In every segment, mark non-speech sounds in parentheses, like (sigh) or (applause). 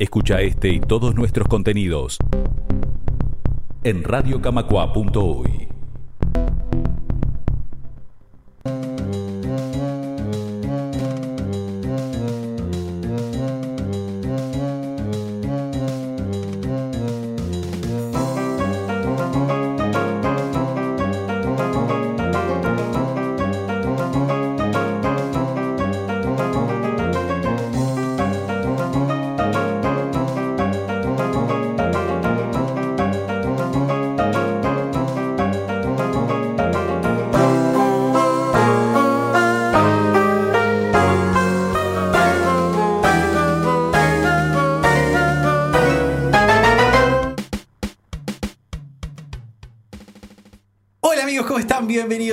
Escucha este y todos nuestros contenidos en radiocamacua.uy.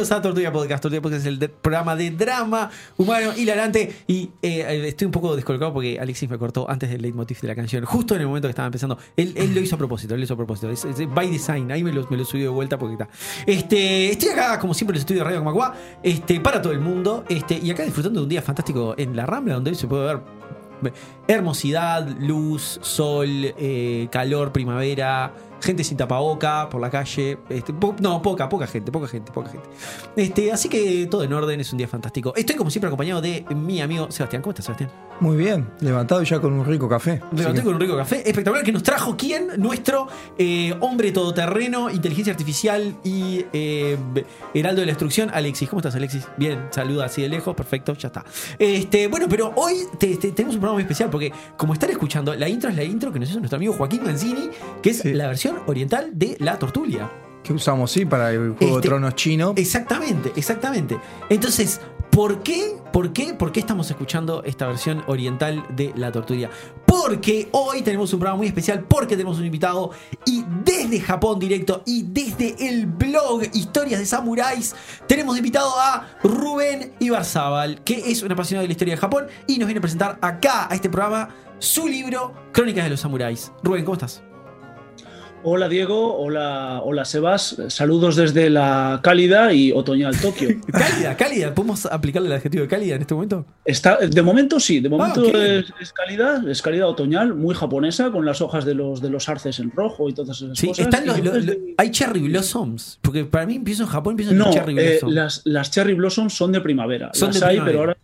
Bienvenidos a Tortuga Podcast. Tortuga Podcast es el programa de drama humano hilarante. Y eh, estoy un poco descolocado porque Alexis me cortó antes del leitmotiv de la canción, justo en el momento que estaba empezando. Él, lo hizo a propósito, él lo hizo a propósito. By design, ahí me lo, me subí de vuelta porque está. Este, estoy acá, como siempre, en el estudio de Radio Camacua, este, para todo el mundo. Este, y acá disfrutando de un día fantástico en la Rambla, donde hoy se puede ver hermosidad, luz, sol, eh, calor, primavera, gente sin tapaboca por la calle. Este, po- no, poca, poca gente, poca gente, poca gente. Este, así que todo en orden, es un día fantástico. Estoy como siempre acompañado de mi amigo Sebastián. ¿Cómo estás, Sebastián? Muy bien, levantado ya con un rico café. Que- con un rico café espectacular que nos trajo quién? Nuestro eh, hombre todoterreno, inteligencia artificial y eh, heraldo de la destrucción, Alexis. ¿Cómo estás, Alexis? Bien, saluda así de lejos, perfecto, ya está. Este, bueno, pero hoy te- te- tenemos un programa muy especial porque, como están escuchando, la intro es la intro que nos hizo nuestro amigo Joaquín Manzini, que es Sí. la versión oriental de La Tortulia. que usamos, sí, para el Juego Este- de Tronos chino. Exactamente, exactamente. Entonces, ¿por qué? ¿Por qué? ¿Por qué estamos escuchando esta versión oriental de La Tortuga? Porque hoy tenemos un programa muy especial, porque tenemos un invitado y desde Japón directo y desde el blog Historias de Samuráis tenemos invitado a Rubén Ibarzábal, que es un apasionado de la historia de Japón y nos viene a presentar acá a este programa su libro Crónicas de los Samuráis. Rubén, ¿cómo estás? Hola Diego, hola, hola Sebas, saludos desde la cálida y otoñal Tokio. (laughs) Cálida, cálida. ¿Podemos aplicarle el adjetivo de cálida en este momento? Está, de momento sí, de momento ok. es, es cálida, es cálida otoñal, muy japonesa, con las hojas de los, de los arces en rojo y todas esas Sí, cosas. están los- hay cherry blossoms. Porque para mí empiezo en Japón, empiezo en no, cherry eh, blossoms. las, las cherry blossoms son de primavera. Son las de hay, primavera. pero ahora,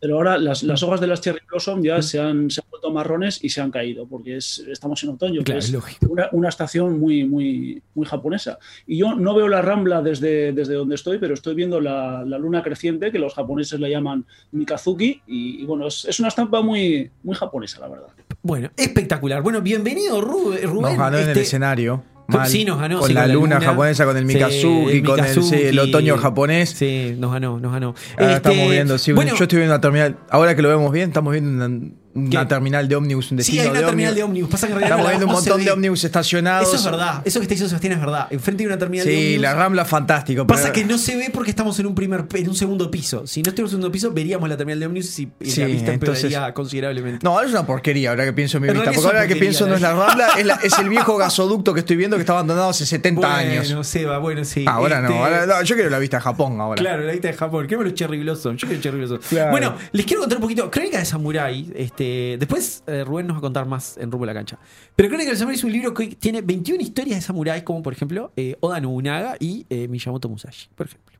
pero ahora las, las hojas de las cherry blossom ya se, han, se han vuelto marrones y se han caído, porque es, estamos en otoño, que Claro, es es lógico. una, una estación muy, muy, muy japonesa. Y yo no veo la rambla desde, desde donde estoy, pero estoy viendo la, la luna creciente, que los japoneses la llaman Mikazuki, y, y bueno, es, es una estampa muy, muy japonesa, la verdad. Bueno, espectacular. Bueno, bienvenido, Rubén. Nos ganó en el Este, escenario. Mal, Sí, nos ganó, Con sí, la con luna, luna. japonesa, con el Mikazuki, el con el, sí, el Mikazuki. otoño japonés. Sí, nos ganó, nos ganó. Ahora Este, estamos viendo, sí, bueno, yo estoy viendo la terminal. Ahora que lo vemos bien, estamos viendo una, una ¿Qué? terminal de ómnibus, un sí, destino hay una de terminal de ómnibus. Pasa que en realidad Estamos no viendo un no montón de ómnibus estacionados. Eso es verdad. Eso que está diciendo Sebastián es verdad. Enfrente hay una terminal de Sí, ómnibus. la Rambla fantástico. Pasa pero- que no se ve porque estamos en un primer en un segundo piso. Si no estuviéramos en un segundo piso, veríamos la terminal de ómnibus y, y Sí, la vista entonces- empeoraría considerablemente. No, ahora es una porquería, ahora que pienso en mi En vista. Porque ahora que pienso no es la la Rambla, es, la- es el viejo gasoducto que estoy viendo que está abandonado hace 70 años. Bueno, Seba, bueno, sí. Ah, ahora Este, no, ahora no, yo quiero la vista de Japón ahora. Claro, la vista de Japón. Queremos los Cherry Blossom. Yo quiero Cherry Blossom. Claro. Bueno, les quiero contar un poquito. Crónica de Samurai. Este, después eh, Rubén nos va a contar más en Rumbo a la Cancha. Pero Crónica de Samurai es un libro que tiene 21 historias de samuráis, como por ejemplo eh, Oda Nobunaga y eh, Miyamoto Musashi, por ejemplo.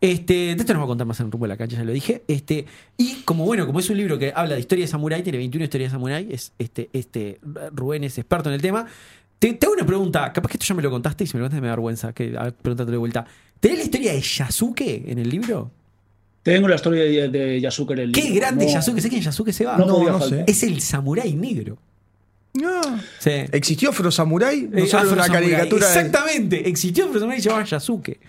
Este, de esto nos va a contar más en Rumbo a la Cancha, ya lo dije. Este, y como bueno, como es un libro que habla de historia de samurái, tiene 21 historias de samurái, es, este, este, Rubén es experto en el tema. Te, hago una pregunta, capaz que esto ya me lo contaste y si me lo contaste me da vergüenza, que, a de vuelta. ¿Tenés la historia de Yasuke en el libro? Tengo la historia de, de Yasuke en el Qué libro. grande No- Yasuke, ¿sé quién Yasuke se va? No, No, no faltar. sé. Es el samurái negro. No. Sí. ¿Existió Afro Samurai? No Eh, solo Afro una Samurai. caricatura. de- Exactamente. Existió un samurái que se llamaba Yasuke.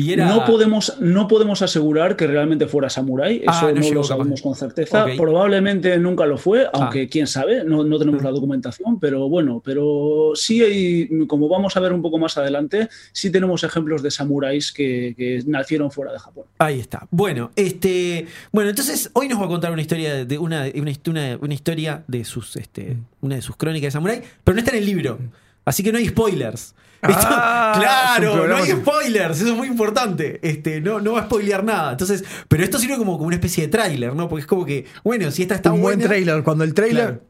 Y era. No, podemos, no podemos asegurar que realmente fuera samurái, eso Ah, no no, lo sabemos con certeza. Probablemente nunca lo fue, aunque Ah. quién sabe, no, no tenemos la documentación, pero bueno, pero sí hay, como vamos a ver un poco más adelante, sí tenemos ejemplos de samuráis que, que nacieron fuera de Japón. Ahí está. Bueno, este. Bueno, entonces hoy nos va a contar una historia de una, una, una- una historia de sus. Este, Mm. una de sus crónicas de samurái, pero no está en el libro. Así que no hay spoilers. Ah, claro, no hay spoilers, eso es muy importante. Este, no, no va a spoilear nada. Entonces, pero esto sirve como, como una especie de tráiler, ¿no? Porque es como que, bueno, si esta está un buen buena- trailer. Cuando el trailer Claro.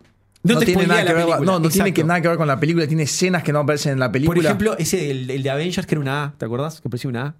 No tiene nada que ver, película, no, no tiene exacto. que nada que ver con la película, tiene escenas que no aparecen en la película. Por ejemplo, ese el, el de Avengers que era una A, ¿te acordás? Que parecía una A.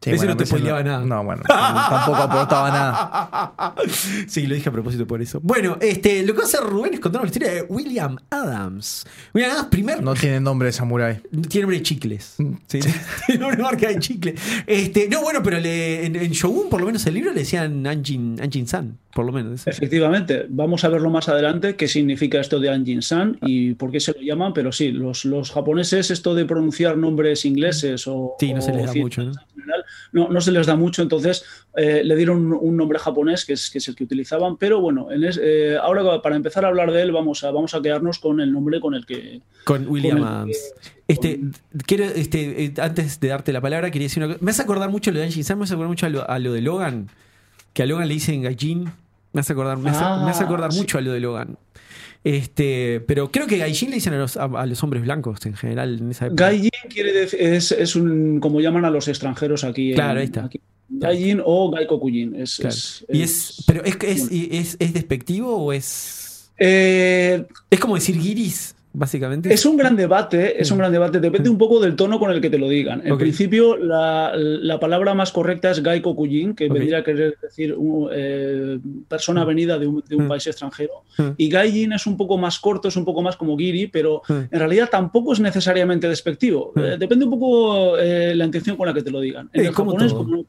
Sí, ese bueno, no te spoileaba nada. No, bueno, (laughs) tampoco aportaba nada. (laughs) Sí, lo dije a propósito por eso. Bueno, este, lo que va a hacer Rubén es contarnos la historia de William Adams. William Adams, primer. No tiene nombre de samurái. Tiene nombre de chicles. Sí, (laughs) tiene nombre de marca de chicle. Este, no, bueno, pero le- en, en Shogun, por lo menos el libro, le decían Anjin, Anjin San, por lo menos. Efectivamente, vamos a verlo más adelante qué significa esto de Anjin-san y por qué se lo llaman, pero sí, los, los japoneses esto de pronunciar nombres ingleses o... Sí, no se les da mucho, ¿no? En general, no, no se les da mucho, entonces eh, le dieron un nombre japonés que es, que es el que utilizaban, pero bueno, en es- eh, ahora para empezar a hablar de él vamos a, vamos a quedarnos con el nombre con el que... Con William Adams. Este, quiero, este, eh, antes de darte la palabra, quería decir una cosa. Me hace acordar mucho lo de San, me hace acordar mucho a lo, a lo de Logan, que a Logan le dicen Gaijin. Me hace acordar, me hace, Ah, me hace acordar sí. mucho a lo de Logan. Este, pero creo que Gaijin le dicen a los, a, a los hombres blancos en general en esa época. Gaijin quiere decir, es, es un, como llaman a los extranjeros aquí. en- Claro, ahí está. aquí. Gaijin o Gaikokujin. Es, Claro. es- y es- pero es, es despectivo o es. Eh, Es como decir guiris, básicamente. Es un gran debate, es un gran debate. Depende un poco del tono con el que te lo digan. En principio, la, la palabra más correcta es Gaikokujin, que Ok. vendría a querer decir un, eh, persona venida de un, de un Mm. país extranjero. Mm. Y Gaijin es un poco más corto, es un poco más como Giri, pero Mm. en realidad tampoco es necesariamente despectivo. Mm. Eh, depende un poco eh, la intención con la que te lo digan. En el como japonés, todo. como-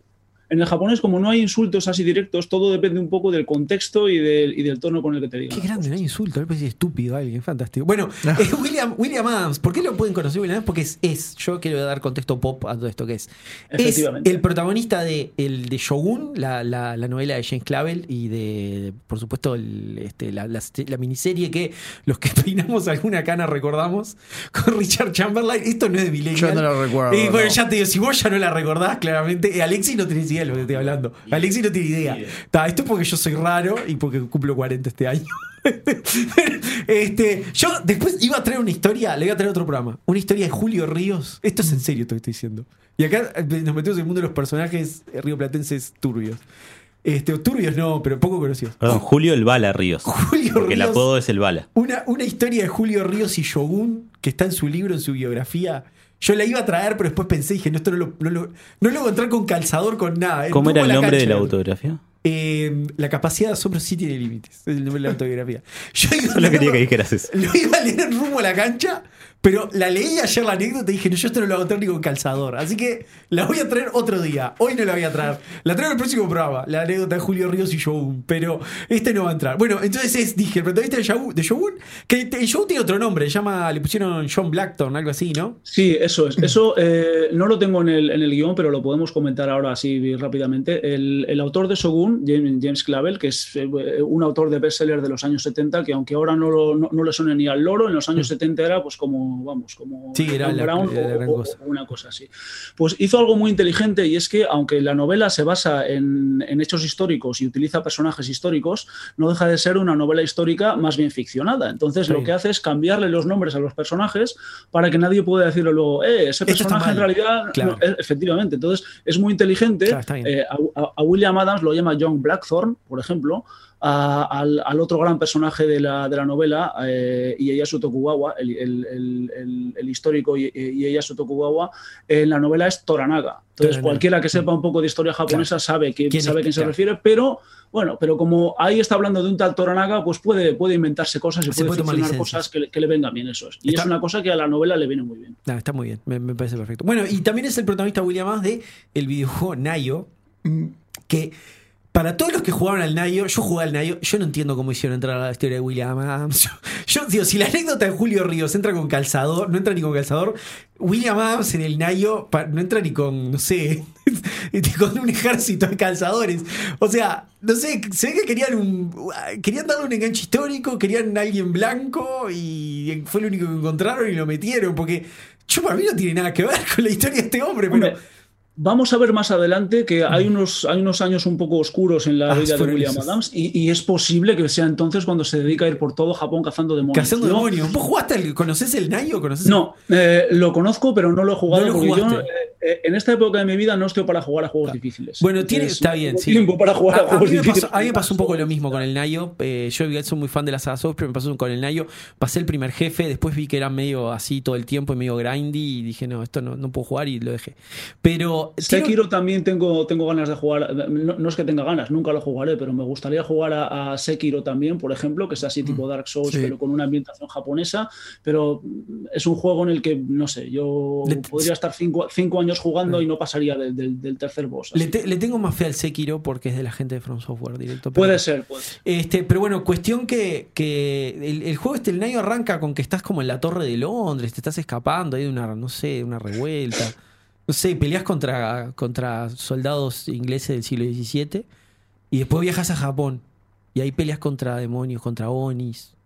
en el japonés, como no hay insultos así directos, todo depende un poco del contexto y del, y del tono con el que te digan. Qué grande, no hay insulto, me parece estúpido alguien, fantástico. Bueno, (laughs) eh, William, William Adams, ¿por qué lo pueden conocer William Adams? Porque es, es, yo quiero dar contexto pop a todo esto que es. Es el protagonista de, el de Shogun, la, la- la novela de James Clavel y de, por supuesto, el, este, la, la- la miniserie que los que (laughs) peinamos alguna cana recordamos con Richard Chamberlain. Esto no es de Millennial. Yo no lo recuerdo, Eh, bueno, no. ya te digo, si vos ya no la recordás, claramente, eh, Alexis no tenés idea de lo que estoy hablando. Alexis no tiene idea. Ta, esto es porque yo soy raro y porque cumplo 40 este año. (laughs) este, yo después iba a traer una historia, le iba a traer otro programa. Una historia de Julio Ríos. Esto es en serio, esto que estoy diciendo. Y acá eh, nos metemos en el mundo de los personajes eh, rioplatenses turbios. Este, turbios no, pero poco conocidos. Perdón, Julio el Bala Ríos. (laughs) Julio Porque el Ríos. apodo es el Bala. Una, una historia de Julio Ríos y Shogun, que está en su libro, en su biografía. Yo la iba a traer, pero después pensé, dije, no, esto no lo, no lo, no lo voy a encontrar con calzador, con nada. eh, ¿Cómo era el nombre de la autografía? Eh, la capacidad de asombro sí tiene límites. Es el nombre de la autobiografía. Yo (laughs) iba Solo quería (laughs) que dijeras eso. Lo iba a leer rumbo a la cancha, pero la leí ayer la anécdota y dije, no, yo esto no lo voy a traer ni con calzador. Así que la voy a traer otro día. Hoy no la voy a traer. La traigo en el próximo programa, la anécdota de Julio Ríos y Shogun. Pero este no va a entrar. Bueno, entonces es, dije, el protagonista de Shogun, que el Shogun tiene otro nombre, llama, le pusieron John Blackton, algo así, ¿no? Sí, eso es. Eso eh, no lo tengo en el, en el guion, pero lo podemos comentar ahora así rápidamente. El, el autor de Shogun, James, James Clavel, que es eh, un autor de bestseller de los años 70, que aunque ahora no, lo- no, no le suene ni al loro, en los años 70 era pues como, vamos, como. Sí, era Dan la- Brown era o- gran o- cosa. o una cosa así. Pues hizo algo muy inteligente y es que aunque la novela se basa en, en hechos históricos y utiliza personajes históricos, no deja de ser una novela histórica más bien ficcionada. Entonces Sí. lo que hace es cambiarle los nombres a los personajes para que nadie pueda decirle luego, eh, ese personaje en realidad, Claro. no, eh, efectivamente. Entonces es muy inteligente. Claro. Eh, a- a William Adams lo llama John Blackthorne, por ejemplo. A- al, al otro gran personaje de la, de la novela, eh, Ieyasu Tokugawa, el, el- el- histórico Ie- Ieyasu Tokugawa, en la novela es Toranaga. Entonces, cualquiera que sepa un poco de historia japonesa sabe, que, ¿Quién sabe a quién se Claro. refiere, pero bueno, pero como ahí está hablando de un tal Toranaga, pues puede, puede inventarse cosas y Se puede puede cosas que, le- que le vengan bien, eso es. Y Está- es una cosa que a la novela le viene muy bien. Está muy bien, me, me parece perfecto. Bueno, y también es el protagonista William Adams de el videojuego Nayo, que para todos los que jugaron al Nayo, yo jugué al Nayo, yo no entiendo cómo hicieron entrar a la historia de William Adams. (laughs) Yo, digo, si la anécdota de Julio Ríos entra con calzador, no entra ni con calzador, William Adams en el Nayo no entra ni con, no sé, (laughs) con un ejército de calzadores. O sea, no sé, se ve que querían un. Querían darle un enganche histórico, querían a alguien blanco y fue lo único que encontraron y lo metieron. Porque yo para mí no tiene nada que ver con la historia de este hombre, pero. Vamos a ver más adelante que hay unos, hay unos años un poco oscuros en la Ah, vida de William. Adams y, y es posible que sea entonces cuando se dedica a ir por todo Japón cazando demonios. Cazando demonios. ¿Vos jugaste el, ¿Conoces el Nayo? ¿Conoces No, eh, lo conozco, pero no lo he jugado No lo porque yo jugaste. eh, eh, en esta época de mi vida no estoy para jugar a juegos difíciles. Bueno, tiene, Entonces, está bien, sí. tiempo para jugar a, a, a juegos mí me difíciles. pasó, a mí me pasó un poco lo mismo con el Nayo. Eh, yo soy muy fan de la saga Souls, pero me pasó con el Nayo. Pasé el primer jefe, después vi que era medio así todo el tiempo y medio grindy y dije, no, esto no, no puedo jugar y lo dejé. Pero Sekiro también tengo, tengo ganas de jugar. No, no es que tenga ganas, nunca lo jugaré, pero me gustaría jugar a, a Sekiro también, por ejemplo, que es así tipo Dark Souls, Sí. pero con una ambientación japonesa. Pero es un juego en el que, no sé, yo Le- podría estar cinco, cinco años jugando y no pasaría del, del- del tercer boss. le, así. te- le tengo más fe al Sekiro porque es de la gente de From Software directo. pero- Puede ser, puede ser. Este, pero bueno, cuestión que, que el, el juego este, el Nayo arranca con que estás como en la torre de Londres, te estás escapando ahí de una, no sé, de una revuelta. No sé, peleas contra, contra soldados ingleses del siglo XVII y después viajas a Japón y ahí peleas contra demonios, contra Onis.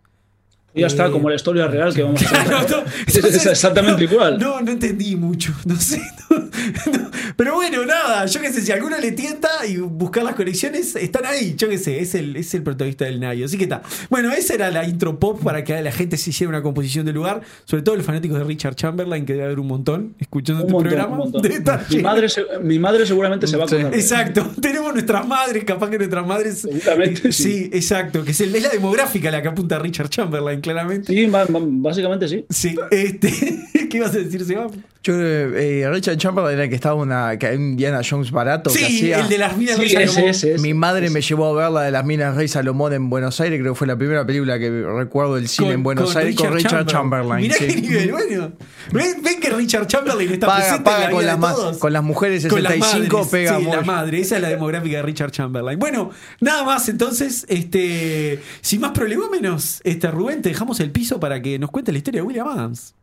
Ya está, Eh, como la historia real que vamos a Claro, (laughs) no, (laughs) es exactamente igual. No, no entendí mucho, (laughs) no sé. no. Pero bueno, nada, yo qué sé, si alguno le tienta y buscar las conexiones, están ahí, yo qué sé, es el, es el protagonista del Nayo. Así que está. Bueno, esa era la intro pop para que la gente se hiciera una composición del lugar, sobre todo los fanáticos de Richard Chamberlain, que debe haber un montón escuchando Un este montón, programa. un Mi madre, se- mi madre seguramente se va a acordar. Exacto, tenemos nuestras madres, capaz que nuestras madres. Seguramente sí. sí. exacto, que es, el- es la demográfica la que apunta Richard Chamberlain, claramente. Sí, básicamente sí. Sí, este. (laughs) ¿Qué ibas a decir, Seba? Yo creo que eh, Richard Chamberlain era el que estaba una, que un Indiana Jones barato que Sí, hacía. el de las minas Sí, Rey Salomón. ese, ese, ese. Mi madre me llevó a ver la de las minas Rey Salomón en Buenos Aires, creo que fue la primera película que recuerdo del cine Con- en Buenos Aires con Richard Chamberlain. Mirá sí. qué nivel, bueno. ¿Ven, ven que Richard Chamberlain está Paga, presente paga en la con, vida las de todos. con las mujeres Con las 65, madres, pega sí, la madre, esa es la demográfica de Richard Chamberlain. Bueno, nada más entonces, este, sin más prolegómenos, este Rubén, te dejamos el piso para que nos cuente la historia de William Adams.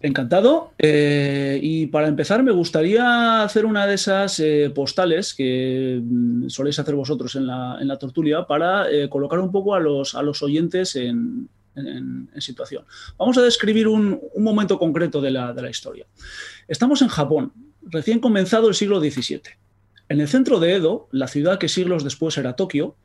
Encantado. Eh, y para empezar, me gustaría hacer una de esas eh, postales que mm, soléis hacer vosotros en la, en la tertulia para eh, colocar un poco a los, a los oyentes en, situación. Vamos a describir un, un momento concreto de la, de la historia. Estamos en Japón, recién comenzado el siglo XVII. En el centro de Edo, la ciudad que siglos después era Tokio,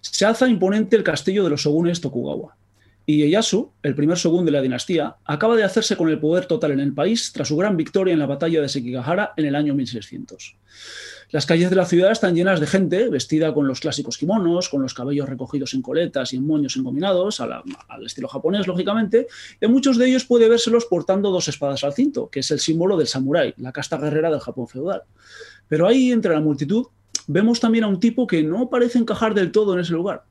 se alza imponente el castillo de los shogunes Tokugawa. Y Ieyasu, el primer shogun de la dinastía, acaba de hacerse con el poder total en el país tras su gran victoria en la batalla de Sekigahara en el año 1600. Las calles de la ciudad están llenas de gente vestida con los clásicos kimonos, con los cabellos recogidos en coletas y en moños engominados, al estilo japonés, lógicamente, y muchos de ellos puede vérselos portando dos espadas al cinto, que es el símbolo del samurái, la casta guerrera del Japón feudal. Pero ahí, entre la multitud, vemos también a un tipo que no parece encajar del todo en ese lugar.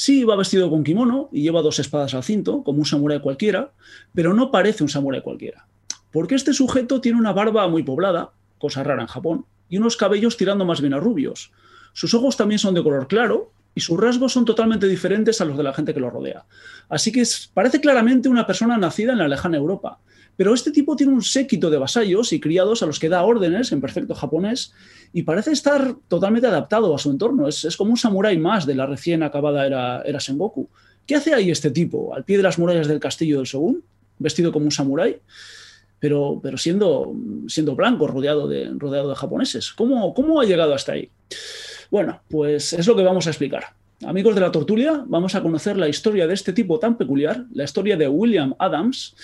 Sí, va vestido con kimono y lleva dos espadas al cinto, como un samurái cualquiera, pero no parece un samurái cualquiera. Porque este sujeto tiene una barba muy poblada, cosa rara en Japón, y unos cabellos tirando más bien a rubios. Sus ojos también son de color claro y sus rasgos son totalmente diferentes a los de la gente que lo rodea. Así que parece claramente una persona nacida en la lejana Europa. Pero este tipo tiene un séquito de vasallos y criados a los que da órdenes en perfecto japonés y parece estar totalmente adaptado a su entorno. Es, es como un samurái más de la recién acabada era, era Sengoku. ¿Qué hace ahí este tipo, al pie de las murallas del castillo del Shogun, vestido como un samurái, pero, pero siendo, siendo blanco, rodeado de, rodeado de japoneses? ¿Cómo, ¿Cómo ha llegado hasta ahí? Bueno, pues es lo que vamos a explicar. Amigos de la tortulia, vamos a conocer la historia de este tipo tan peculiar, la historia de William Adams,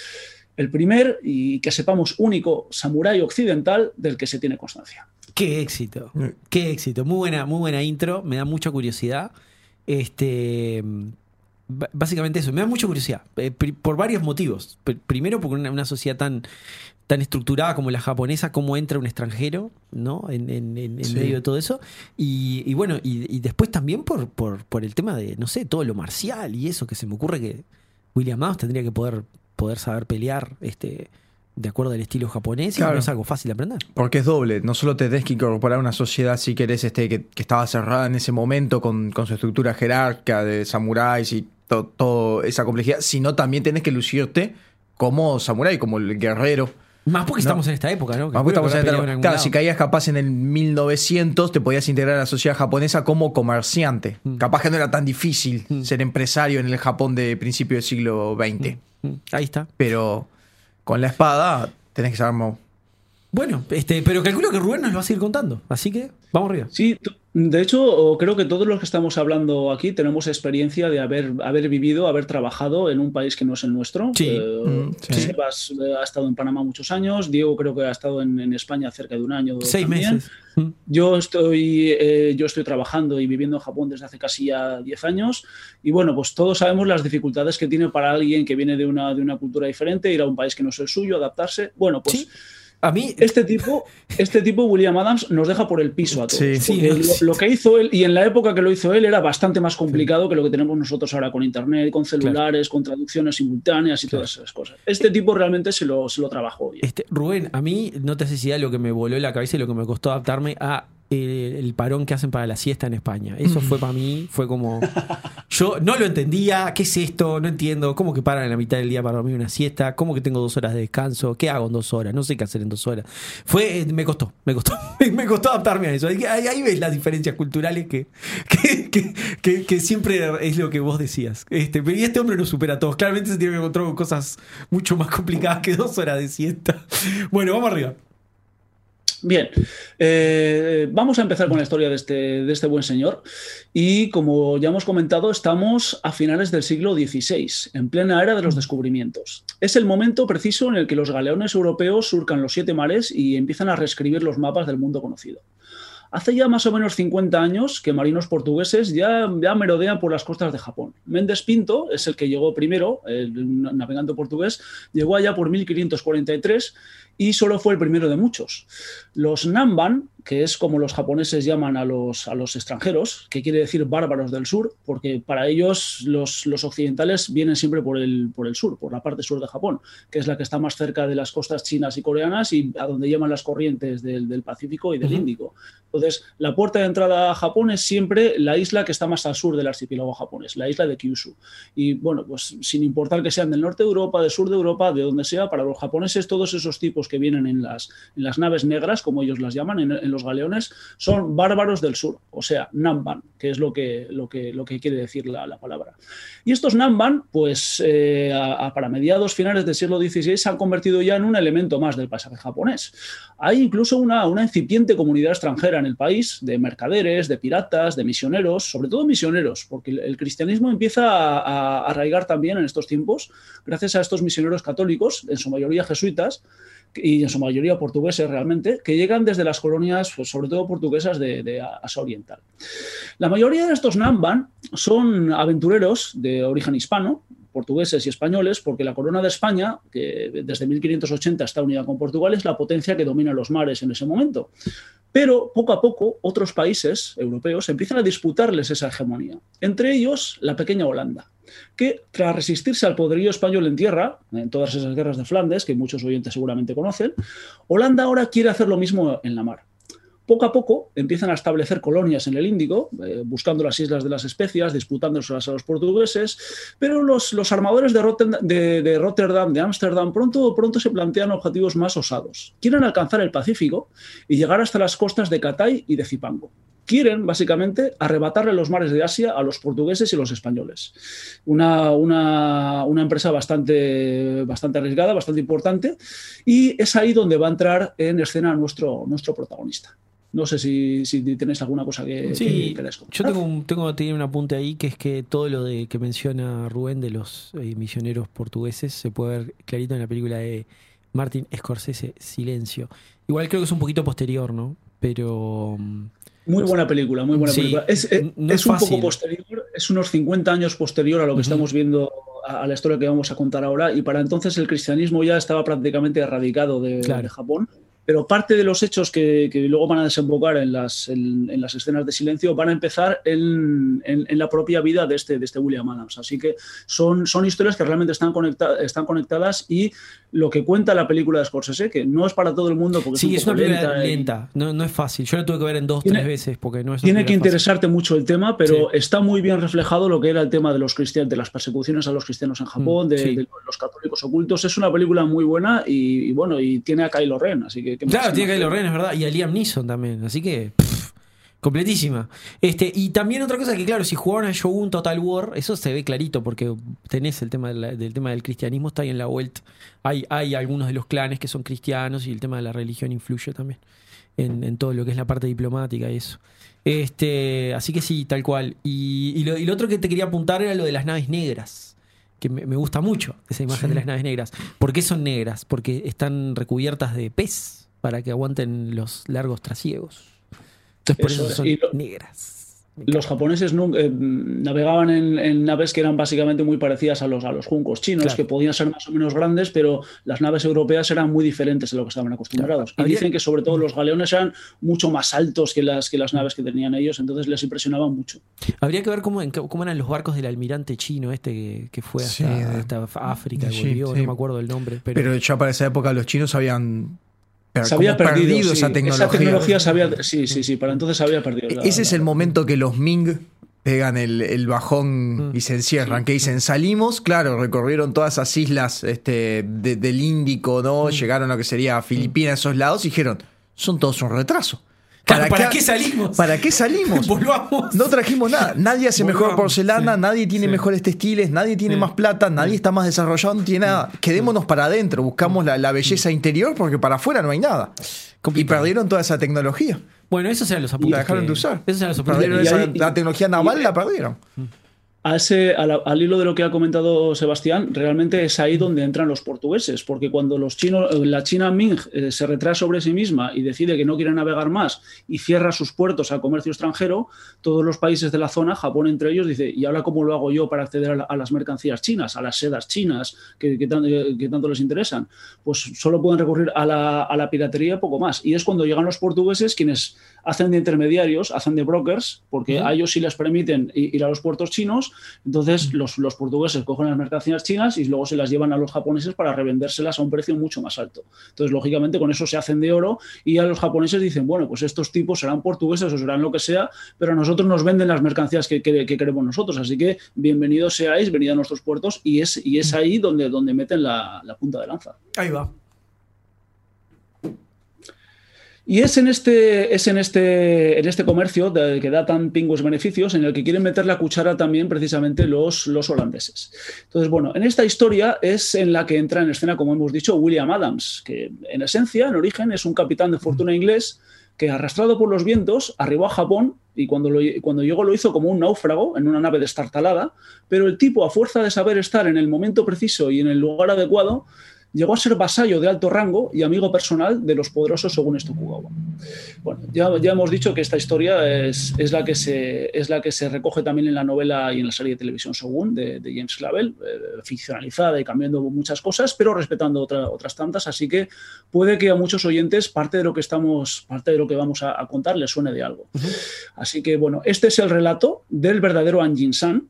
el primer y que sepamos único samurái occidental del que se tiene constancia. Qué éxito, qué éxito. Muy buena, muy buena intro, me da mucha curiosidad. Este, básicamente eso, me da mucha curiosidad, eh, por varios motivos. Pr- Primero, porque una, una sociedad tan, tan estructurada como la japonesa, cómo entra un extranjero, ¿no? En, en- en- en Sí. medio de todo eso. Y, y bueno, y, y después también por, por, por el tema de, no sé, todo lo marcial y eso, que se me ocurre que William Adams tendría que poder, poder saber pelear, este. De acuerdo al estilo japonés, y Claro. no es algo fácil de aprender. Porque es doble, no solo te tenés que incorporar a una sociedad si querés este, que, que estaba cerrada en ese momento con, con su estructura jerárquica de samuráis y to- toda esa complejidad, sino también tenés que lucirte como samurái, como el guerrero. Más porque No. estamos en esta época, ¿no? Que Vamos, seguro estamos que en esta- algún claro, si caías capaz en el 1900, te podías integrar a la sociedad japonesa como comerciante. Mm. Capaz que no era tan difícil Mm. ser empresario en el Japón de principio del siglo XX. Mm, Ahí está. Pero con la espada tenés que saber mo- Bueno, este, pero calculo que Rubén nos lo va a seguir contando. Así que vamos arriba. Sí, de hecho, creo que todos los que estamos hablando aquí tenemos experiencia de haber, haber vivido, haber trabajado en un país que no es el nuestro. Sí. Eh, Mm, sí. Sebas eh, ha estado en Panamá muchos años, Diego creo que ha estado en, en España cerca de un año. Seis también. meses. Mm. Yo estoy, eh, yo estoy trabajando y viviendo en Japón desde hace casi ya 10 años y bueno, pues todos sabemos las dificultades que tiene para alguien que viene de una, de una cultura diferente, ir a un país que no es el suyo, adaptarse. Bueno, pues Sí. A mí, este tipo, este tipo, William Adams, nos deja por el piso a todos. Sí, sí, lo, sí. lo que hizo él, y en la época que lo hizo él, era bastante más complicado que lo que tenemos nosotros ahora con Internet, con celulares, con traducciones simultáneas y todas esas cosas. Este tipo realmente se lo, se lo trabajó bien. Este, Rubén, a mí no te sé si da lo que me voló la cabeza y lo que me costó adaptarme a eh, el parón que hacen para la siesta en España. Eso fue para mí, fue como. Yo no lo entendía. ¿Qué es esto? No entiendo. ¿Cómo que paran en la mitad del día para dormir una siesta? ¿Cómo que tengo dos horas de descanso? ¿Qué hago en dos horas? No sé qué hacer en dos horas. Fue, eh, me costó, me costó. (laughs) me costó adaptarme a eso. Ahí, ahí- ves las diferencias culturales que, que, que- que- que siempre es lo que vos decías. Este, pero y este hombre lo supera a todos. Claramente se tiene que encontrar con cosas mucho más complicadas que dos horas de siesta. Bueno, vamos arriba. Bien, eh, vamos a empezar con la historia de este, de este buen señor. Y como ya hemos comentado, estamos a finales del siglo XVI, en plena era de los descubrimientos. Es el momento preciso en el que los galeones europeos surcan los siete mares y empiezan a reescribir los mapas del mundo conocido. Hace ya más o menos 50 años que marinos portugueses ya, ya merodean por las costas de Japón. Méndez Pinto es el que llegó primero, el navegante portugués, llegó allá por 1543 y solo fue el primero de muchos. Los Namban, que es como los japoneses llaman a los, a los extranjeros, que quiere decir bárbaros del sur, porque para ellos los, los occidentales vienen siempre por el, por el sur, por la parte sur de Japón, que es la que está más cerca de las costas chinas y coreanas y a donde llaman las corrientes del, del Pacífico y del. Índico. Entonces, la puerta de entrada a Japón es siempre la isla que está más al sur del archipiélago japonés, la isla de Kyushu. Y bueno, pues sin importar que sean del norte de Europa, del sur de Europa, de donde sea, para los japoneses todos esos tipos que vienen en las, en las naves negras, como ellos las llaman, en, en los galeones, son bárbaros del sur, o sea, Namban, que es lo que, lo que, lo que quiere decir la, la palabra. Y estos Namban, pues eh, para mediados finales del siglo XVI se han convertido ya en un elemento más del paisaje japonés. Hay incluso una, una incipiente comunidad extranjera en el país, de mercaderes, de piratas, de misioneros, sobre todo misioneros, porque el, el cristianismo empieza a, a arraigar también en estos tiempos, gracias a estos misioneros católicos, en su mayoría jesuitas, y en su mayoría portugueses realmente, que llegan desde las colonias, pues, sobre todo portuguesas, de, de Asia Oriental. La mayoría de estos Namban son aventureros de origen hispano, portugueses y españoles, porque la corona de España, que desde 1580 está unida con Portugal, es la potencia que domina los mares en ese momento. Pero poco a poco otros países europeos empiezan a disputarles esa hegemonía, entre ellos la pequeña Holanda, que tras resistirse al poderío español en tierra, en todas esas guerras de Flandes, que muchos oyentes seguramente conocen, Holanda ahora quiere hacer lo mismo en la mar. Poco a poco empiezan a establecer colonias en el Índico, eh, buscando las islas de las especias, disputándoselas a los portugueses, pero los, armadores de, Rotterdam, de, Ámsterdam, pronto, pronto se plantean objetivos más osados. Quieren alcanzar el Pacífico y llegar hasta las costas de Catay y de Zipango. Quieren, básicamente, arrebatarle los mares de Asia a los portugueses y los españoles. Una, empresa bastante, arriesgada, bastante importante, y es ahí donde va a entrar en escena nuestro protagonista. No sé si, si tenéis alguna cosa que, Sí, que yo tengo, un, tengo un apunte ahí que es que todo lo de que menciona Rubén de los eh, misioneros portugueses se puede ver clarito en la película de Martin Scorsese, Silencio. Igual creo que es un poquito posterior, ¿no? Pero mm, Muy buena película, muy buena Sí, película. Es, es- no es es un fácil. poco posterior, es unos 50 años posterior a lo que estamos viendo, a, a la historia que vamos a contar ahora, y para entonces el cristianismo ya estaba prácticamente erradicado de, Claro. de Japón. Pero parte de los hechos que, que luego van a desembocar en las, en, en las escenas de silencio van a empezar en, en- la propia vida de este, de este William Adams. Así que son, son historias que realmente están, conecta- están conectadas y lo que cuenta la película de Scorsese, que no es para todo el mundo porque sí, es, es un una poco película lenta no, no es fácil. Yo la tuve que ver en dos, Tiene- tres veces porque no es una tiene que película fácil. interesarte mucho el tema, pero Sí. está muy bien reflejado lo que era el tema de los cristianos, de las persecuciones a los cristianos en Japón, Mm, de, sí. de los católicos ocultos. Es una película muy buena y, y bueno, y tiene a Kylo Ren, así que Claro, ¿Qué tiene más? Kylo Ren, es verdad, y a Liam Neeson también, así que pff, Completísima. Este, y también otra cosa que, claro, si jugaron a Shogun Total War, eso se ve clarito, porque tenés el tema de la- del tema del cristianismo, está ahí en la vuelta. Hay, hay algunos de los clanes que son cristianos y el tema de la religión influye también en, en todo lo que es la parte diplomática y eso. Este, así que sí, tal cual. Y, y lo, y lo otro que te quería apuntar era lo de las naves negras. Que me, me gusta mucho esa imagen de las naves negras. ¿Por qué son negras? Porque están recubiertas de pez para que aguanten los largos trasiegos. Entonces por Eso eso, es. son lo- negras. Los japoneses nun- eh, navegaban en, en naves que eran básicamente muy parecidas a los, a los juncos chinos, Claro. que podían ser más o menos grandes, pero las naves europeas eran muy diferentes de lo que estaban acostumbrados. Claro. Y Habría- dicen que sobre todo los galeones eran mucho más altos que las, que las naves que tenían ellos, entonces les impresionaban mucho. Habría que ver cómo, cómo eran los barcos del almirante chino este que, que fue hasta, Sí, de- hasta África y sí, volvió, sí. no me acuerdo del nombre. Pero, Pero ya para esa época los chinos habían Se había perdido, sí. esa tecnología. Esa tecnología se había, sí, sí, sí, para entonces se había perdido. la- Ese es el momento que los Ming pegan el, el bajón Mm. y se encierran, que dicen salimos, claro, recorrieron todas esas islas este, de- del Índico, ¿no? Llegaron a lo que sería Filipinas, esos lados, y dijeron, son todos un retraso. ¿Para qué salimos? ¿Para qué salimos? (laughs) Volvamos. No trajimos nada. Nadie hace mejor porcelana, sí, nadie tiene sí. mejores textiles, nadie tiene Sí. más plata, nadie está más desarrollado, no tiene nada. Quedémonos para adentro, buscamos la, la belleza interior porque para afuera no hay nada. Y perdieron toda esa tecnología. Bueno, esos eran los apuntes. La dejaron que- de usar. Esos eran los apuntes. Perdieron Y esa- ahí- la tecnología naval, y- la perdieron. Al hilo de lo que ha comentado Sebastián, realmente es ahí donde entran los portugueses, porque cuando los chinos, la China Ming eh, se retrae sobre sí misma y decide que no quiere navegar más y cierra sus puertos al comercio extranjero, todos los países de la zona, Japón entre ellos, dice, ¿y ahora cómo lo hago yo para acceder a, la- a las mercancías chinas, a las sedas chinas eh, que tanto les interesan? Pues solo pueden recurrir a la, a la piratería poco más. Y es cuando llegan los portugueses quienes hacen de intermediarios, hacen de brokers, porque a ellos sí les permiten ir a los puertos chinos, entonces los, los portugueses cogen las mercancías chinas y luego se las llevan a los japoneses para revendérselas a un precio mucho más alto. Entonces, lógicamente, con eso se hacen de oro y a los japoneses dicen, bueno, pues estos tipos serán portugueses o serán lo que sea, pero a nosotros nos venden las mercancías que, que- que queremos nosotros. Así que bienvenidos seáis, venid a nuestros puertos y es, y es ahí donde, donde meten la, la punta de lanza. Ahí va. Y es en este, es en este, en este comercio de- que da tan pingües beneficios en el que quieren meter la cuchara también precisamente los, los holandeses. Entonces, bueno, en esta historia es en la que entra en escena, como hemos dicho, William Adams, que en esencia, en origen, es un capitán de fortuna inglés que arrastrado por los vientos arribó a Japón y cuando, lo- cuando llegó lo hizo como un náufrago en una nave destartalada, pero el tipo, a fuerza de saber estar en el momento preciso y en el lugar adecuado, llegó a ser vasallo de alto rango y amigo personal de los poderosos según Tokugawa. Bueno, ya, ya hemos dicho que esta historia es, es la que se, es la que se recoge también en la novela y en la serie de televisión Shogun de, de James Clavel, eh, ficcionalizada y cambiando muchas cosas, pero respetando otra- otras tantas. Así que puede que a muchos oyentes parte de lo que estamos, parte de lo que vamos a, a contar les suene de algo. Así que bueno, este es el relato del verdadero Anjin-san,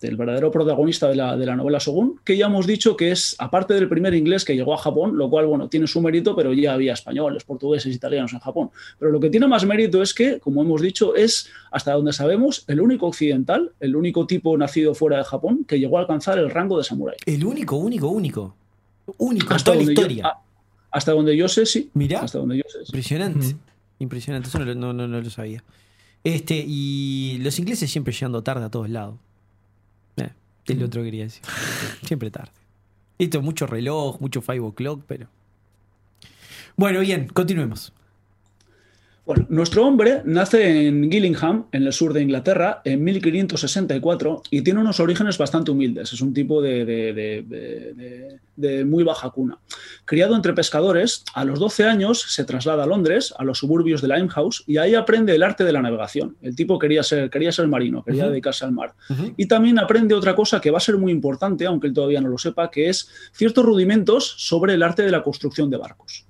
del verdadero protagonista de la, de la novela Shogun, que ya hemos dicho que es, aparte del primer inglés que llegó a Japón, lo cual, bueno, tiene su mérito, pero ya había españoles, portugueses, italianos en Japón. Pero lo que tiene más mérito es que, como hemos dicho, es, hasta donde sabemos, el único occidental, el único tipo nacido fuera de Japón que llegó a alcanzar el rango de samurái. El único, único, único. Único en Hasta toda la donde, yo, historia. ah, hasta donde yo sé, sí. Mirá. Hasta donde yo sé, sí. Impresionante. Impresionante. Eso no, lo- no, no, no lo sabía. Este, y los ingleses siempre llegando tarde a todos lados. Es lo otro que quería decir. Siempre tarde. Esto, mucho reloj, mucho five o'clock, pero. Bueno, bien, continuemos. Bueno, nuestro hombre nace en Gillingham, en el sur de Inglaterra, en 1564 y tiene unos orígenes bastante humildes. Es un tipo de, de- de- de- de- de muy baja cuna. Criado entre pescadores, a los 12 años se traslada a Londres, a los suburbios de Limehouse, y ahí aprende el arte de la navegación. El tipo quería ser, quería ser marino, quería dedicarse al mar. Y también aprende otra cosa que va a ser muy importante, aunque él todavía no lo sepa, que es ciertos rudimentos sobre el arte de la construcción de barcos.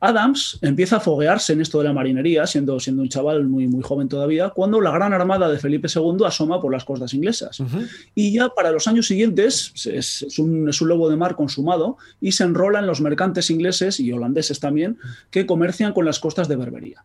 Adams empieza a foguearse en esto de la marinería, siendo, siendo un chaval muy, muy joven todavía, cuando la gran armada de Felipe II asoma por las costas inglesas. Y ya para los años siguientes es, es un, es un lobo de mar consumado y se enrola en los mercantes ingleses y holandeses también que comercian con las costas de Berbería.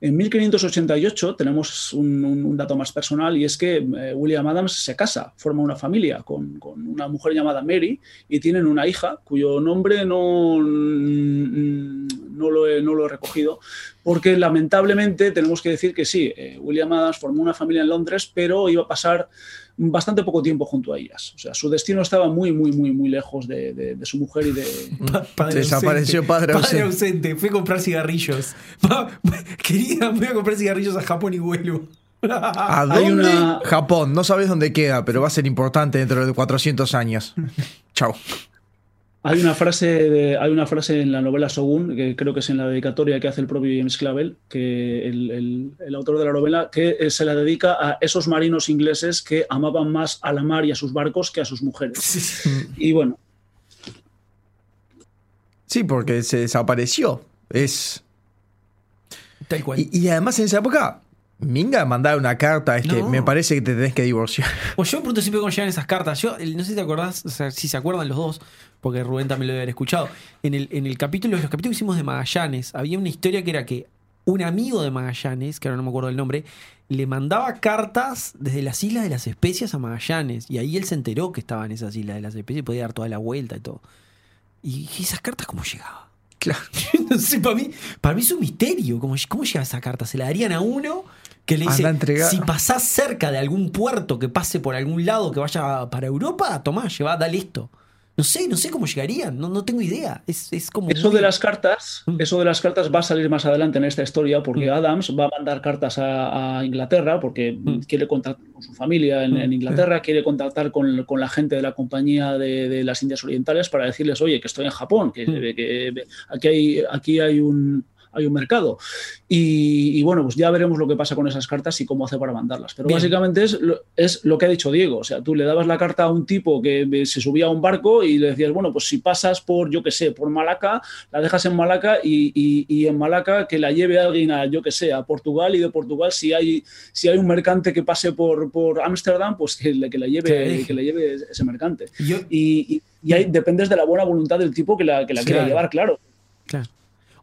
En 1588 tenemos un, dato más personal y es que eh, William Adams se casa, forma una familia con, una mujer llamada Mary y tienen una hija cuyo nombre no, mm, no lo he, no lo he recogido, porque lamentablemente tenemos que decir que sí, eh, William Adams formó una familia en Londres, pero iba a pasar bastante poco tiempo junto a ellas. O sea, su destino estaba muy, muy, muy, muy lejos de, de- de su mujer y de... Pa- padre Desapareció padre ausente. ausente. Fui a comprar cigarrillos. Pa- Querida, voy a comprar cigarrillos a Japón y vuelvo. (laughs) ¿A Hay dónde? una- Japón. No sabes dónde queda, pero va a ser importante dentro de 400 años. (laughs) Chao. Hay una frase de- hay una frase en la novela Shogun, que creo que es en la dedicatoria que hace el propio James Clavel, que el, el- el autor de la novela, que eh, se la dedica a esos marinos ingleses que amaban más a la mar y a sus barcos que a sus mujeres. Y bueno, Sí, porque se desapareció. Es. Tal cual. Y, y además en esa época, Minga mandar una carta es que No. me parece que te tenés que divorciar. O (laughs) yo me pregunto siempre cómo llegan esas cartas. Yo no sé si te acordás, o sea, si se acuerdan los dos, porque Rubén también lo debe haber escuchado. En el, en el capítulo, los capítulos que hicimos de Magallanes, había una historia que era que un amigo de Magallanes, que ahora no me acuerdo el nombre, le mandaba cartas desde las Islas de las Especias a Magallanes. Y ahí él se enteró que estaba en esas Islas de las Especias y podía dar toda la vuelta y todo. ¿Y esas cartas cómo llegaban? Claro. (laughs) no sé, para mí, para mí es un misterio. ¿Cómo, cómo llega esa carta? ¿Se la darían a uno que le dice, si pasás cerca de algún puerto que pase por algún lado que vaya para Europa, tomá, lleva, dale esto? No sé, no sé cómo llegarían, no, no tengo idea. Es, es como. eso muy- de las cartas, Mm. eso de las cartas va a salir más adelante en esta historia, porque Mm. Adams va a mandar cartas a, a Inglaterra, porque Mm. quiere contactar con su familia en, Mm. en Inglaterra, quiere contactar con, con la gente de la compañía de, de las Indias Orientales para decirles, oye, que estoy en Japón, que, Mm. que aquí hay, aquí hay un hay un mercado. Y, y bueno, pues ya veremos lo que pasa con esas cartas y cómo hace para mandarlas. Pero Bien. básicamente es lo, es lo que ha dicho Diego. O sea, tú le dabas la carta a un tipo que se subía a un barco y le decías, bueno, pues si pasas por, yo qué sé, por Malaca, la dejas en Malaca y, y- y en Malaca que la lleve alguien a, yo qué sé, a Portugal y de Portugal, si hay, si hay un mercante que pase por, por Ámsterdam, pues que, le- que, la lleve, deje. que la lleve ese mercante. Y yo- Y, ahí dependes de la buena voluntad del tipo que la, que la quiera llevar, claro. Claro.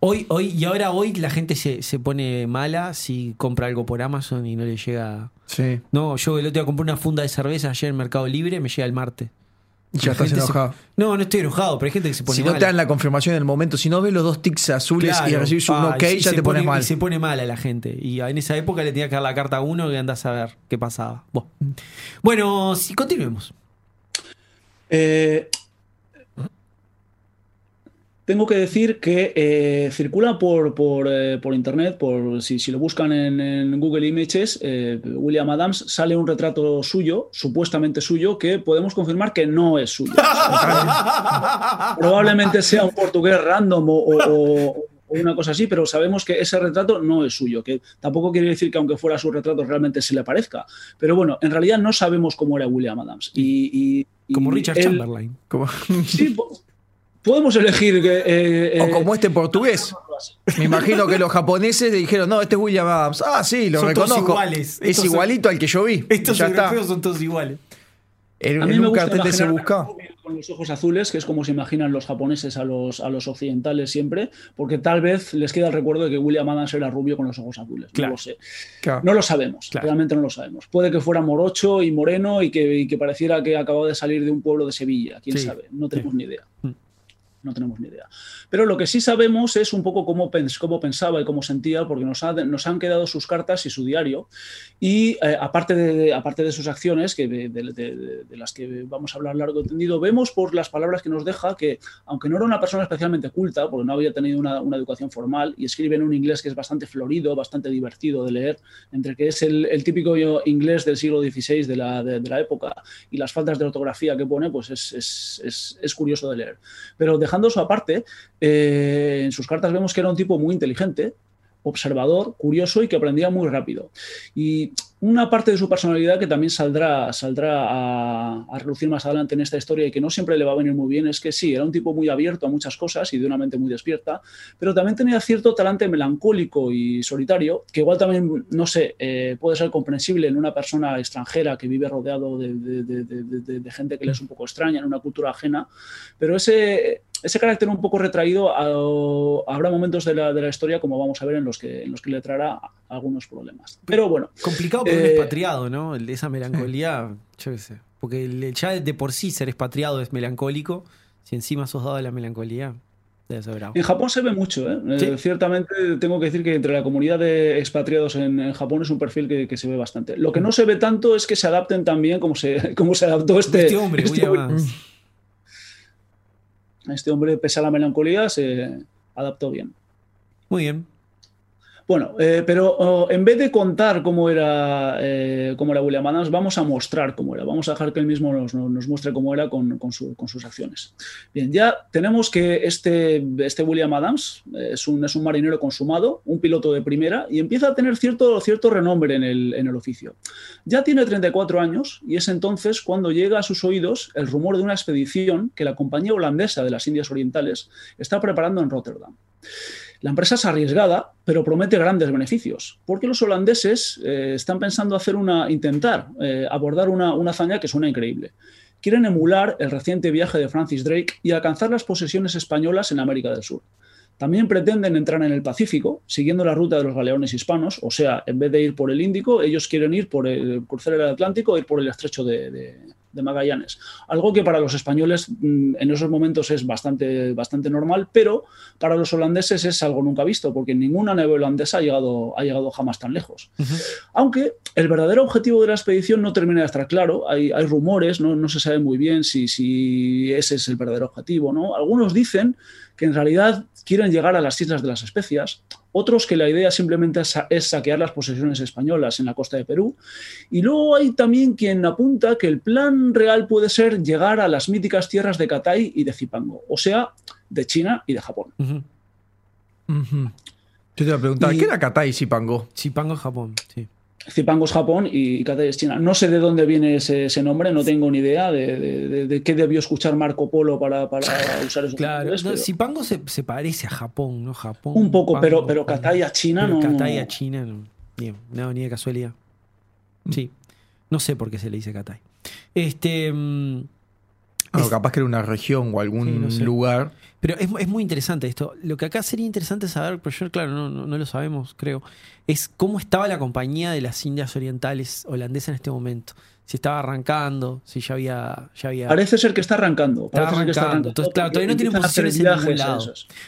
Hoy, hoy, y ahora hoy la gente se, se pone mala si compra algo por Amazon y no le llega. Sí. No, yo el otro día compré una funda de cerveza ayer en Mercado Libre, me llega el martes. Ya estás se- enojado. No, no estoy enojado, pero hay gente que se pone Si no mala. te dan la confirmación en el momento, si no ves los dos tics azules y Claro. recibes un Ah, ok, y ya te pones pone- mal. Y se pone mala la gente. Y en esa época le tenía que dar la carta a uno que andás a ver qué pasaba. Bueno, bueno si continuemos. Eh, tengo que decir que eh, circula por, por, eh, por internet, por, si, si lo buscan en, en Google Images, eh, William Adams, sale un retrato suyo, supuestamente suyo, que podemos confirmar que no es suyo. (laughs) Probablemente sea un portugués random o, o- o- o una cosa así, pero sabemos que ese retrato no es suyo, que tampoco quiere decir que aunque fuera su retrato realmente se le parezca. Pero bueno, en realidad no sabemos cómo era William Adams. Y, y- y Como Richard él- Chamberlain. Como- Sí, podemos elegir. que, eh, o eh, como este portugués. (laughs) Me imagino que los japoneses le dijeron, no, este es William Adams. Ah, sí, lo Son todos reconozco. iguales. Es Estos son- igualito al que yo vi. Estos ya está. europeos son todos iguales. En, A mí en me un gusta cartel de se busca. con los ojos azules, que es como se imaginan los japoneses a los, a los occidentales siempre, porque tal vez les queda el recuerdo de que William Adams era rubio con los ojos azules. Claro. No lo sé. Claro. No lo sabemos, Claro. realmente no lo sabemos. Puede que fuera morocho y moreno y que, y que pareciera que acababa de salir de un pueblo de Sevilla, quién Sí, sabe, no tenemos ni idea. No tenemos ni idea. Pero lo que sí sabemos es un poco cómo, pens- cómo pensaba y cómo sentía, porque nos, ha- nos han quedado sus cartas y su diario. Y eh, aparte, de, aparte de sus acciones, que de, de- de- las que vamos a hablar largo y tendido, vemos por las palabras que nos deja que, aunque no era una persona especialmente culta, porque no había tenido una, una educación formal, y escribe en un inglés que es bastante florido, bastante divertido de leer, entre que es el, el típico inglés del siglo XVI de la, de, de la época y las faltas de ortografía que pone, pues es, es- es- es curioso de leer. Pero dejando eso aparte, eh, en sus cartas vemos que era un tipo muy inteligente, observador, curioso y que aprendía muy rápido. Y una parte de su personalidad que también saldrá, saldrá a, a relucir más adelante en esta historia y que no siempre le va a venir muy bien es que sí, era un tipo muy abierto a muchas cosas y de una mente muy despierta, pero también tenía cierto talante melancólico y solitario, que igual también, no sé, eh, puede ser comprensible en una persona extranjera que vive rodeado de, de- de- de- de- de gente que le es un poco extraña, en una cultura ajena, pero ese, ese carácter un poco retraído a- habrá momentos de la, de la historia, como vamos a ver, en los que, en los que le traerá algunos problemas. Pero bueno, Complicado un Eh, expatriado, ¿no? Esa melancolía, yo qué sé. Porque ya de por sí ser expatriado es melancólico. Si encima sos dado de la melancolía. En Japón se ve mucho, ¿eh? Eh, ¿Sí? Ciertamente tengo que decir que entre la comunidad de expatriados en, en Japón es un perfil que, que se ve bastante. Lo que no se ve tanto es que se adapten también como se, (laughs) como se adaptó este, Este hombre, este, Adams. Este hombre, pese a la melancolía, se adaptó bien. Muy bien. Bueno, eh, pero oh, en vez de contar cómo era, eh, cómo era William Adams, vamos a mostrar cómo era. Vamos a dejar que él mismo nos, nos- muestre cómo era con, con sus acciones. Bien, ya tenemos que este, este William Adams eh, es un, es un marinero consumado, un piloto de primera, y empieza a tener cierto, cierto renombre en el, en el oficio. Ya tiene 34 años y es entonces cuando llega a sus oídos el rumor de una expedición que la compañía holandesa de las Indias Orientales está preparando en Rotterdam. La empresa es arriesgada, pero promete grandes beneficios, porque los holandeses eh, están pensando hacer una, intentar eh, abordar una, hazaña que suena increíble. Quieren emular el reciente viaje de Francis Drake y alcanzar las posesiones españolas en América del Sur. También pretenden entrar en el Pacífico, siguiendo la ruta de los galeones hispanos, o sea, en vez de ir por el Índico, ellos quieren ir por el cruzar el Atlántico ir por el estrecho de- de Magallanes. Algo que para los españoles mm, en esos momentos es bastante, bastante normal, pero para los holandeses es algo nunca visto, porque ninguna nave holandesa ha llegado, ha llegado jamás tan lejos. Aunque el verdadero objetivo de la expedición no termina de estar claro, hay, hay rumores, ¿no? no se sabe muy bien si, si ese es el verdadero objetivo. ¿no? Algunos dicen que en realidad quieren llegar a las Islas de las Especias, otros que la idea simplemente es, sa- es saquear las posesiones españolas en la costa de Perú, y luego hay también quien apunta que el plan real puede ser llegar a las míticas tierras de Catay y de Zipango, o sea, de China y de Japón. Yo te iba a preguntar, Y- ¿qué era Katai Zipango? Chipango, Japón. Sí. Zipango es Japón y Catay es China. No sé de dónde viene ese, ese nombre, no tengo ni idea de, de- de- de qué debió escuchar Marco Polo para, para usar esos Claro. nombres, no, pero Zipango se, se parece a Japón, ¿no? Japón. un poco, Pango, pero, pero Pango. Catay a China Pero no. Catay a China, no. Ni, no, ni de casualidad. Sí. No sé por qué se le dice Catay. Este. mm, Bueno, capaz que era una región o algún Sí, no sé. lugar. Pero es, es muy interesante esto. Lo que acá sería interesante saber, pero yo, claro, no, no, no lo sabemos, creo, es cómo estaba la compañía de las Indias Orientales holandesa en este momento. Si estaba arrancando, si ya había. Ya había Parece ser que está arrancando. Está Parece ser que está arrancando. arrancando. Entonces, claro, todavía no tienen empiezan a hacer posiciones en ningún lado.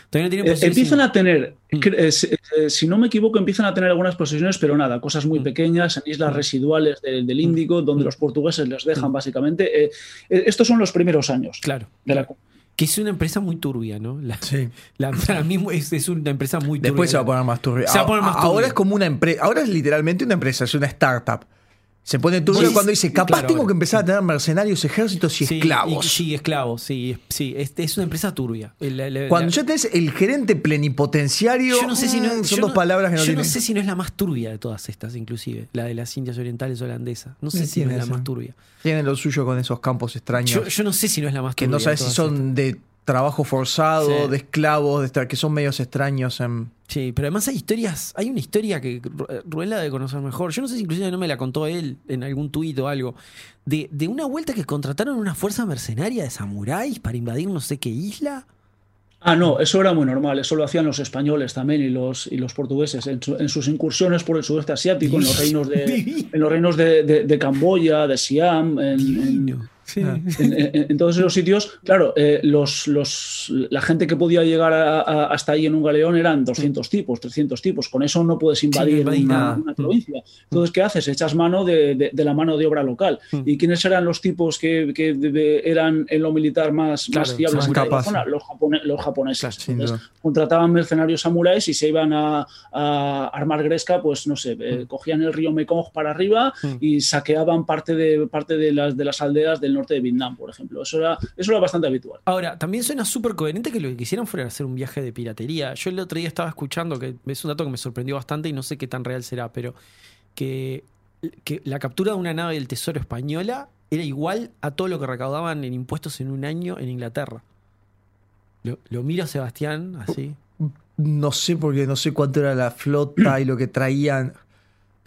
todavía no tienen Eh, posiciones empiezan en- a tener, Mm. eh, si- eh, si no me equivoco, empiezan a tener algunas posesiones, pero nada, cosas muy Mm. pequeñas en islas Mm. residuales del, del Índico, donde los portugueses les dejan básicamente. Eh, eh, estos son los primeros años Claro. de la Que es una empresa muy turbia, ¿no? La, Sí. la- para mí es, es una empresa muy turbia. Después se va a poner más turbio. Se va a poner más Ahora turbio. es como una empresa. Ahora es literalmente una empresa, es una startup. Se pone turbio cuando dice, capaz claro, tengo que empezar a tener mercenarios, ejércitos y Sí, esclavos. y- sí, esclavos, sí, es, sí, es, es una empresa turbia. El- la- la- Cuando la- ya tenés el gerente plenipotenciario, yo no sé si no, mm, son no- dos palabras que no yo tienen. no sé si no es la más turbia de todas estas, inclusive, la de las Indias Orientales holandesas. No sé Sí, si no es la más turbia. Tienen lo suyo con esos campos extraños. Yo, yo no sé si no es la más que turbia. no de sabes si son de trabajo forzado, Sí. de esclavos, de estar- que son medios extraños. En... Sí, pero además hay historias, hay una historia que Ru- Rubén la debe conocer mejor. Yo no sé si inclusive no me la contó él en algún tuit o algo. De, de una vuelta que contrataron una fuerza mercenaria de samuráis para invadir no sé qué isla. Ah, no, eso era muy normal, eso lo hacían los españoles también y los, y los portugueses en, su- en sus incursiones por el sudeste asiático, en los reinos de, en los reinos de, de- de Camboya, de Siam, en- en. Sí. Ah. (laughs) en, en- en todos esos sitios, claro, eh, los, los, la gente que podía llegar a- a- hasta ahí en un galeón eran 200 tipos, 300 tipos. Con eso no puedes invadir invadís una, una provincia. Entonces, ¿qué haces? Echas mano de, de- de la mano de obra local. Mm. ¿Y quiénes eran los tipos que, que de- de- eran en lo militar más, Claro, más fiables en capaces. zona? Los, japone- los japoneses. Claro, Entonces, contrataban mercenarios samuráis y se iban a, a armar gresca, pues no sé, eh, cogían el río Mekong para arriba Mm. y saqueaban parte de, parte de, las, de las aldeas del norte de Vietnam, por ejemplo. Eso era, eso era bastante habitual. Ahora, también suena súper coherente que lo que quisieran fuera hacer un viaje de piratería. Yo el otro día estaba escuchando, que es un dato que me sorprendió bastante y no sé qué tan real será, pero que, que la captura de una nave del Tesoro española era igual a todo lo que recaudaban en impuestos en un año en Inglaterra. Lo, lo miro a Sebastián así. No sé porque no sé cuánto era la flota y lo que traían.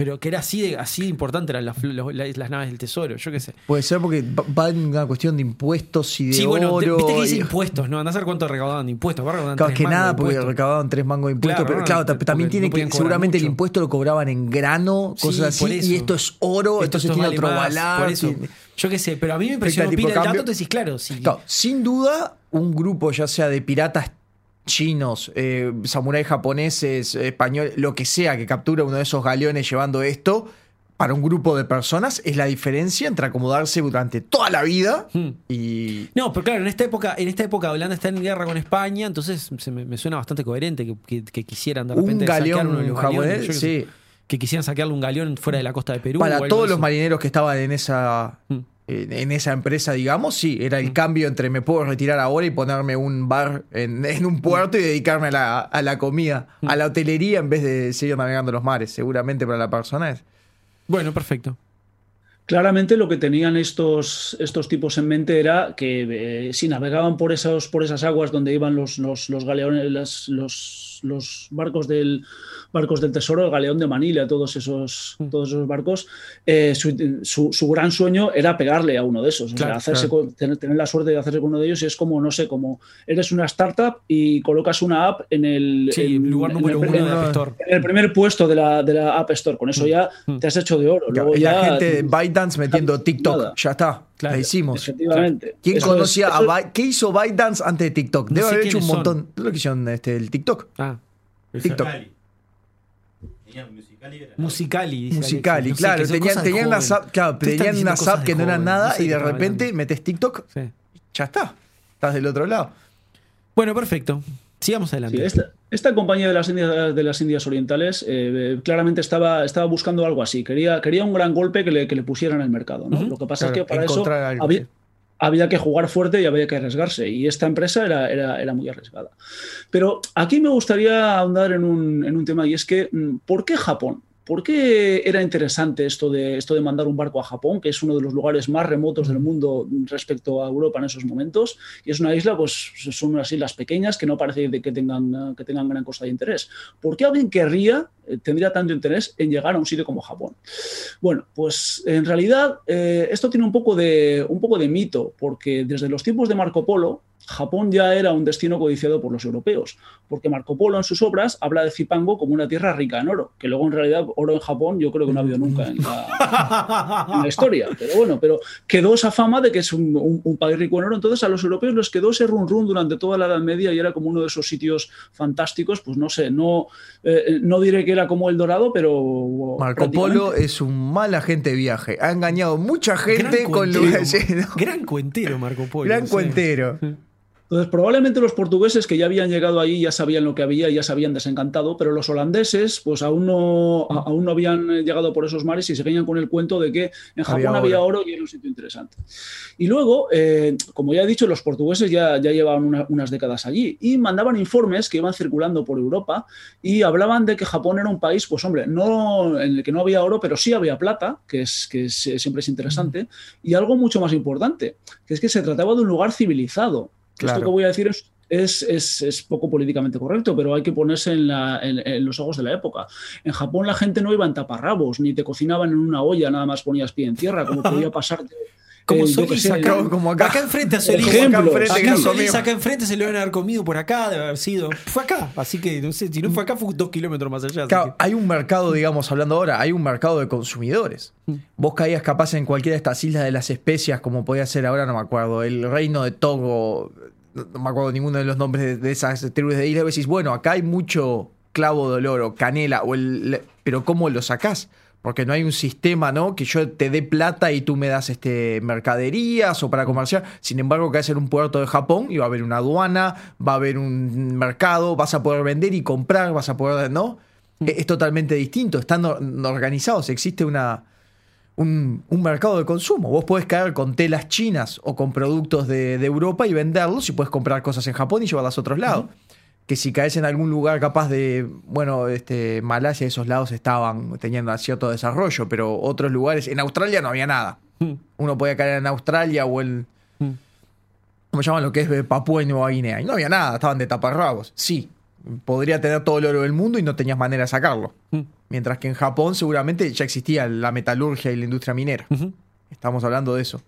Pero que era así de, así de importante eran las, las, las naves del Tesoro, yo qué sé. Puede ser porque va- en una cuestión de impuestos y de Sí, bueno, oro. viste que dice y- impuestos, ¿no? Andás a ver cuánto recaudaban de impuestos. Claro, tres que nada, porque recaudaban tres mangos de impuestos. Claro, pero no, claro, también no tiene que. Seguramente el impuesto lo cobraban en grano, Sí, cosas por así. Y esto es oro, Esto- esto tiene vale otro más, valor. Por eso. tiene- Yo qué sé, pero a mí me impresionó pila el dato. Te decís, claro, sí. Claro, sin duda, un grupo ya sea de piratas chinos, eh, samuráis japoneses, españoles, lo que sea que captura uno de esos galeones llevando esto, para un grupo de personas es la diferencia entre acomodarse durante toda la vida Hmm. y... No, pero claro, en esta época, en esta época Holanda está en guerra con España, entonces se me, me suena bastante coherente que, que- que quisieran de Un repente saquear galeón uno de los japonés, galeones, sí. que quisieran saquearle un galeón fuera de la costa de Perú. Para todos los marineros que estaban en esa, Mm. En, en esa empresa, digamos, sí, era el cambio entre me puedo retirar ahora y ponerme un bar en, (laughs) en un puerto y dedicarme a la, a la comida, a la hotelería en vez de seguir navegando los mares. Seguramente para la persona es. Bueno, perfecto. Claramente lo que tenían estos, estos tipos en mente era que eh, si navegaban por, esos, por esas aguas donde iban los, los, los galeones, las- los, los barcos del barcos del tesoro, el galeón de Manila, todos esos, Mm. todos esos barcos, eh, su, su- su gran sueño era pegarle a uno de esos, o sea, hacerse claro. con- tener, tener la suerte de hacerse con uno de ellos y es como, no sé, como eres una startup y colocas una app en el, Sí, en- lugar en número el, uno en de App Store. en el primer puesto de la, de la App Store. Con eso ya Mm. te has hecho de oro. Luego y la ya- gente de ByteDance metiendo TikTok. Nada. Ya está, Claro, la hicimos. Efectivamente. ¿Quién Eso conocía es- a eso- By- ¿Qué hizo ByteDance antes de TikTok? No Debe sé haber hecho un quiénes son. montón. Lo que hicieron este, el TikTok. Ah, TikTok. Musicali era- Musicali. dice Musicali, Alexis. No sé, claro. tenían tenían unas apps, claro, tenían unas de que no eran joven, nada no sé y de repente hablando. metes TikTok, Sí. ya está. Estás del otro lado. Bueno, perfecto. Sigamos adelante. Sí, esta, esta compañía de las Indias, de las Indias Orientales eh, claramente estaba, estaba buscando algo así. Quería, quería un gran golpe que le, que le pusiera en el mercado. ¿no? Lo que pasa Claro, es que para eso algo, había, sí. Había que jugar fuerte y había que arriesgarse. Y esta empresa era, era, era muy arriesgada. Pero aquí me gustaría ahondar en un, en un tema y es que, mm, ¿por qué Japón? ¿Por qué era interesante esto de, esto de mandar un barco a Japón, que es uno de los lugares más remotos del mundo respecto a Europa en esos momentos? Y es una isla, pues son unas islas pequeñas que no parece de que tengan, que tengan gran cosa de interés. ¿Por qué alguien querría, eh, tendría tanto interés en llegar a un sitio como Japón? Bueno, pues en realidad eh, esto tiene un poco, de, un poco de mito, porque desde los tiempos de Marco Polo, Japón ya era un destino codiciado por los europeos, porque Marco Polo en sus obras habla de Zipango como una tierra rica en oro, que luego en realidad oro en Japón yo creo que no ha habido nunca en la, en la historia, pero bueno, pero quedó esa fama de que es un, un- un país rico en oro, entonces a los europeos les quedó ese run run durante toda la Edad Media y era como uno de esos sitios fantásticos, pues no sé, no, eh, no diré que era como el Dorado, pero... Marco. Polo es un mal agente de viaje. Ha engañado mucha gente Gran con cuentero, lugares. Gran cuentero, Marco Polo. Gran sí. cuentero. Entonces, probablemente los portugueses que ya habían llegado allí ya sabían lo que había y ya se habían desencantado, pero los holandeses pues aún no, a- aún no habían llegado por esos mares y seguían con el cuento de que en Japón Había había, oro. y era un sitio interesante. Y luego, eh, como ya he dicho, los portugueses ya, ya llevaban una- unas décadas allí y mandaban informes que iban circulando por Europa y hablaban de que Japón era un país, pues hombre, no en el que no había oro, pero sí había plata, que, es, que es- eh, siempre es interesante, y algo mucho más importante, que es que se trataba de un lugar civilizado. Claro. Esto que voy a decir es, es, es- es poco políticamente correcto, pero hay que ponerse en, la- en- en los ojos de la época. En Japón la gente no iba en taparrabos, ni te cocinaban en una olla, nada más ponías pie en tierra, como podía (laughs) pasarte. Como eh, Solís sé, acá, como- como acá. acá enfrente a Solís. ejemplo, acá enfrente acá Solís, enfrente se lo deben haber comido por acá, debe haber sido. Fue acá, así que no sé, si no fue acá fue dos kilómetros más allá. Claro, que- hay un mercado, digamos, hablando ahora, hay un mercado de consumidores. Mm. Vos caías capaz en cualquiera de estas islas de las especias, como podía ser ahora, no me acuerdo, el reino de Togo, no me acuerdo ninguno de los nombres de, de esas tribus de islas. Y decís, bueno, acá hay mucho clavo de oro, canela, o el, pero ¿cómo lo sacás? Porque no hay un sistema, ¿no? Que yo te dé plata y tú me das este mercaderías o para comerciar. Sin embargo, caes en un puerto de Japón y va a haber una aduana, va a haber un mercado, vas a poder vender y comprar, vas a poder, ¿no? Es, es totalmente distinto, están or- organizados, existe una, un, un mercado de consumo. Vos podés caer con telas chinas o con productos de, de Europa y venderlos y puedes comprar cosas en Japón y llevarlas a otros lados. Que si caes en algún lugar capaz de, bueno, este, Malasia, esos lados estaban teniendo cierto desarrollo, pero otros lugares, en Australia no había nada. Mm. Uno podía caer en Australia o en, Mm. ¿cómo llaman lo que es Papúa y Nueva Guinea? Y no había nada, estaban de taparrabos. Sí, podría tener todo el oro del mundo y no tenías manera de sacarlo. Mm. Mientras que en Japón seguramente ya existía la metalurgia y la industria minera. Estamos hablando de eso.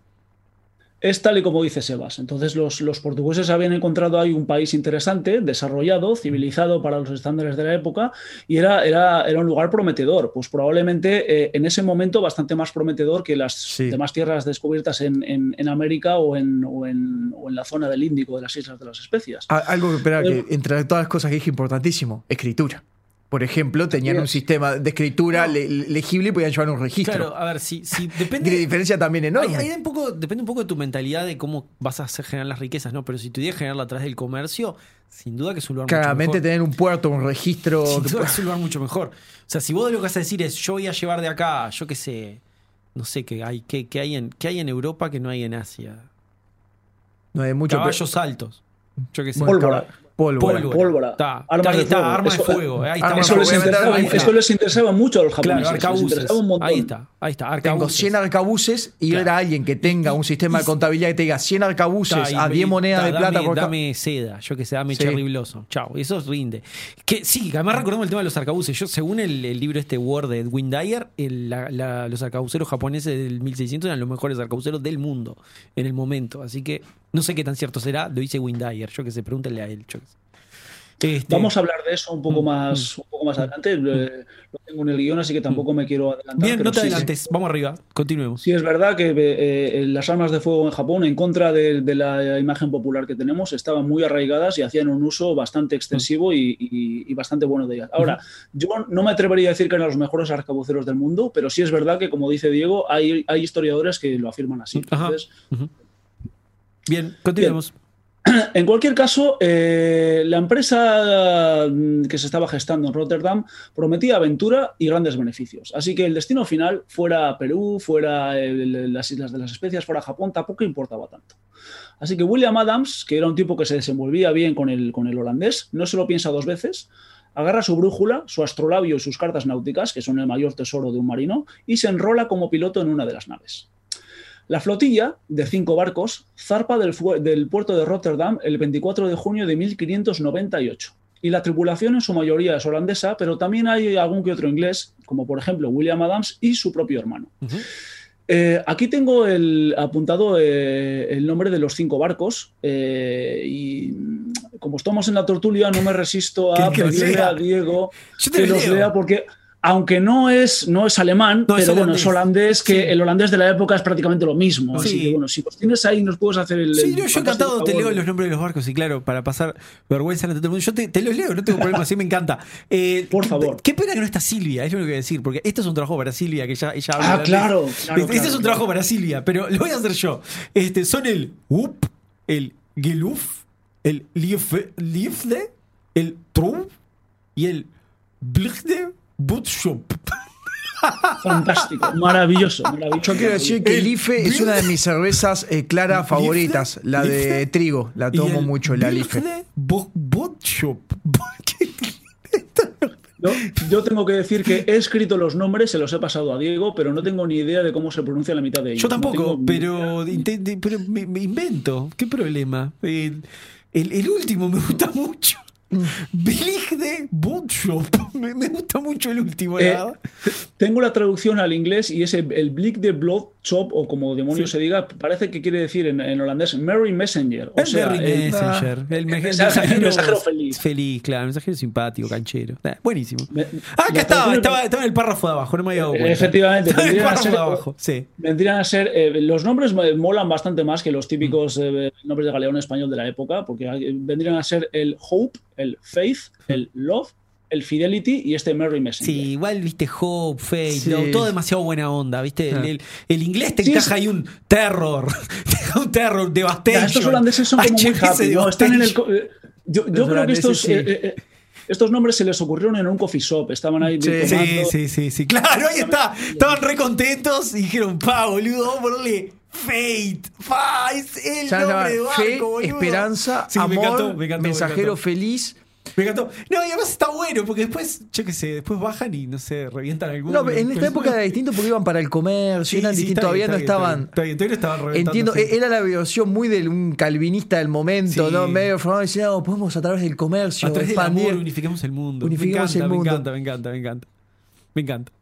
Es tal y como dice Sebas. Entonces los, los, portugueses habían encontrado ahí un país interesante, desarrollado, civilizado para los estándares de la época y era, era, era un lugar prometedor. Pues probablemente eh, en ese momento bastante más prometedor que las Sí. demás tierras descubiertas en, en- en América o en, o, en, o en la zona del Índico, de las Islas de las Especias. Algo que, espera, que entre todas las cosas que dije importantísimo, escritura. Por ejemplo, tenían un sistema de escritura le- legible y podían llevar un registro. Claro, a ver, si, si (laughs) depende. diferencia también enorme. Un poco, depende un poco de tu mentalidad de cómo vas a hacer generar las riquezas, ¿no? Pero si tu idea es generarla a través del comercio, sin duda que es un lugar mucho Claramente mejor. tener un puerto, un registro. Sin duda que es un lugar mucho mejor. O sea, si vos lo que vas a decir es yo voy a llevar de acá, yo qué sé, no sé qué hay, qué, qué hay en, qué hay en Europa que no hay en Asia. no hay mucho. Caballos altos. Yo qué sé. Pólvora. Pólvora. Pólvora. Pólvora. Está. Armas ahí de está, fuego. armas de Eso- fuego. Ahí está. Armas Eso de les, interesaba, Ahí está. eso les interesaba mucho a los Claro, japoneses. interesaba un montón. Ahí está, ahí está. Tengo Arcabuces. 100 arcabuces y Claro. era alguien que tenga un sistema de contabilidad que te diga 100 arcabuces y- a 10 y- monedas de plata dame, por cada. dame seda, yo que sé, dame Sí. cherry blossom. Chao, eso rinde. Que sí, además recordamos el tema de los arcabuces. Yo, según el, el libro este Word de Edwin Dyer, el- la- la- los arcabuceros japoneses del 1600 eran los mejores arcabuceros del mundo en el momento. Así que no sé qué tan cierto será, lo dice Win Dyer. Yo que sé, pregúntenle a él. yo que sé. Este, Vamos a hablar de eso un poco Mm, más, un poco más adelante. Eh, Lo tengo en el guion, así que tampoco me quiero adelantar. Bien, no te sí, sí. adelantes. Vamos arriba, continuemos. Sí, es verdad que eh, eh, las armas de fuego en Japón, en contra de, de la imagen popular que tenemos, estaban muy arraigadas y hacían un uso bastante extensivo y, y- y bastante bueno de ellas. Ahora, yo no me atrevería a decir que eran los mejores arcabuceros del mundo, pero sí es verdad que, como dice Diego, hay, hay historiadores que lo afirman así. Bien, continuemos. (clears throat) En cualquier caso, eh, la empresa mm, que se estaba gestando en Rotterdam prometía aventura y grandes beneficios. Así que el destino final, fuera Perú, fuera el- las Islas de las Especias, fuera Japón, tampoco importaba tanto. Así que William Adams, que era un tipo que se desenvolvía bien con el, con el holandés, no se lo piensa dos veces, agarra su brújula, su astrolabio y sus cartas náuticas, que son el mayor tesoro de un marino, y se enrola como piloto en una de las naves. La flotilla, de cinco barcos, zarpa del, puerto de Rotterdam el 24 de junio de 1598. Y la tripulación en su mayoría es holandesa, pero también hay algún que otro inglés, como por ejemplo William Adams y su propio hermano. Eh, aquí tengo el, apuntado eh, el nombre de los cinco barcos eh, y como estamos en la tortulia no me resisto a pedirle a Diego que lo los lea porque aunque no es, no es alemán, No, es pero bueno, es holandés, que Sí. el holandés de la época es prácticamente lo mismo. Así Sí. que bueno, si los tienes ahí nos puedes hacer el... Sí, el yo fantástico encantado te leo los nombres de los barcos y claro, para pasar vergüenza ante todo el mundo. Yo te, te los leo, no tengo problema, sí me encanta. Eh, Por favor. Qué pena que no está Silvia, es lo que voy a decir, porque este es un trabajo para Silvia, que ella, ella habla Ah, claro, claro, Este, claro, este es un claro. trabajo para Silvia, pero lo voy a hacer yo. Este, son el UP, el Geluf, el Liefde, el Trou y el Blichte Bootshop. Fantástico, maravilloso, maravilloso. Yo quiero decir que el IFE es una de mis cervezas eh, claras favoritas, la de trigo. La tomo el mucho, la IFE. Bootshop. (laughs) Yo, yo tengo que decir que he escrito los nombres, se los he pasado a Diego, pero no tengo ni idea de cómo se pronuncia la mitad de ellos. Yo tampoco, pero, pero me, me invento. ¿Qué problema? El, el- el último me gusta mucho. (laughs) Bilig de Bootshop. (laughs) Me, me gusta mucho el último, Eh. Tengo la traducción al inglés y es el, el Blick de Blood Chop, o como demonios Sí. se diga, parece que quiere decir en, en holandés Merry Messenger. O El sea, Merry el- Messenger. (laughs) El, me- mensajero- mensajero feliz. Feliz, claro. Mensajero simpático, canchero. Eh, buenísimo. Me- Ah, acá estaba, estaba, estaba en el párrafo de abajo, no me había dado cuenta. Efectivamente, Estaba el a ser- de abajo, sí. Vendrían a ser. eh, los nombres molan bastante más que los típicos eh, nombres de galeón español de la época, porque vendrían a ser el Hope, el Faith, el Love, el Fidelity y este Merry Messenger. Sí, igual, viste, Hope, Sí. lo- todo demasiado buena onda, viste. El, Ah. el- el inglés te Sí, encaja ahí un terror, (laughs) un terror, devastation. Ya, estos holandeses son como muy happy, ¿no? Están en el. eh, Yo, yo creo que estos. sí. eh, eh, estos nombres se les ocurrieron en un coffee shop, estaban ahí Sí, tomando- Sí, sí, sí, sí, claro, ahí está. Estaban re contentos y dijeron, pa, boludo, vamos a ponerle Fate. Pa, es el nombre de barco, Fe, boludo. esperanza, Sí, me amor, encantó, me encantó, me mensajero feliz. Me encantó. No, y además está bueno, porque después, yo qué sé, después bajan y no sé, revientan alguno. No, pero en esta época era distinto porque iban para el comercio, Sí, eran sí, distintos, está todavía bien, no está bien, estaban. Está bien, todavía no estaban reventando. Entiendo, así. era la versión muy de un calvinista del momento, Sí. ¿no? Medio formado, decía, "No, podemos a través del comercio A través del expandir". amor unifiquemos el mundo. Unifiquemos me encanta, el mundo. Me encanta, me encanta, me encanta. Me encanta.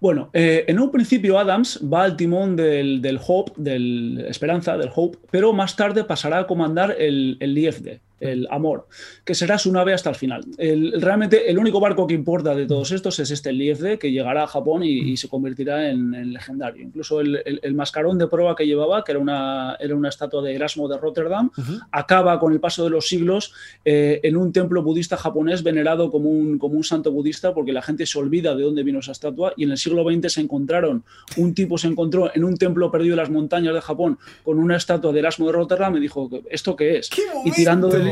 Bueno, eh, en un principio Adams va al timón del, del Hope, del Esperanza, del Hope, pero más tarde pasará a comandar el, el IFD, el Amor, que será su nave hasta el final. El- realmente el único barco que importa de todos estos es este, el IFD, que llegará a Japón y, y se convertirá en, en legendario. Incluso el, el- el mascarón de prueba que llevaba, que era una, era una estatua de Erasmo de Rotterdam, acaba con el paso de los siglos eh, en un templo budista japonés venerado como un, como un santo budista porque la gente se olvida de dónde vino esa estatua y en el siglo XX se encontraron, un tipo se encontró en un templo perdido en las montañas de Japón con una estatua de Erasmo de Rotterdam y dijo, ¿esto qué es? ¡Qué y tirando del! Mm,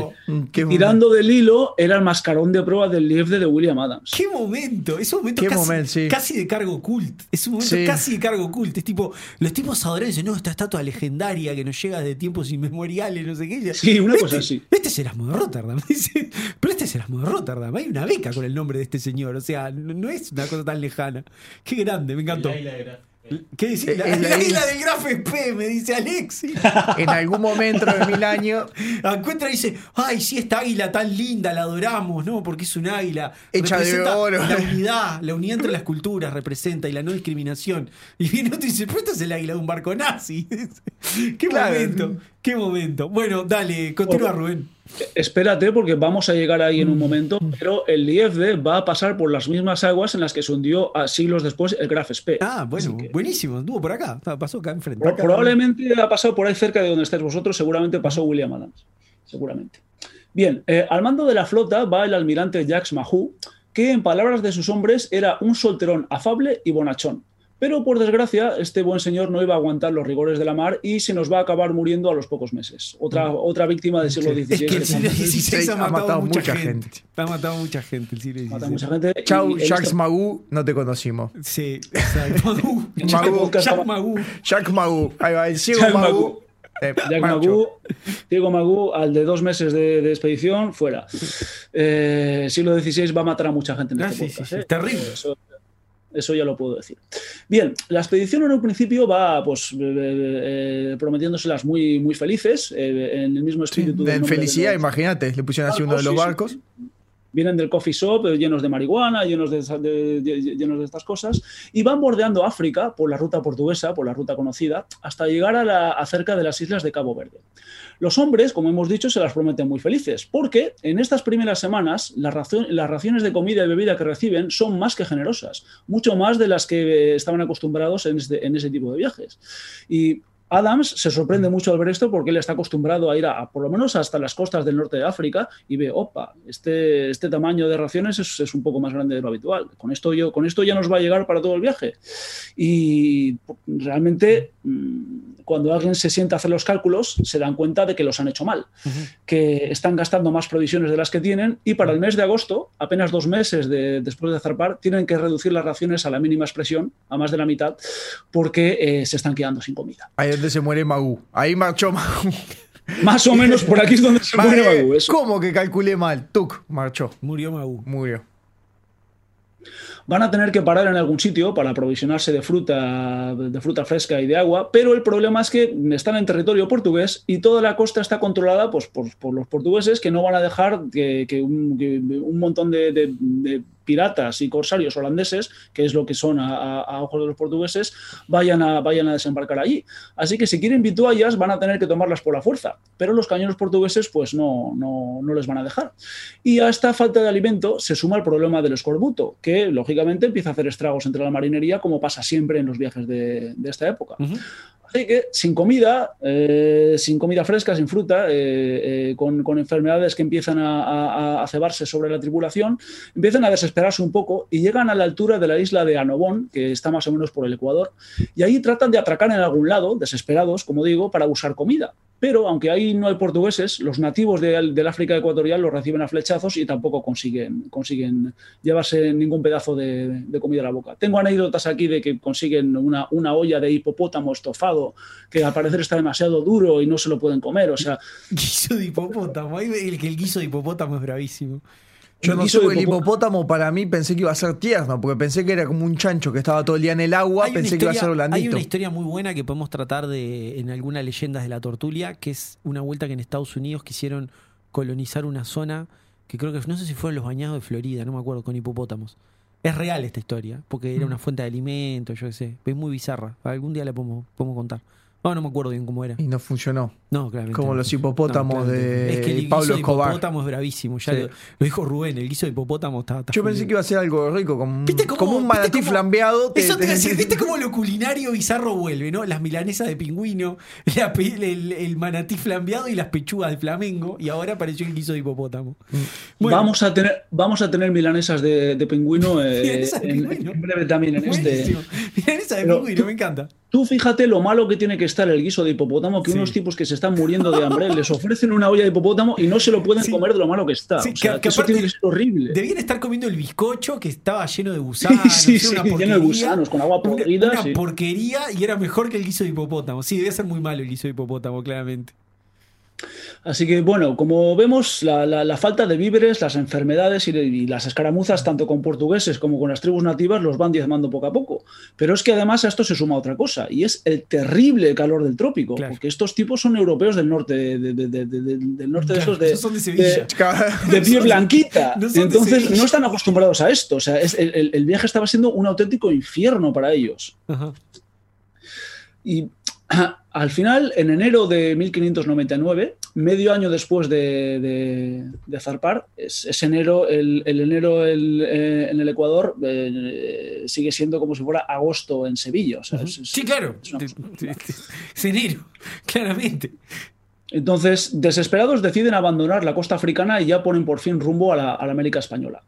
qué tirando del hilo era el mascarón de prueba del IFD de William Adams. ¡Qué momento! Es un momento, Qué casi, momento, sí. casi de cargo oculto. Es un momento Sí. casi de cargo oculto. Es tipo, los tipos adoran y dicen, no, esta estatua legendaria que nos llega de tiempos inmemoriales, no sé qué. Sí, una Este- cosa así. Este es Erasmo de Rotterdam. (laughs) Pero este es Erasmo de Rotterdam. Hay una beca con el nombre de este señor. O sea, no, no es una cosa tan lejana. Qué grande, me encantó. ¿Qué dice? Eh, La, la la isla- del Graf P, me dice Alexis. En algún momento de mil años (laughs) Encuentra y dice, ay, sí, esta águila tan linda, la adoramos, ¿no? Porque es un águila. Hecha de oro. La (laughs) unidad, la unidad entre las culturas representa y la no discriminación. Y viene otro y dice, pero esto es el águila de un barco nazi. (laughs) qué Claro. momento, qué momento. Bueno, dale, continúa Rubén. Espérate porque vamos a llegar ahí en un momento, pero el IFD va a pasar por las mismas aguas en las que se hundió a siglos después el Graf Spee. Ah, bueno, que- buenísimo, anduvo por acá, pasó acá enfrente. Pro- Probablemente ha pasado por ahí cerca de donde estáis vosotros, seguramente pasó William Adams. Seguramente. Bien, eh, al mando de la flota va el almirante Jacques Mahou, que en palabras de sus hombres era un solterón afable y bonachón. Pero por desgracia, este buen señor no iba a aguantar los rigores de la mar y se nos va a acabar muriendo a los pocos meses. Otra, otra víctima del siglo XVI. Es que el siglo XVI ha ha matado, matado mucha, mucha gente. gente. Ha matado mucha gente el siglo XVI. mucha gente. Chau, Jacques este- Magoo, no te conocimos. Sí, exacto. (laughs) Este Jacques Magoo. Jacques Magoo, ahí va, el ciego eh, Jack Diego Magoo, al de dos meses de, de expedición, fuera. Eh, siglo XVI va a matar a mucha gente en Ah, este sí, sí, podcast, sí, ¿eh? terrible. Eso, eso ya lo puedo decir. Bien, la expedición en un principio va pues, eh, eh, prometiéndoselas muy, muy felices, eh, en el mismo Sí, espíritu del en de felicidad, los- imagínate, le pusieron así uno de barcos, los sí, sí. Vienen del coffee shop eh, llenos de marihuana, llenos de, llenos de estas cosas, y van bordeando África por la ruta portuguesa, por la ruta conocida, hasta llegar a, la, cerca de las islas de Cabo Verde. Los hombres, como hemos dicho, se las prometen muy felices, porque en estas primeras semanas las, las raciones de comida y bebida que reciben son más que generosas, mucho más de las que estaban acostumbrados en, este- en ese tipo de viajes. Y Adams se sorprende mucho al ver esto porque él está acostumbrado a ir a, a, por lo menos hasta las costas del norte de África y ve, opa, este, este tamaño de raciones es, es un poco más grande de lo habitual. Con esto, yo, con esto ya nos va a llegar para todo el viaje. Y realmente mm, cuando alguien se sienta a hacer los cálculos se dan cuenta de que los han hecho mal, que están gastando más provisiones de las que tienen y para el mes de agosto, apenas dos meses de- después de zarpar, tienen que reducir las raciones a la mínima expresión, a más de la mitad, porque eh, se están quedando sin comida. Ahí es donde se muere Magoo. Ahí marchó Magoo. Más o menos por aquí es donde se (laughs) muere eso. ¿Cómo que calculé mal? Tuk, marchó. Murió Magoo. Murió. Van a tener que parar en algún sitio para aprovisionarse de fruta, de fruta fresca y de agua, pero el problema es que están en territorio portugués y toda la costa está controlada pues, por, por los portugueses que no van a dejar que, un, montón de piratas y corsarios holandeses, que es lo que son a, ojos de los portugueses, vayan a, vayan a desembarcar allí. Así que si quieren vituallas van a tener que tomarlas por la fuerza, pero los cañones portugueses pues no, no, no les van a dejar. Y a esta falta de alimento se suma el problema del escorbuto, que lógicamente empieza a hacer estragos entre la marinería, como pasa siempre en los viajes de, esta época. Así que sin comida, eh, sin comida fresca, sin fruta, eh, eh, con, enfermedades que empiezan a, cebarse sobre la tripulación, empiezan a desesperarse un poco y llegan a la altura de la isla de Anobón, que está más o menos por el Ecuador, y ahí tratan de atracar en algún lado, desesperados, como digo, para buscar comida. Pero aunque ahí no hay portugueses, los nativos de- del África ecuatorial los reciben a flechazos y tampoco consiguen, consiguen llevarse ningún pedazo de, comida a la boca. Tengo anécdotas aquí de que consiguen una, olla de hipopótamo estofado que al parecer está demasiado duro y no se lo pueden comer. O sea, (laughs) Guiso de hipopótamo. El el guiso de hipopótamo es bravísimo. Yo no de el hipopó- hipopótamo para mí pensé que iba a ser tierno, porque pensé que era como un chancho que estaba todo el día en el agua, Hay una pensé que iba a ser historia- Hay una historia muy buena que podemos tratar de en algunas leyendas de la tortulia, que es una vuelta que en Estados Unidos quisieron colonizar una zona que creo que no sé si fueron los bañados de Florida, no me acuerdo, con hipopótamos. Es real esta historia, porque era Mm. una fuente de alimento, yo qué sé. Es muy bizarra. Algún día la podemos, podemos contar. No, no me acuerdo bien cómo era. Y no funcionó. No, claramente. Como no. los hipopótamos de Es que el Pablo Escobar. hipopótamo es bravísimo. Ya Sí. lo, lo dijo Rubén, el guiso de hipopótamo está. está Yo pensé que iba a ser algo rico, como, ¿Viste cómo- como un viste manatí cómo- flambeado. Eso te iba a decir, ¿viste cómo lo culinario bizarro vuelve, no? Las milanesas de pingüino, (laughs) la el, el manatí flambeado y las pechugas de flamengo, y ahora apareció el guiso de hipopótamo. Bueno, Vamos, a tener, vamos a tener milanesas de, de pingüino, eh, Milanesas de en, pingüino. en breve también en este. buenísimo. Milanesa de Pero pingüino, tú- me encanta. Tú fíjate lo malo que tiene que estar el guiso de hipopótamo, que Sí. unos tipos que se están muriendo de hambre les ofrecen una olla de hipopótamo y no se lo pueden Sí. comer de lo malo que está. Sí, o sea, que- que que eso aparte tiene que ser horrible. Debían estar comiendo el bizcocho que estaba lleno de gusanos. sí, sí, una lleno de porquería. gusanos, con agua podrida. Una, porquería y era mejor que el guiso de hipopótamo. Sí, debía ser muy malo el guiso de hipopótamo, claramente. Así que, bueno, como vemos, la, la- la falta de víveres, las enfermedades y, y las escaramuzas, tanto con portugueses como con las tribus nativas, los van diezmando poco a poco. Pero es que además a esto se suma otra cosa, y es el terrible calor del trópico, Claro. porque estos tipos son europeos del norte, de, de- de- de- de- del norte de Claro, esos de, de piel blanquita. no Entonces no están acostumbrados a esto. O sea, es- el, el- el viaje estaba siendo un auténtico infierno para ellos. Ajá. Y (clears throat) al final, en enero de 1599, medio año después de, de- de zarpar, es, es enero, el, el enero el, eh, en el Ecuador eh, sigue siendo como si fuera agosto en Sevilla. O sea, es- es- Sí, claro. Es enero, (laughs) claramente. Entonces, desesperados deciden abandonar la costa africana y ya ponen por fin rumbo a la, a la América española.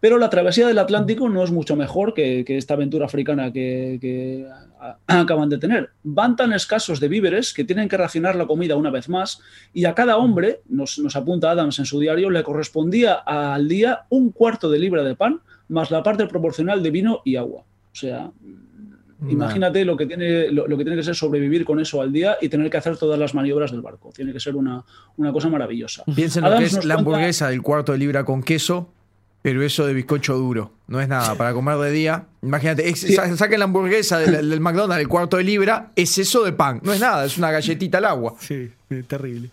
Pero la travesía del Atlántico no es mucho mejor que, que esta aventura africana que, que a- acaban de tener. Van tan escasos de víveres que tienen que racionar la comida una vez más y a cada hombre, nos, nos apunta Adams en su diario, le correspondía al día un cuarto de libra de pan más la parte proporcional de vino y agua. O sea, Imagínate lo que, tiene, lo, lo que tiene que ser sobrevivir con eso al día y tener que hacer todas las maniobras del barco. Tiene que ser una, una cosa maravillosa. Piensen lo que es la hamburguesa del cuarto de libra con queso, pero eso de bizcocho duro. No es nada para comer de día. Imagínate, es- saquen la hamburguesa del, del McDonald's, el cuarto de libra, es eso de pan. No es nada, es una galletita al agua. Sí, terrible.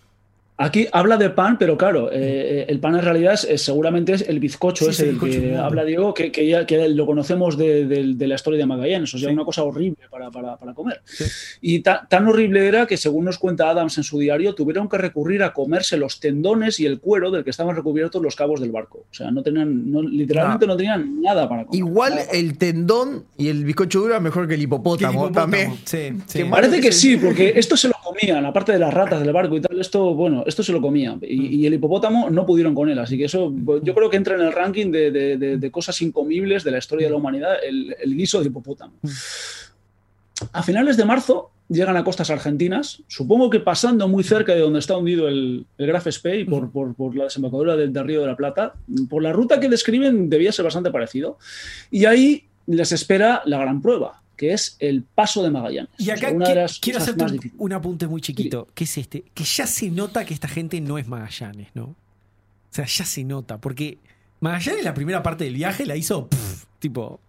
Aquí habla de pan, pero claro, eh, el pan en realidad es, es- seguramente es el bizcocho Sí, del bizcocho que inmundo. habla Diego, que, que ya que lo conocemos de, de- de la historia de Magallanes, o sea, Sí. una cosa horrible para, para- para comer. Sí. Y ta- tan horrible era que, según nos cuenta Adams en su diario, tuvieron que recurrir a comerse los tendones y el cuero del que estaban recubiertos los cabos del barco. O sea, no tenían, no- literalmente no. tenían nada para comer. Igual para- el tendón y el bizcocho duro es mejor que el hipopótamo, Que el hipopótamo. también. Mal. Parece que sí, porque esto se lo comían, aparte de las ratas del barco y tal, esto, bueno, esto se lo comían. Y, y el hipopótamo no pudieron con él, así que eso pues, yo creo que entra en el ranking de, de- de- de cosas incomibles de la historia de la humanidad, el, el guiso de hipopótamo. A finales de marzo llegan a costas argentinas, supongo que pasando muy cerca de donde está hundido el, el Graf Spee, por, por- por la desembocadura del, del Río de la Plata. Por la ruta que describen debía ser bastante parecido. Y ahí les espera la gran prueba, que es el paso de Magallanes. Y O acá sea, una de qui- las quiero hacerte un, apunte muy chiquito, que es este, que ya se nota que esta gente no es Magallanes, ¿no? O sea, ya se nota, porque Magallanes la primera parte del viaje la hizo pff, tipo...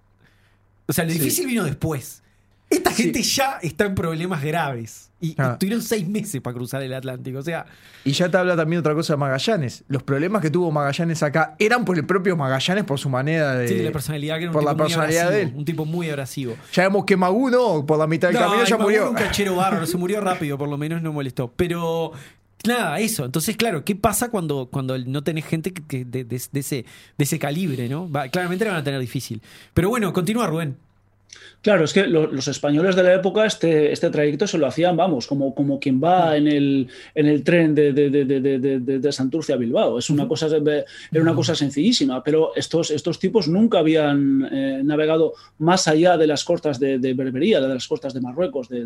O sea, lo Sí. difícil vino después. Esta gente ya está en problemas graves. Y Ah. tuvieron seis meses para cruzar el Atlántico. O sea, Y ya te habla también otra cosa de Magallanes. Los problemas que tuvo Magallanes acá eran por el propio Magallanes, por su manera de. sí, la personalidad que era un por la tipo muy personalidad de abrasivo, él. Un tipo muy abrasivo. Ya vemos que Maguno, por la mitad del camino, ya murió. Un cachero (laughs) bárbaro, se murió rápido, por lo menos no molestó. Pero nada, eso. Entonces, claro, ¿qué pasa cuando, cuando no tenés gente que, que de, de- de ese, de ese calibre, ¿no? Va- claramente la van a tener difícil. Pero bueno, continúa Rubén. Claro, es que lo- los españoles de la época este, este trayecto se lo hacían, vamos, como, como quien va en el, en el tren de, de, de, de, de- de- de Santurce a Bilbao. Es una cosa, era una cosa sencillísima, pero estos, estos tipos nunca habían eh, navegado más allá de las costas de, de Berbería, de las costas de Marruecos, de,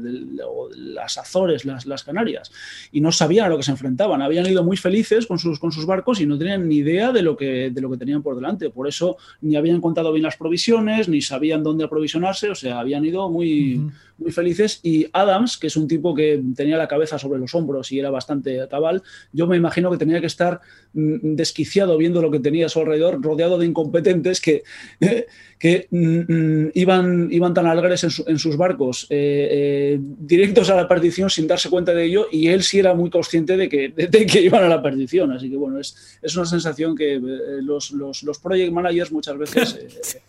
las Azores, las, las Canarias, y no sabían a lo que se enfrentaban. Habían ido muy felices con sus, con sus barcos y no tenían ni idea de lo, que, de lo que tenían por delante. Por eso ni habían contado bien las provisiones, ni sabían dónde o sea, habían ido muy, muy felices. Y Adams, que es un tipo que tenía la cabeza sobre los hombros y era bastante cabal, yo me imagino que tenía que estar mm, desquiciado viendo lo que tenía a su alrededor, rodeado de incompetentes que, (laughs) que mm, mm, iban, iban tan alegres en, su- en sus barcos, eh, eh, directos a la perdición sin darse cuenta de ello, y él sí era muy consciente de que, (laughs) de, de que iban a la perdición. Así que bueno, es, es una sensación que eh, los, los, los project managers muchas veces (laughs) eh,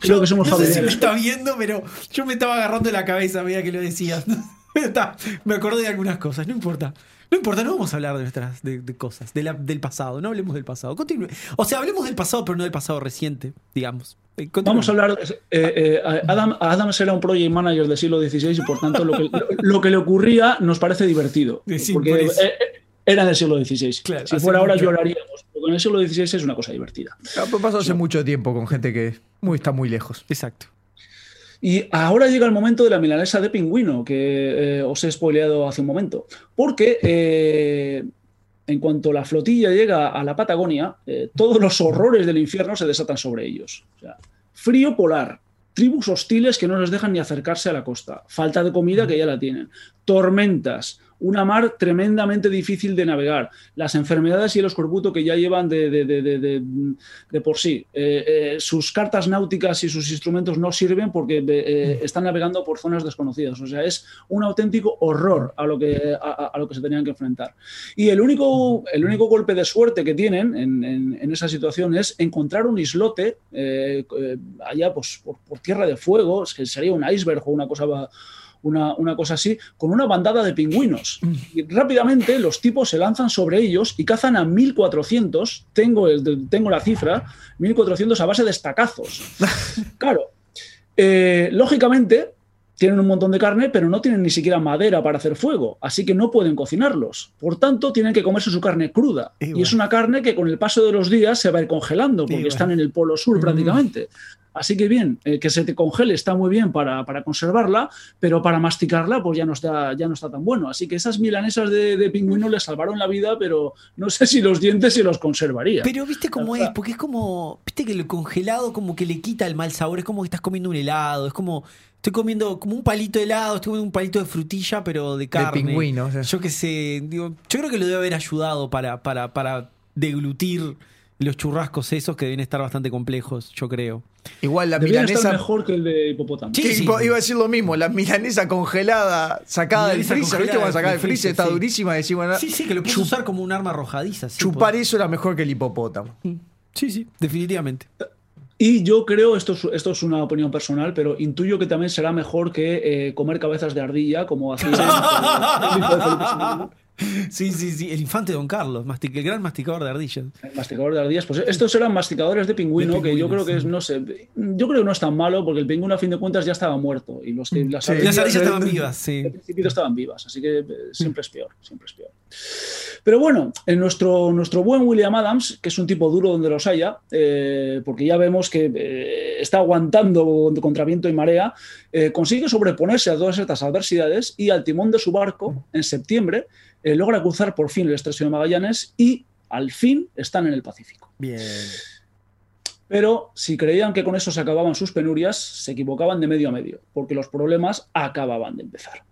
Creo que somos no sé si me está viendo, pero yo me estaba agarrando la cabeza a medida que lo decías. (laughs) Está, me acordé de algunas cosas, no importa. No importa, no vamos a hablar de nuestras de, de cosas, de la- del pasado, no hablemos del pasado. Continúe. O sea, hablemos del pasado, pero no del pasado reciente, digamos. Eh, continúe. Vamos a hablar. eh, eh, Adam, Adams era un project manager del siglo XVI y por tanto lo que, lo, lo que le ocurría nos parece divertido. Sí, porque por eh, eh, era del siglo XVI. Claro, si fuera ahora mucho. lloraríamos. Pero en el siglo XVI es una cosa divertida. Ha pasado hace mucho tiempo con gente que muy, está muy lejos. Exacto. Y ahora llega el momento de la milanesa de pingüino, que eh, os he spoileado hace un momento. Porque eh, en cuanto la flotilla llega a la Patagonia, eh, todos los horrores del infierno se desatan sobre ellos. O sea, frío polar, tribus hostiles que no les dejan ni acercarse a la costa, falta de comida que ya la tienen, tormentas, una mar tremendamente difícil de navegar, las enfermedades y el escorbuto que ya llevan de, por sí. Eh, eh, sus cartas náuticas y sus instrumentos no sirven porque eh, están navegando por zonas desconocidas. O sea, es un auténtico horror a lo que, a, lo que se tenían que enfrentar. Y el único, el único golpe de suerte que tienen en, en- en esa situación es encontrar un islote allá pues, por, por tierra de fuego, que sería un iceberg o una cosa una, una cosa así, con una bandada de pingüinos. Y rápidamente los tipos se lanzan sobre ellos y cazan a 1400, tengo, el, tengo la cifra, 1400 a base de estacazos. (laughs) Claro, eh, lógicamente tienen un montón de carne, pero no tienen ni siquiera madera para hacer fuego, así que no pueden cocinarlos. Por tanto, tienen que comerse su carne cruda. Y es una carne que con el paso de los días se va a ir congelando, porque bueno. están en el polo sur Mm. prácticamente. Así que bien, eh, que se te congele está muy bien para, para conservarla, pero para masticarla pues ya no está, ya no está tan bueno. Así que esas milanesas de, de pingüino le salvaron la vida, pero no sé si los dientes se los conservaría. Pero viste cómo es, porque es como, viste que lo congelado como que le quita el mal sabor, es como que estás comiendo un helado, es como, estoy comiendo como un palito de helado, estoy comiendo un palito de frutilla, pero de carne. pingüino, o sea. Yo qué sé, digo, yo creo que lo debe haber ayudado para, para, para deglutir los churrascos esos que deben estar bastante complejos, yo creo. Igual la Debería estar milanesa. mejor que el de hipopótamo. Sí, sí. iba a decir lo mismo, la milanesa congelada sacada Milanesa del freezer, ¿viste? Cuando sacada del freezer está sí. durísima bueno, Sí, sí, que lo puedes usar como un arma arrojadiza. sí, chupar por- eso era mejor que el hipopótamo. Sí, sí, definitivamente. Y yo creo, esto es, esto es una opinión personal, pero intuyo que también será mejor que eh, comer cabezas de ardilla, como hacía (laughs) Sí, sí, sí. El infante Don Carlos, mastic- el gran masticador de ardillas. El masticador de ardillas. Pues estos eran masticadores de pingüino, De que yo creo que es, no sé, yo creo que no es tan malo, porque el pingüino a fin de cuentas ya estaba muerto. Y los que las Sí. Las ardillas de- estaban vivas, sí. Al principio estaban vivas, así que eh, siempre es peor, siempre es peor. Pero bueno, en nuestro, nuestro buen William Adams, que es un tipo duro donde los haya, eh, porque ya vemos que eh, está aguantando contra viento y marea, eh, consigue sobreponerse a todas estas adversidades y al timón de su barco, en septiembre, eh, logra cruzar por fin el estrecho de Magallanes y al fin están en el Pacífico. Bien. Pero si creían que con eso se acababan sus penurias, se equivocaban de medio a medio, porque los problemas acababan de empezar.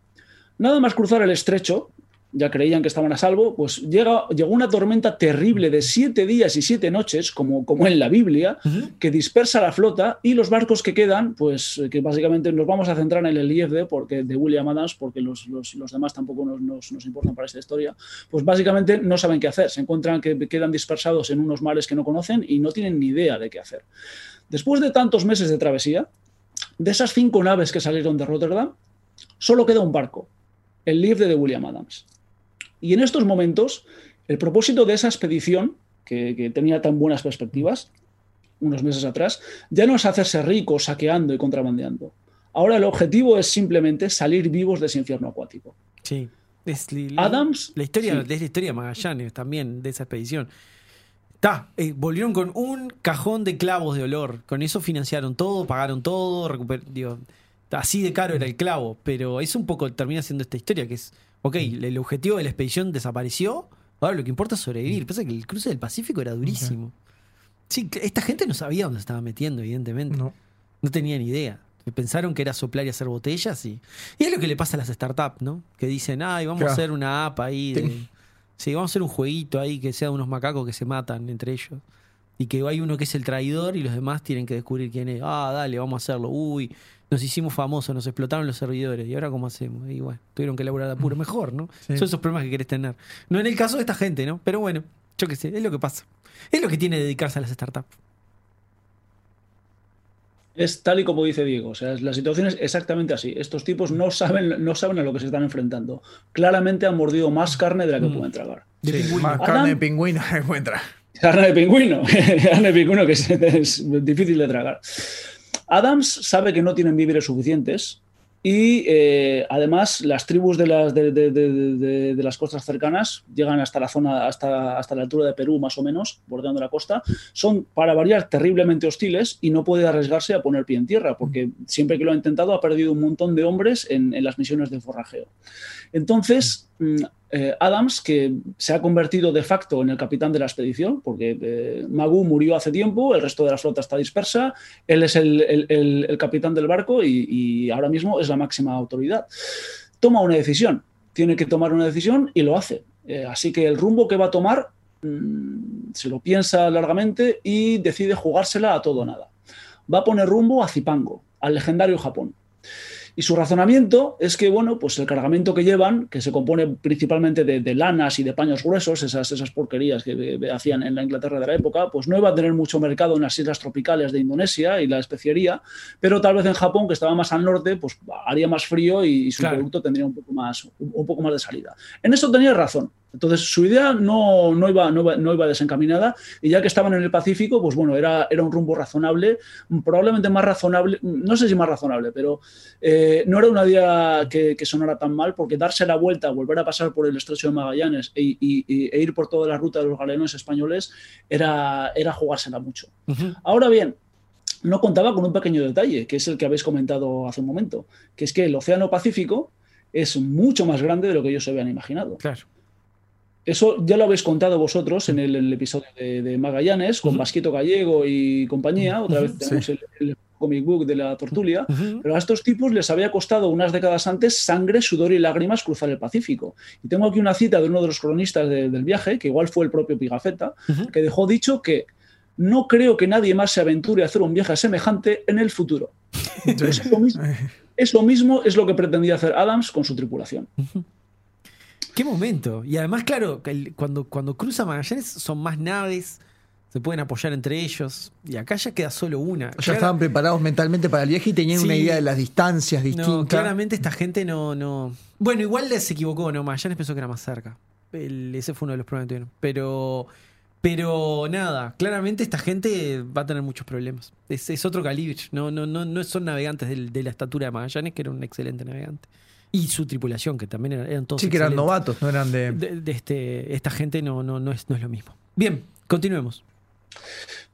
Nada más cruzar el estrecho, ya creían que estaban a salvo, pues llega, llegó una tormenta terrible de siete días y siete noches, como, como en la Biblia, que dispersa la flota y los barcos que quedan, pues eh, que básicamente nos vamos a centrar en el IFD porque, de William Adams, porque los, los- los demás tampoco nos, nos- nos importan para esta historia, pues básicamente no saben qué hacer, se encuentran que quedan dispersados en unos mares que no conocen y no tienen ni idea de qué hacer. Después de tantos meses de travesía, de esas cinco naves que salieron de Rotterdam, solo queda un barco, el Liefde de William Adams. Y en estos momentos, el propósito de esa expedición, que, que tenía tan buenas perspectivas, unos meses atrás, ya no es hacerse rico saqueando y contrabandeando. Ahora el objetivo es simplemente salir vivos de ese infierno acuático. Sí. Es Adams, La historia, sí. es la historia de Magallanes también, de esa expedición. Está, eh, volvieron con un cajón de clavos de olor. Con eso financiaron todo, pagaron todo, digo, así de caro era el clavo. Pero es un poco, termina siendo esta historia que es, ok, el objetivo de la expedición desapareció, ahora lo que importa es sobrevivir. Pasa que el cruce del Pacífico era durísimo. Sí, esta gente no sabía dónde se estaba metiendo, evidentemente. No. No tenían idea. Pensaron que era soplar y hacer botellas y, y es lo que le pasa a las startups, ¿no? Que dicen, ay, vamos Claro. a hacer una app ahí. de- Ten- sí, vamos a hacer un jueguito ahí que sea de unos macacos que se matan entre ellos. Y que hay uno que es el traidor y los demás tienen que descubrir quién es. Ah, dale, vamos a hacerlo. Uy, nos hicimos famosos, nos explotaron los servidores. ¿Y ahora cómo hacemos? Y bueno, tuvieron que elaborar apuro. Mejor, ¿no? Sí. Son esos problemas que querés tener. No en el caso de esta gente, ¿no? Pero bueno, yo qué sé, es lo que pasa. Es lo que tiene dedicarse a las startups. Es tal y como dice Diego, o sea, la situación es exactamente así. Estos tipos no saben, no saben a lo que se están enfrentando. Claramente han mordido más carne de la que Mm. pueden tragar. Sí, más Adam- carne de pingüino (laughs) encuentra. Carne de pingüino, (laughs) carne de pingüino que es, es difícil de tragar. Adams sabe que no tienen víveres suficientes y eh, además las tribus de las, de, de- de- de- las costas cercanas llegan hasta la zona, hasta, hasta la altura de Perú más o menos, bordeando la costa, son para variar terriblemente hostiles y no puede arriesgarse a poner pie en tierra porque siempre que lo ha intentado ha perdido un montón de hombres en, en las misiones de forrajeo. Entonces, mm, eh, Adams, que se ha convertido de facto en el capitán de la expedición, porque eh, Magoo murió hace tiempo, el resto de la flota está dispersa, él es el, el- el- el capitán del barco y, y ahora mismo es la máxima autoridad. Toma una decisión, tiene que tomar una decisión y lo hace. Eh, así que el rumbo que va a tomar mm, se lo piensa largamente y decide jugársela a todo o nada. Va a poner rumbo a Zipango, al legendario Japón. Y su razonamiento es que, bueno, pues el cargamento que llevan, que se compone principalmente de, de lanas y de paños gruesos, esas, esas porquerías que hacían en la Inglaterra de la época, pues no iba a tener mucho mercado en las islas tropicales de Indonesia y la especiería, pero tal vez en Japón, que estaba más al norte, pues haría más frío y, y su Claro. producto tendría un poco, más, un, un poco más de salida. En eso tenía razón. Entonces su idea no, no, iba, no, iba, no iba desencaminada y ya que estaban en el Pacífico, pues bueno, era, era un rumbo razonable, probablemente más razonable, no sé si más razonable, pero eh, no era una idea que, que sonara tan mal porque darse la vuelta, volver a pasar por el estrecho de Magallanes e, y- y- e ir por toda la ruta de los galeones españoles era, era jugársela mucho. Ahora bien, no contaba con un pequeño detalle, que es el que habéis comentado hace un momento, que es que el Océano Pacífico es mucho más grande de lo que ellos se habían imaginado. Claro. Eso ya lo habéis contado vosotros en el, en el episodio de, de Magallanes, con Ujú. Basquito Gallego y compañía. Otra vez tenemos el, el comic book de la Tortulia. Pero a estos tipos les había costado unas décadas antes sangre, sudor y lágrimas cruzar el Pacífico. Y tengo aquí una cita de uno de los cronistas de- del viaje, que igual fue el propio Pigafetta, que dejó dicho que no creo que nadie más se aventure a hacer un viaje semejante en el futuro. (laughs) Eso, mismo, eso mismo es lo que pretendía hacer Adams con su tripulación. Qué momento. Y además, claro, cuando, cuando cruza Magallanes son más naves, se pueden apoyar entre ellos. Y acá ya queda solo una. Ya estaban preparados mentalmente para el viaje y tenían Sí. una idea de las distancias distintas. No, claramente esta gente no, no. Bueno, igual se equivocó, ¿no? Magallanes pensó que era más cerca. El- ese fue uno de los problemas que tuvieron. Pero. Pero nada, claramente esta gente va a tener muchos problemas. Es, es otro calibre. No, no, no, no son navegantes del- de la estatura de Magallanes, que era un excelente navegante. Y su tripulación, que también eran, eran todos Sí, que eran novatos, no eran de. De, de este, esta gente no, no, no, es, no es lo mismo. Bien, continuemos.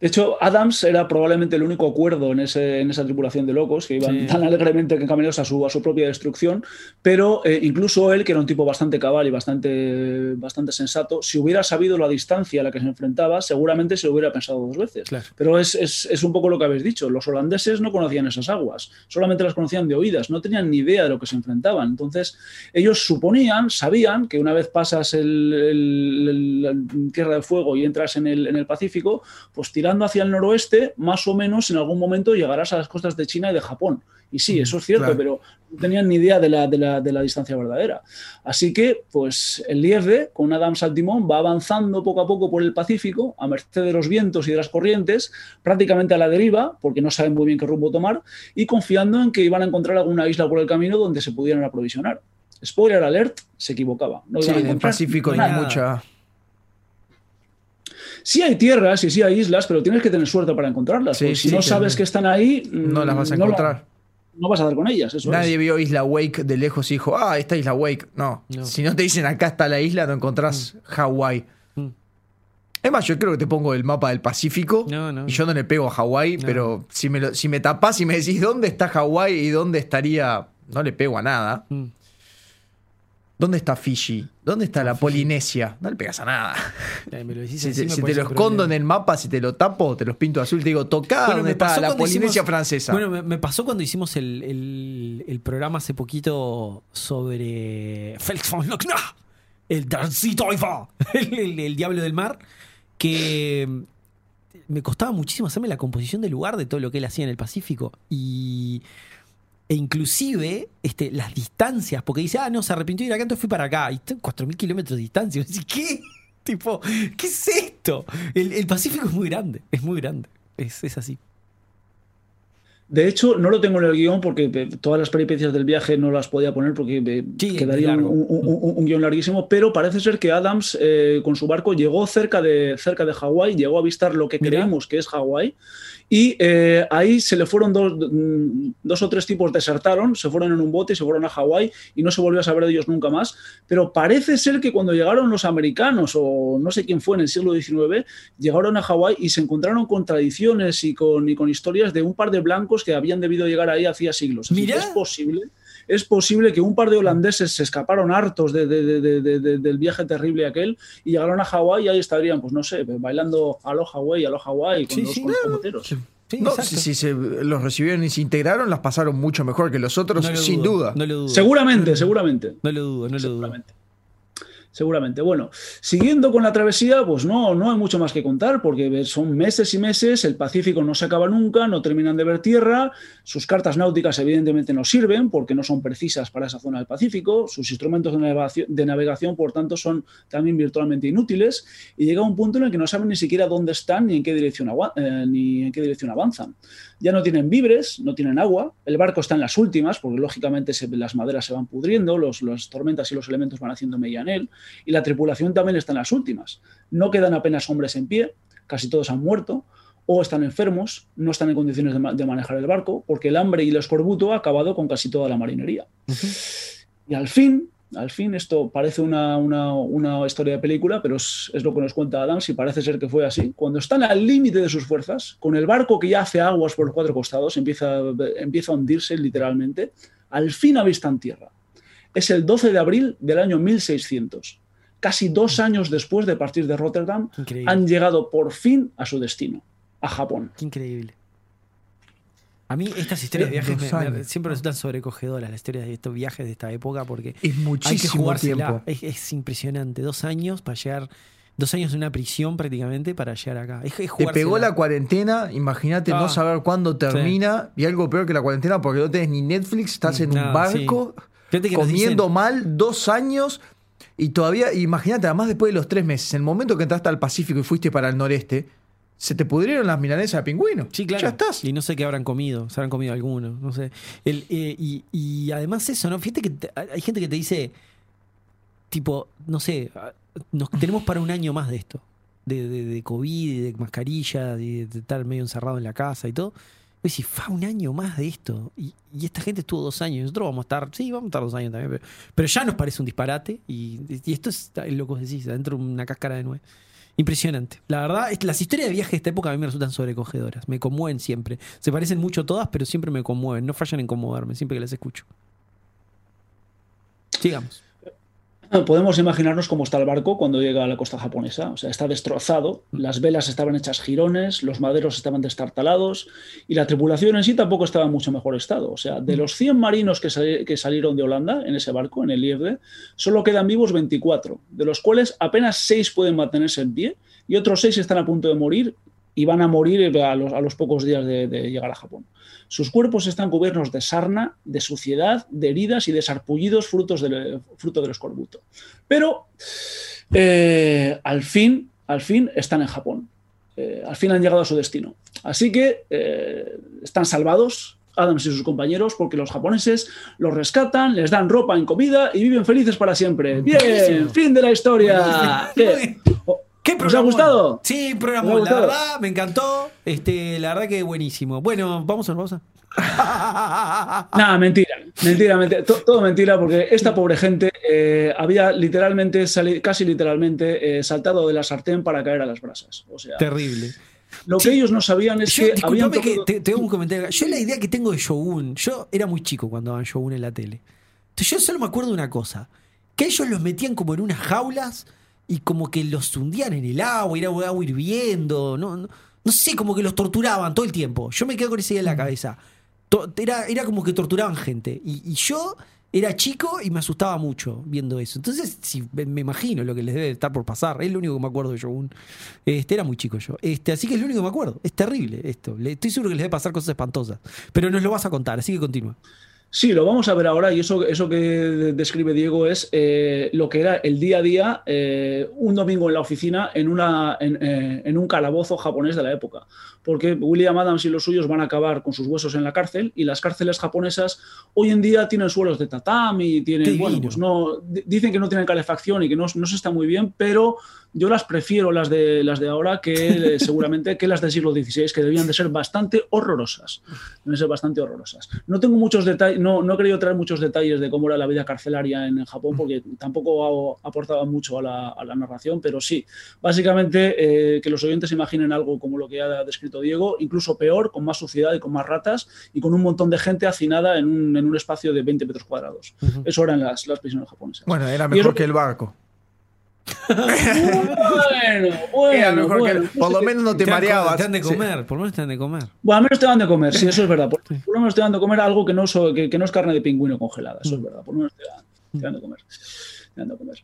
De hecho, Adams era probablemente el único acuerdo en, ese, en esa tripulación de locos que iban Sí. tan alegremente encaminados a su, a su propia destrucción, pero eh, incluso él, que era un tipo bastante cabal y bastante, bastante sensato, si hubiera sabido la distancia a la que se enfrentaba, seguramente se lo hubiera pensado dos veces. Claro. Pero es, es- es un poco lo que habéis dicho. Los holandeses no conocían esas aguas, solamente las conocían de oídas, no tenían ni idea de lo que se enfrentaban. Entonces, ellos suponían, sabían que una vez pasas el, el- el- la Tierra de Fuego y entras en el, en el Pacífico, pues tirando hacia el noroeste, más o menos en algún momento llegarás a las costas de China y de Japón. Y sí, eso es cierto, Claro. pero no tenían ni idea de la, de, la, de la distancia verdadera. Así que, pues el Lieve, con Adams al timón, va avanzando poco a poco por el Pacífico, a merced de los vientos y de las corrientes, prácticamente a la deriva, porque no saben muy bien qué rumbo tomar, y confiando en que iban a encontrar alguna isla por el camino donde se pudieran aprovisionar. Spoiler alert, se equivocaba. No Sí, en el Pacífico hay mucha. Sí hay tierras y sí hay islas, pero tienes que tener suerte para encontrarlas. Sí, si no sabes que están ahí, No las vas a mm, la- encontrar. No, vas a dar con ellas. Eso Nadie es. vio Isla Wake de lejos y dijo, ah, esta Isla Wake. No. No. Si no te dicen acá está la isla, no encontrás Hawái. Mm. Es más, yo creo que te pongo el mapa del Pacífico No, no. y yo no le pego a Hawái, No. pero si me, lo- si me tapás y me decís dónde está Hawái y dónde estaría, no le pego a nada. Mm. ¿Dónde está Fiji? ¿Dónde está la Polinesia? No le pegas a nada. Me lo Si, te- si te lo escondo en el mapa, si te lo tapo, te los pinto azul, te digo, tocá Bueno, dónde está la Polinesia hicimos- francesa. Bueno, me, me pasó cuando hicimos el, el- el programa hace poquito sobre Felix von Lochner, el Teufel, (laughs) el, el- el diablo del mar, que me costaba muchísimo hacerme la composición del lugar de todo lo que él hacía en el Pacífico. Y, e inclusive este, las distancias, porque dice, ah, no, se arrepintió de ir acá, entonces fui para acá. Y está 4.000 kilómetros de distancia. (laughs) Y decís, ¿qué? Tipo, ¿qué es esto? El, el Pacífico es muy grande, es muy grande. Es, es así. De hecho, no lo tengo en el guion porque eh, todas las peripecias del viaje no las podía poner porque eh, Sí, quedaría un, un- un- un guion larguísimo, pero parece ser que Adams eh, con su barco llegó cerca de, cerca de Hawái, llegó a avistar lo que Mira. creemos que es Hawái, y eh, ahí se le fueron dos, mm, dos o tres tipos, desertaron, se fueron en un bote y se fueron a Hawái y no se volvió a saber de ellos nunca más, pero parece ser que cuando llegaron los americanos, o no sé quién fue en el siglo XIX, llegaron a Hawái y se encontraron con tradiciones y con, y con historias de un par de blancos que habían debido llegar ahí hacía siglos. Así Mira. que es posible. Es posible que un par de holandeses se escaparon hartos de- de- de- de- de- de- del viaje terrible aquel y llegaron a Hawái y ahí estarían, pues no sé, bailando Aloha Hawái, Aloha Hawái con Sí, los, sí. Sí, No, exacto. si, si se los recibieron y se integraron, las pasaron mucho mejor que los otros, No lo sin dudo, duda. No lo dudo. Seguramente, seguramente. No lo dudo, no lo dudo. Seguramente. Bueno, siguiendo con la travesía, pues no, no hay mucho más que contar, porque son meses y meses, el Pacífico no se acaba nunca, no terminan de ver tierra, sus cartas náuticas evidentemente no sirven porque no son precisas para esa zona del Pacífico, sus instrumentos de navegación, de navegación, por tanto, son también virtualmente inútiles, y llega un punto en el que no saben ni siquiera dónde están ni en qué dirección, eh, ni en qué dirección avanzan. Ya no tienen víveres, no tienen agua, el barco está en las últimas, porque lógicamente se- las maderas se van pudriendo, los, las tormentas y los elementos van haciendo mella en él, y la tripulación también está en las últimas. No quedan apenas hombres en pie, casi todos han muerto, o están enfermos, no están en condiciones de, ma- de manejar el barco, porque el hambre y el escorbuto ha acabado con casi toda la marinería. Y al fin, al fin, esto parece una, una- una historia de película, pero es, es lo que nos cuenta Adams y parece ser que fue así. Cuando están al límite de sus fuerzas, con el barco que ya hace aguas por los cuatro costados, empieza, empieza a hundirse literalmente, al fin avistan tierra. Es el 12 de abril del año 1600. Casi dos años después de partir de Rotterdam, Increíble. han llegado por fin a su destino, a Japón. Increíble. A mí estas historias de Eh, viajes me- me- siempre resultan sobrecogedoras, las historias de estos viajes de esta época, porque Es hay que muchísimo tiempo. Es, es impresionante. Dos años para llegar, dos años en una prisión prácticamente para llegar acá. Es, es Te pegó la cuarentena, imagínate Ah, no saber cuándo termina y algo peor que la cuarentena porque no tenés ni Netflix, estás en un barco comiendo mal dos años y todavía, imagínate, además después de los tres meses, en el momento que entraste al Pacífico y fuiste para el noreste, se te pudrieron las milanesas de pingüino. Sí, claro. Ya estás. Y no sé qué habrán comido, se habrán comido algunos, no sé. El, eh, y, y además eso, ¿no? Fíjate que te- hay gente que te dice, tipo, no sé, nos tenemos para un año más de esto. De, de, de COVID, de mascarilla, de, de estar medio encerrado en la casa y todo. Y decís, fa, un año más de esto. Y, y esta gente estuvo dos años. Nosotros vamos a estar, sí, vamos a estar dos años también. Pero, pero ya nos parece un disparate. Y, y esto es lo que vos decís, adentro de una cáscara de nuez. Impresionante. La verdad, las historias de viaje de esta época a mí me resultan sobrecogedoras. Me conmueven siempre. Se parecen mucho todas, pero siempre me conmueven. No fallan en conmoverme siempre que las escucho. Sigamos. Podemos imaginarnos cómo está el barco cuando llega a la costa japonesa. O sea, está destrozado, las velas estaban hechas jirones, los maderos estaban destartalados y la tripulación en sí tampoco estaba en mucho mejor estado. O sea, de los 100 marinos que, sali- que salieron de Holanda en ese barco, en el Lievde, solo quedan vivos 24, de los cuales apenas 6 pueden mantenerse en pie y otros 6 están a punto de morir y van a morir a los, a los pocos días de, de llegar a Japón. Sus cuerpos están cubiertos de sarna, de suciedad, de heridas y de sarpullidos frutos del, fruto del escorbuto. Pero eh, al fin, al fin están en Japón. Eh, al fin han llegado a su destino. Así que eh, están salvados Adams y sus compañeros porque los japoneses los rescatan, les dan ropa en comida y viven felices para siempre. Bien, fin de la historia. ¿Qué? ¿Qué ¿Os ha gustado? Sí, ¿Os programón. ha La gustado? verdad, me encantó. Este, la verdad que buenísimo. Bueno, vamos a pausa. (laughs) Nada, mentira, mentira, mentira, to- todo mentira, porque esta pobre gente eh, había literalmente, casi literalmente, eh, saltado de la sartén para caer a las brasas. O sea, Terrible. lo que Sí. ellos no sabían es Yo, que habían que tocado- te, te hago un comentario. Yo la idea que tengo de Shogun, yo era muy chico cuando daban Shogun en la tele. Entonces yo solo me acuerdo de una cosa, que ellos los metían como en unas jaulas y como que los hundían en el agua, era agua hirviendo, no, no, no sé, como que los torturaban todo el tiempo. Yo me quedo con esa idea en la cabeza. To- Era, era como que torturaban gente. Y, y yo era chico y me asustaba mucho viendo eso. Entonces, si, me imagino lo que les debe estar por pasar. Es lo único que me acuerdo de Shogun. Este, era muy chico yo. Este, así que es lo único que me acuerdo. Es terrible esto. Estoy seguro que les debe pasar cosas espantosas. Pero nos lo vas a contar, así que continúa. Sí, lo vamos a ver ahora y eso, eso que describe Diego es eh, lo que era el día a día, eh, un domingo en la oficina en, una, en, eh, en, un calabozo japonés de la época. Porque William Adams y los suyos van a acabar con sus huesos en la cárcel y las cárceles japonesas hoy en día tienen suelos de tatami, tienen, bueno, pues no, dicen que no tienen calefacción y que no, no se está muy bien, pero yo las prefiero las de, las de ahora que seguramente que las del siglo XVI, que debían de ser bastante horrorosas. Deben ser bastante horrorosas. No tengo muchos detalles, no, no he querido traer muchos detalles de cómo era la vida carcelaria en Japón, porque tampoco aportaba mucho a la, a la narración, pero sí, básicamente eh, que los oyentes imaginen algo como lo que ha descrito Diego, incluso peor, con más suciedad y con más ratas y con un montón de gente hacinada en un, en un espacio de 20 metros cuadrados. Uh -huh. Eso eran las, las prisiones japonesas. Bueno, era mejor que el barco. Bueno, bueno. Por lo menos no te, Te mareabas. dan de Sí. comer, por lo menos te dan de comer. Bueno, al menos te dan de comer, sí, eso es verdad. Por, por lo menos te dan de comer algo que no, so- que, que no es carne de pingüino congelada, eso es verdad. Por lo menos te dan, te dan de comer. Te dan de comer.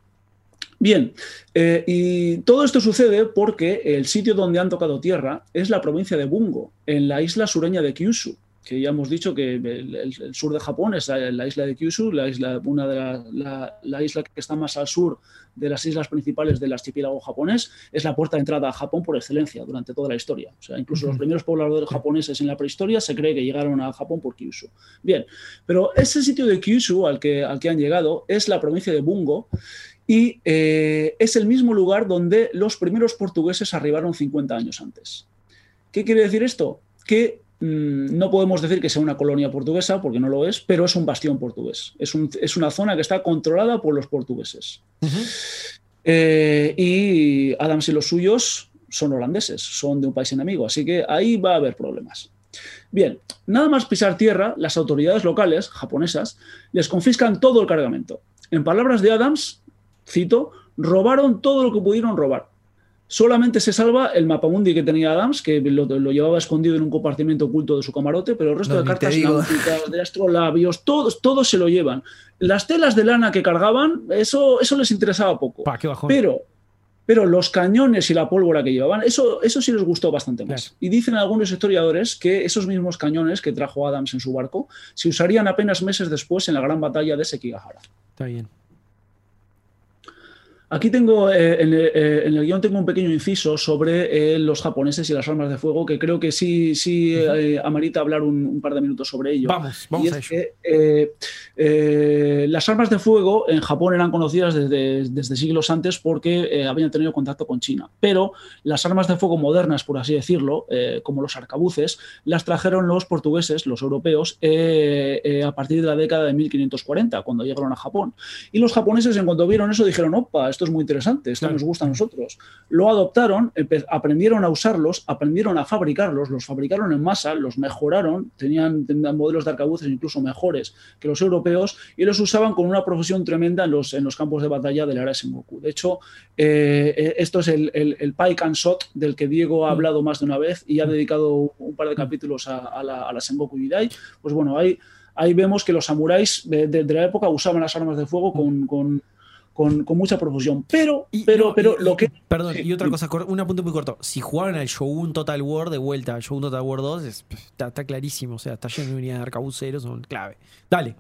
Bien, eh, y todo esto sucede porque el sitio donde han tocado tierra es la provincia de Bungo, en la isla sureña de Kyushu, que ya hemos dicho que el, el- el sur de Japón es la, la isla de Kyushu, la, isla, una de la, la- la isla que está más al sur de las islas principales del archipiélago japonés, es la puerta de entrada a Japón por excelencia durante toda la historia. O sea, incluso los primeros pobladores japoneses en la prehistoria se cree que llegaron a Japón por Kyushu. Bien, pero ese sitio de Kyushu al que, al que han llegado es la provincia de Bungo y eh, es el mismo lugar donde los primeros portugueses arribaron 50 años antes. ¿Qué quiere decir esto? Que no podemos decir que sea una colonia portuguesa, porque no lo es, pero es un bastión portugués. Es, un- es una zona que está controlada por los portugueses. Eh, y Adams y los suyos son holandeses, son de un país enemigo, así que ahí va a haber problemas. Bien, nada más pisar tierra, las autoridades locales japonesas les confiscan todo el cargamento. En palabras de Adams, cito, robaron todo lo que pudieron robar. Solamente se salva el mapamundi que tenía Adams, que lo, lo llevaba escondido en un compartimento oculto de su camarote, pero el resto No, de cartas náuticas, de astrolabios, todos, todos se lo llevan. Las telas de lana que cargaban, eso, eso les interesaba poco. Pa, qué bajón. Pero, pero los cañones y la pólvora que llevaban, eso, eso sí les gustó bastante más. Claro. Y dicen algunos historiadores que esos mismos cañones que trajo Adams en su barco se usarían apenas meses después en la gran batalla de Sekigahara. Está bien. Aquí tengo, eh, en, el- eh, en el guion tengo un pequeño inciso sobre eh, los japoneses y las armas de fuego, que creo que sí, sí eh, amerita hablar un, un par de minutos sobre ello. Vamos, vamos y a es ello. que eh, eh, las armas de fuego en Japón eran conocidas desde, desde siglos antes porque eh, habían tenido contacto con China. Pero las armas de fuego modernas, por así decirlo, eh, como los arcabuces, las trajeron los portugueses, los europeos, eh, eh, a partir de la década de 1540, cuando llegaron a Japón. Y los japoneses, en cuanto vieron eso, dijeron, opa, esto es muy interesante, esto Claro. nos gusta a nosotros. Lo adoptaron, aprendieron a usarlos, aprendieron a fabricarlos, los fabricaron en masa, los mejoraron, tenían, tenían modelos de arcabuces incluso mejores que los europeos y los usaban con una profesión tremenda en los, en los campos de batalla de la era Sengoku. De hecho, eh, eh, esto es el, el, el Pike and Shot del que Diego ha hablado más de una vez y ha dedicado un par de capítulos a, a la, a la Sengoku Jidai. Pues bueno, ahí, ahí vemos que los samuráis de, de- de la época usaban las armas de fuego con, con, con- con mucha profusión. Pero, Y- pero, no, pero y- lo que. Perdón, y otra cosa, un apunte muy corto. Si jugaron al Shogun Total War de vuelta, al Shogun Total War 2, es- está, está clarísimo. O sea, está lleno de unidades de arcabuceros, son clave. Dale.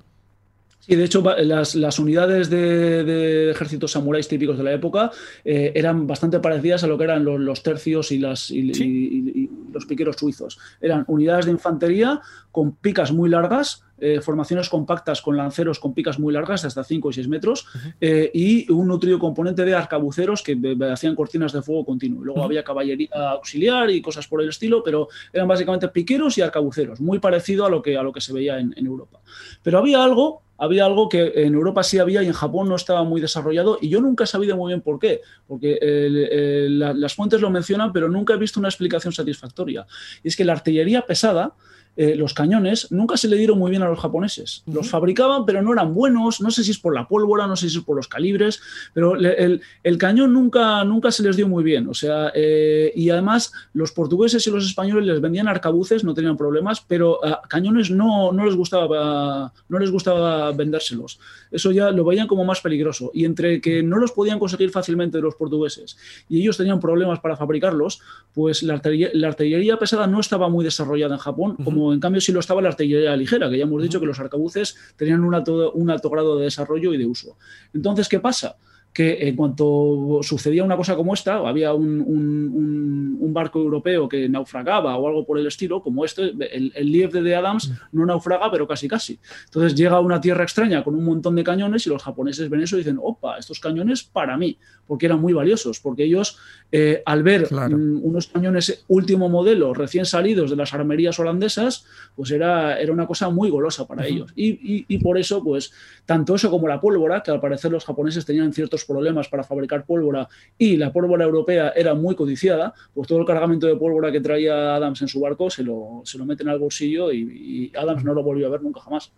Sí, de hecho, las, las unidades de, de ejércitos samuráis típicos de la época eh, eran bastante parecidas a lo que eran los, los tercios y, las, y, Sí. y- y- y los piqueros suizos. Eran unidades de infantería con picas muy largas, eh, formaciones compactas con lanceros con picas muy largas, hasta 5 y 6 metros, eh, y un nutrido componente de arcabuceros que hacían cortinas de fuego continuo. Luego había caballería auxiliar y cosas por el estilo, pero eran básicamente piqueros y arcabuceros, muy parecido a lo que, a lo que se veía en, en Europa. Pero había algo, había algo que en Europa sí había y en Japón no estaba muy desarrollado y yo nunca he sabido muy bien por qué, porque el- la- las fuentes lo mencionan, pero nunca he visto una explicación satisfactoria. Y es que la artillería pesada, eh, los cañones, nunca se le dieron muy bien a los japoneses. Los fabricaban, pero no eran buenos, no sé si es por la pólvora, no sé si es por los calibres, pero le- el, el cañón nunca, nunca se les dio muy bien. O sea, eh, y además los portugueses y los españoles les vendían arcabuces, no tenían problemas, pero a cañones no, no les gustaba no les gustaba vendérselos. Eso ya lo veían como más peligroso. Y entre que no los podían conseguir fácilmente de los portugueses y ellos tenían problemas para fabricarlos, pues la artillería, la artillería pesada no estaba muy desarrollada en Japón, como como en cambio sí lo estaba la artillería ligera, que ya hemos dicho que los arcabuces tenían un alto, un alto grado de desarrollo y de uso. Entonces, ¿qué pasa? Que en cuanto sucedía una cosa como esta, había un, un- un barco europeo que naufragaba o algo por el estilo, como este, el, el Liebde de Adams no naufraga, pero casi casi. Entonces llega a una tierra extraña con un montón de cañones y los japoneses ven eso y dicen, opa, estos cañones para mí, porque eran muy valiosos, porque ellos eh, al ver Claro. mm, unos cañones último modelo, recién salidos de las armerías holandesas, pues era, era una cosa muy golosa para ellos. Y, y- y por eso, pues, tanto eso como la pólvora, que al parecer los japoneses tenían ciertos problemas para fabricar pólvora y la pólvora europea era muy codiciada, pues todo el cargamento de pólvora que traía Adams en su barco se lo, se lo meten al bolsillo y, y Adams no lo volvió a ver nunca jamás.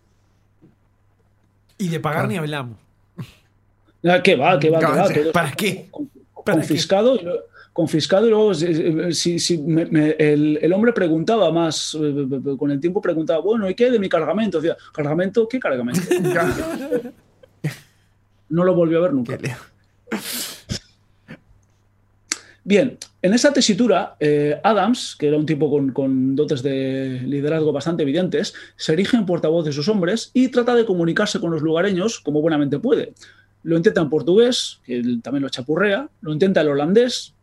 Y de pagar ni hablamos. Ah, ¿Qué va? ¿Qué va? ¿Qué va? Todo ¿Para qué? con- ¿Para confiscado y, lo- confiscado y luego si, si- si me- me- el, el hombre preguntaba más eh, con el tiempo preguntaba bueno ¿y qué de mi cargamento? Decía ¿cargamento? ¿qué cargamento? (laughs) (laughs) no lo volvió a ver nunca. Bien, en esa tesitura, eh, Adams, que era un tipo con, con dotes de liderazgo bastante evidentes, se erige en portavoz de sus hombres y trata de comunicarse con los lugareños como buenamente puede. Lo intenta en portugués, que él también lo chapurrea, lo intenta en holandés,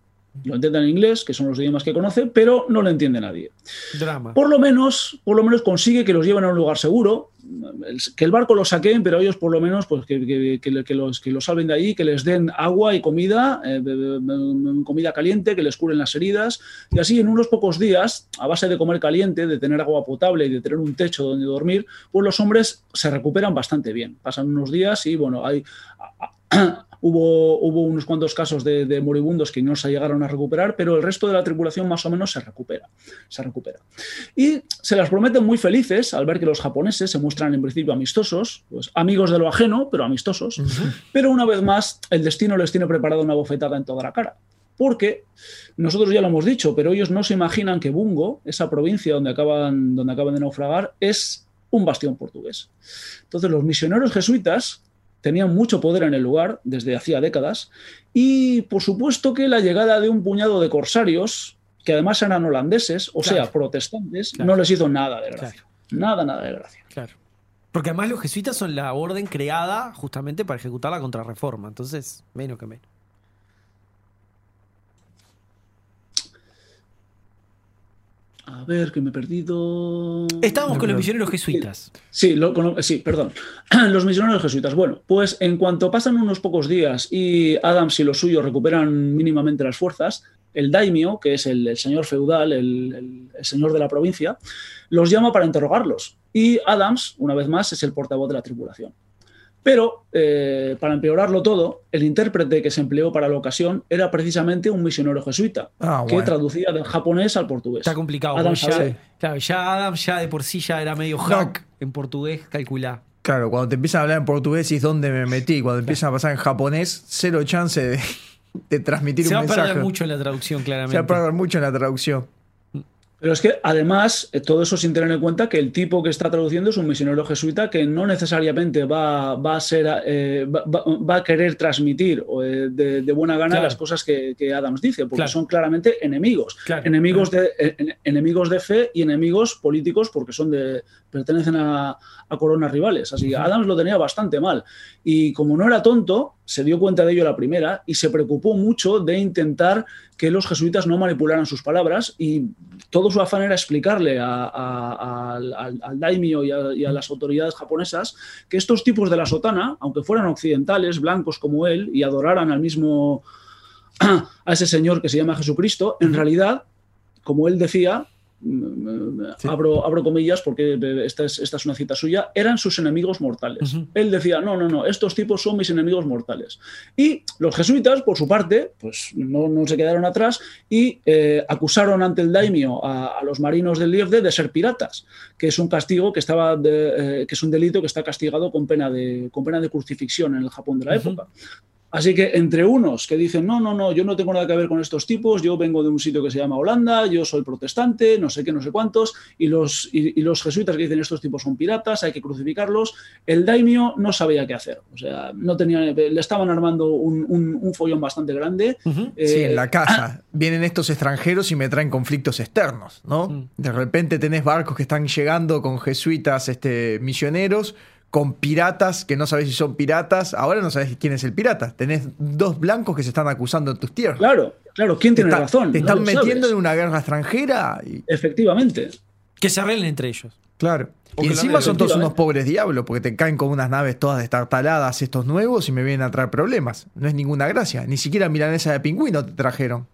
lo intenta en inglés, que son los idiomas que conoce, pero no lo entiende nadie. Drama. Por lo menos, por lo menos consigue que los lleven a un lugar seguro, el- que el barco lo saquen, pero ellos por lo menos pues, que, que- que- los, que los salven de ahí, que les den agua y comida, eh, comida caliente, que les curen las heridas. Y así en unos pocos días, a base de comer caliente, de tener agua potable y de tener un techo donde dormir, pues los hombres se recuperan bastante bien. Pasan unos días y bueno, hay... (coughs) Hubo, hubo unos cuantos casos de, de moribundos que no se llegaron a recuperar, pero el resto de la tripulación más o menos se recupera. Se recupera. Y se las prometen muy felices al ver que los japoneses se muestran en principio amistosos, pues amigos de lo ajeno, pero amistosos. Pero una vez más, el destino les tiene preparada una bofetada en toda la cara. Porque nosotros ya lo hemos dicho, pero ellos no se imaginan que Bungo, esa provincia donde acaban, donde acaban de naufragar, es un bastión portugués. Entonces, los misioneros jesuitas tenían mucho poder en el lugar desde hacía décadas y, por supuesto, que la llegada de un puñado de corsarios, que además eran holandeses, o Claro. sea, protestantes, Claro. no les hizo nada de gracia. Nada, nada de gracia. Claro. Porque además los jesuitas son la orden creada justamente para ejecutar la contrarreforma. Entonces, menos que menos. A ver, que me he perdido. Estábamos No, con los misioneros jesuitas. Sí, lo- con- sí, perdón. (clears throat) Los misioneros jesuitas. Bueno, pues en cuanto pasan unos pocos días y Adams y los suyos recuperan mínimamente las fuerzas, el daimio, que es el, el señor feudal, el, el- el señor de la provincia, los llama para interrogarlos. Y Adams, una vez más, es el portavoz de la tripulación. Pero, eh, para empeorarlo todo, el intérprete que se empleó para la ocasión era precisamente un misionero jesuita, Ah, que bueno. traducía del japonés al portugués. Está complicado. Adam porque ya, claro, ya Adam ya de por sí ya era medio hack en portugués, calculá. Claro, cuando te empiezan a hablar en portugués y es donde me metí. Cuando empiezan a pasar en japonés, cero chance de, de transmitir Se va un a mensaje. perder mucho en la traducción, claramente. Se va a perder mucho en la traducción. Pero es que además eh, todo eso sin tener en cuenta que el tipo que está traduciendo es un misionero jesuita que no necesariamente va, va a ser eh, va, va- va a querer transmitir eh, de, de buena gana Claro. las cosas que, que Adams dice, porque Claro. son claramente enemigos. Claro. Enemigos de, en- enemigos de fe y enemigos políticos porque son de, pertenecen a, a coronas rivales. Así que Adams lo tenía bastante mal. Y como no era tonto, se dio cuenta de ello la primera y se preocupó mucho de intentar que los jesuitas no manipularan sus palabras y todo su afán era explicarle a- a- al, al- al daimio y a, y a las autoridades japonesas que estos tipos de la sotana, aunque fueran occidentales, blancos como él, y adoraran al mismo (clears throat) a ese señor que se llama Jesucristo, en realidad, como él decía, Sí. abro, abro comillas porque esta es, esta es una cita suya, eran sus enemigos mortales. Él decía, no, no, no, estos tipos son mis enemigos mortales. Y los jesuitas, por su parte, pues no, no se quedaron atrás y eh, acusaron ante el daimio a, a los marinos del Liefde de ser piratas, que es un castigo que estaba de- eh, que es un delito que está castigado con pena de, con pena de crucifixión en el Japón de la época. Así que entre unos que dicen, no, no, no, yo no tengo nada que ver con estos tipos, yo vengo de un sitio que se llama Holanda, yo soy protestante, no sé qué, no sé cuántos, y los, y, y los jesuitas que dicen, estos tipos son piratas, hay que crucificarlos, el daimio no sabía qué hacer. O sea, no tenía, le estaban armando un, un- un follón bastante grande. Eh, Sí, en la casa. Vienen estos extranjeros y me traen conflictos externos, ¿no? Mm. De repente tenés barcos que están llegando con jesuitas este, misioneros, con piratas que no sabés si son piratas. Ahora no sabés quién es el pirata. Tenés dos blancos que se están acusando en tus tierras. Claro, claro, ¿quién Te, tiene está- razón? te están metiendo sabes. en una guerra extranjera. y- Efectivamente. Que se arreglen entre ellos. claro. Y encima son todos unos pobres diablos, porque te caen con unas naves todas destartaladas estos nuevos y me vienen a traer problemas. No es ninguna gracia. Ni siquiera milanesa de pingüino te trajeron.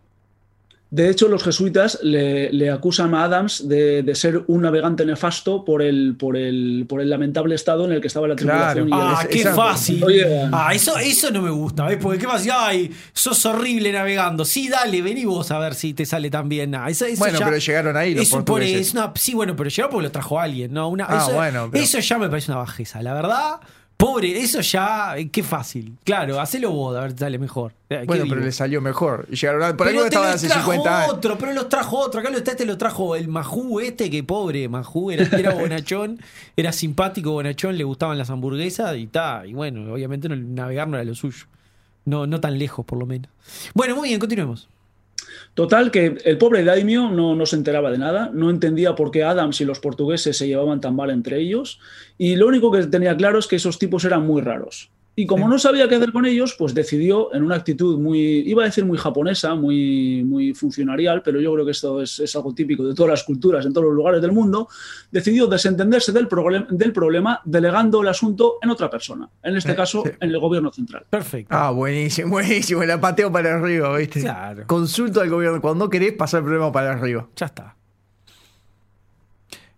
De hecho, los jesuitas le, le acusan a Adams de, de ser un navegante nefasto por el, por, el, por el lamentable estado en el que estaba la Claro. tripulación. y Ah, es- qué fácil. Oye. Ah, eso, eso no me gusta, ¿ves? Porque qué fácil, ay, sos horrible navegando. Sí, dale, vení vos a ver si te sale tan bien. Ah, eso, eso Bueno, ya- pero llegaron ahí los eso por- es una- sí, bueno, pero llegó porque lo trajo alguien, ¿no? Una, Ah, eso, bueno, pero- eso ya me parece una bajeza. La verdad, pobre, eso ya, eh, qué fácil. Claro, hacelo vos, a ver sale mejor. Eh, Bueno, pero le salió mejor. Y llegaron a- por algo estaban hace trajo 50 años. otro, pero los trajo otro. Acá lo está, este lo trajo el Majú este, que pobre Majú, era, era (laughs) bonachón, era simpático, bonachón, le gustaban las hamburguesas y ta. Y bueno, obviamente no, navegar no era lo suyo. No, no tan lejos, por lo menos. Bueno, muy bien, continuemos. Total, que el pobre daimio no, no se enteraba de nada, no entendía por qué Adams y los portugueses se llevaban tan mal entre ellos, y lo único que tenía claro es que esos tipos eran muy raros. Y como no sabía qué hacer con ellos, pues decidió, en una actitud muy, iba a decir muy japonesa, muy, muy funcionarial, pero yo creo que esto es, es algo típico de todas las culturas, en todos los lugares del mundo, decidió desentenderse del, problem- del problema delegando el asunto en otra persona, en este Sí, caso sí. en el gobierno central. Perfecto. Ah, buenísimo, (laughs) buenísimo. La pateo para arriba, ¿viste? Claro. Consulto al gobierno. Cuando no querés, pasar el problema para arriba. Ya está.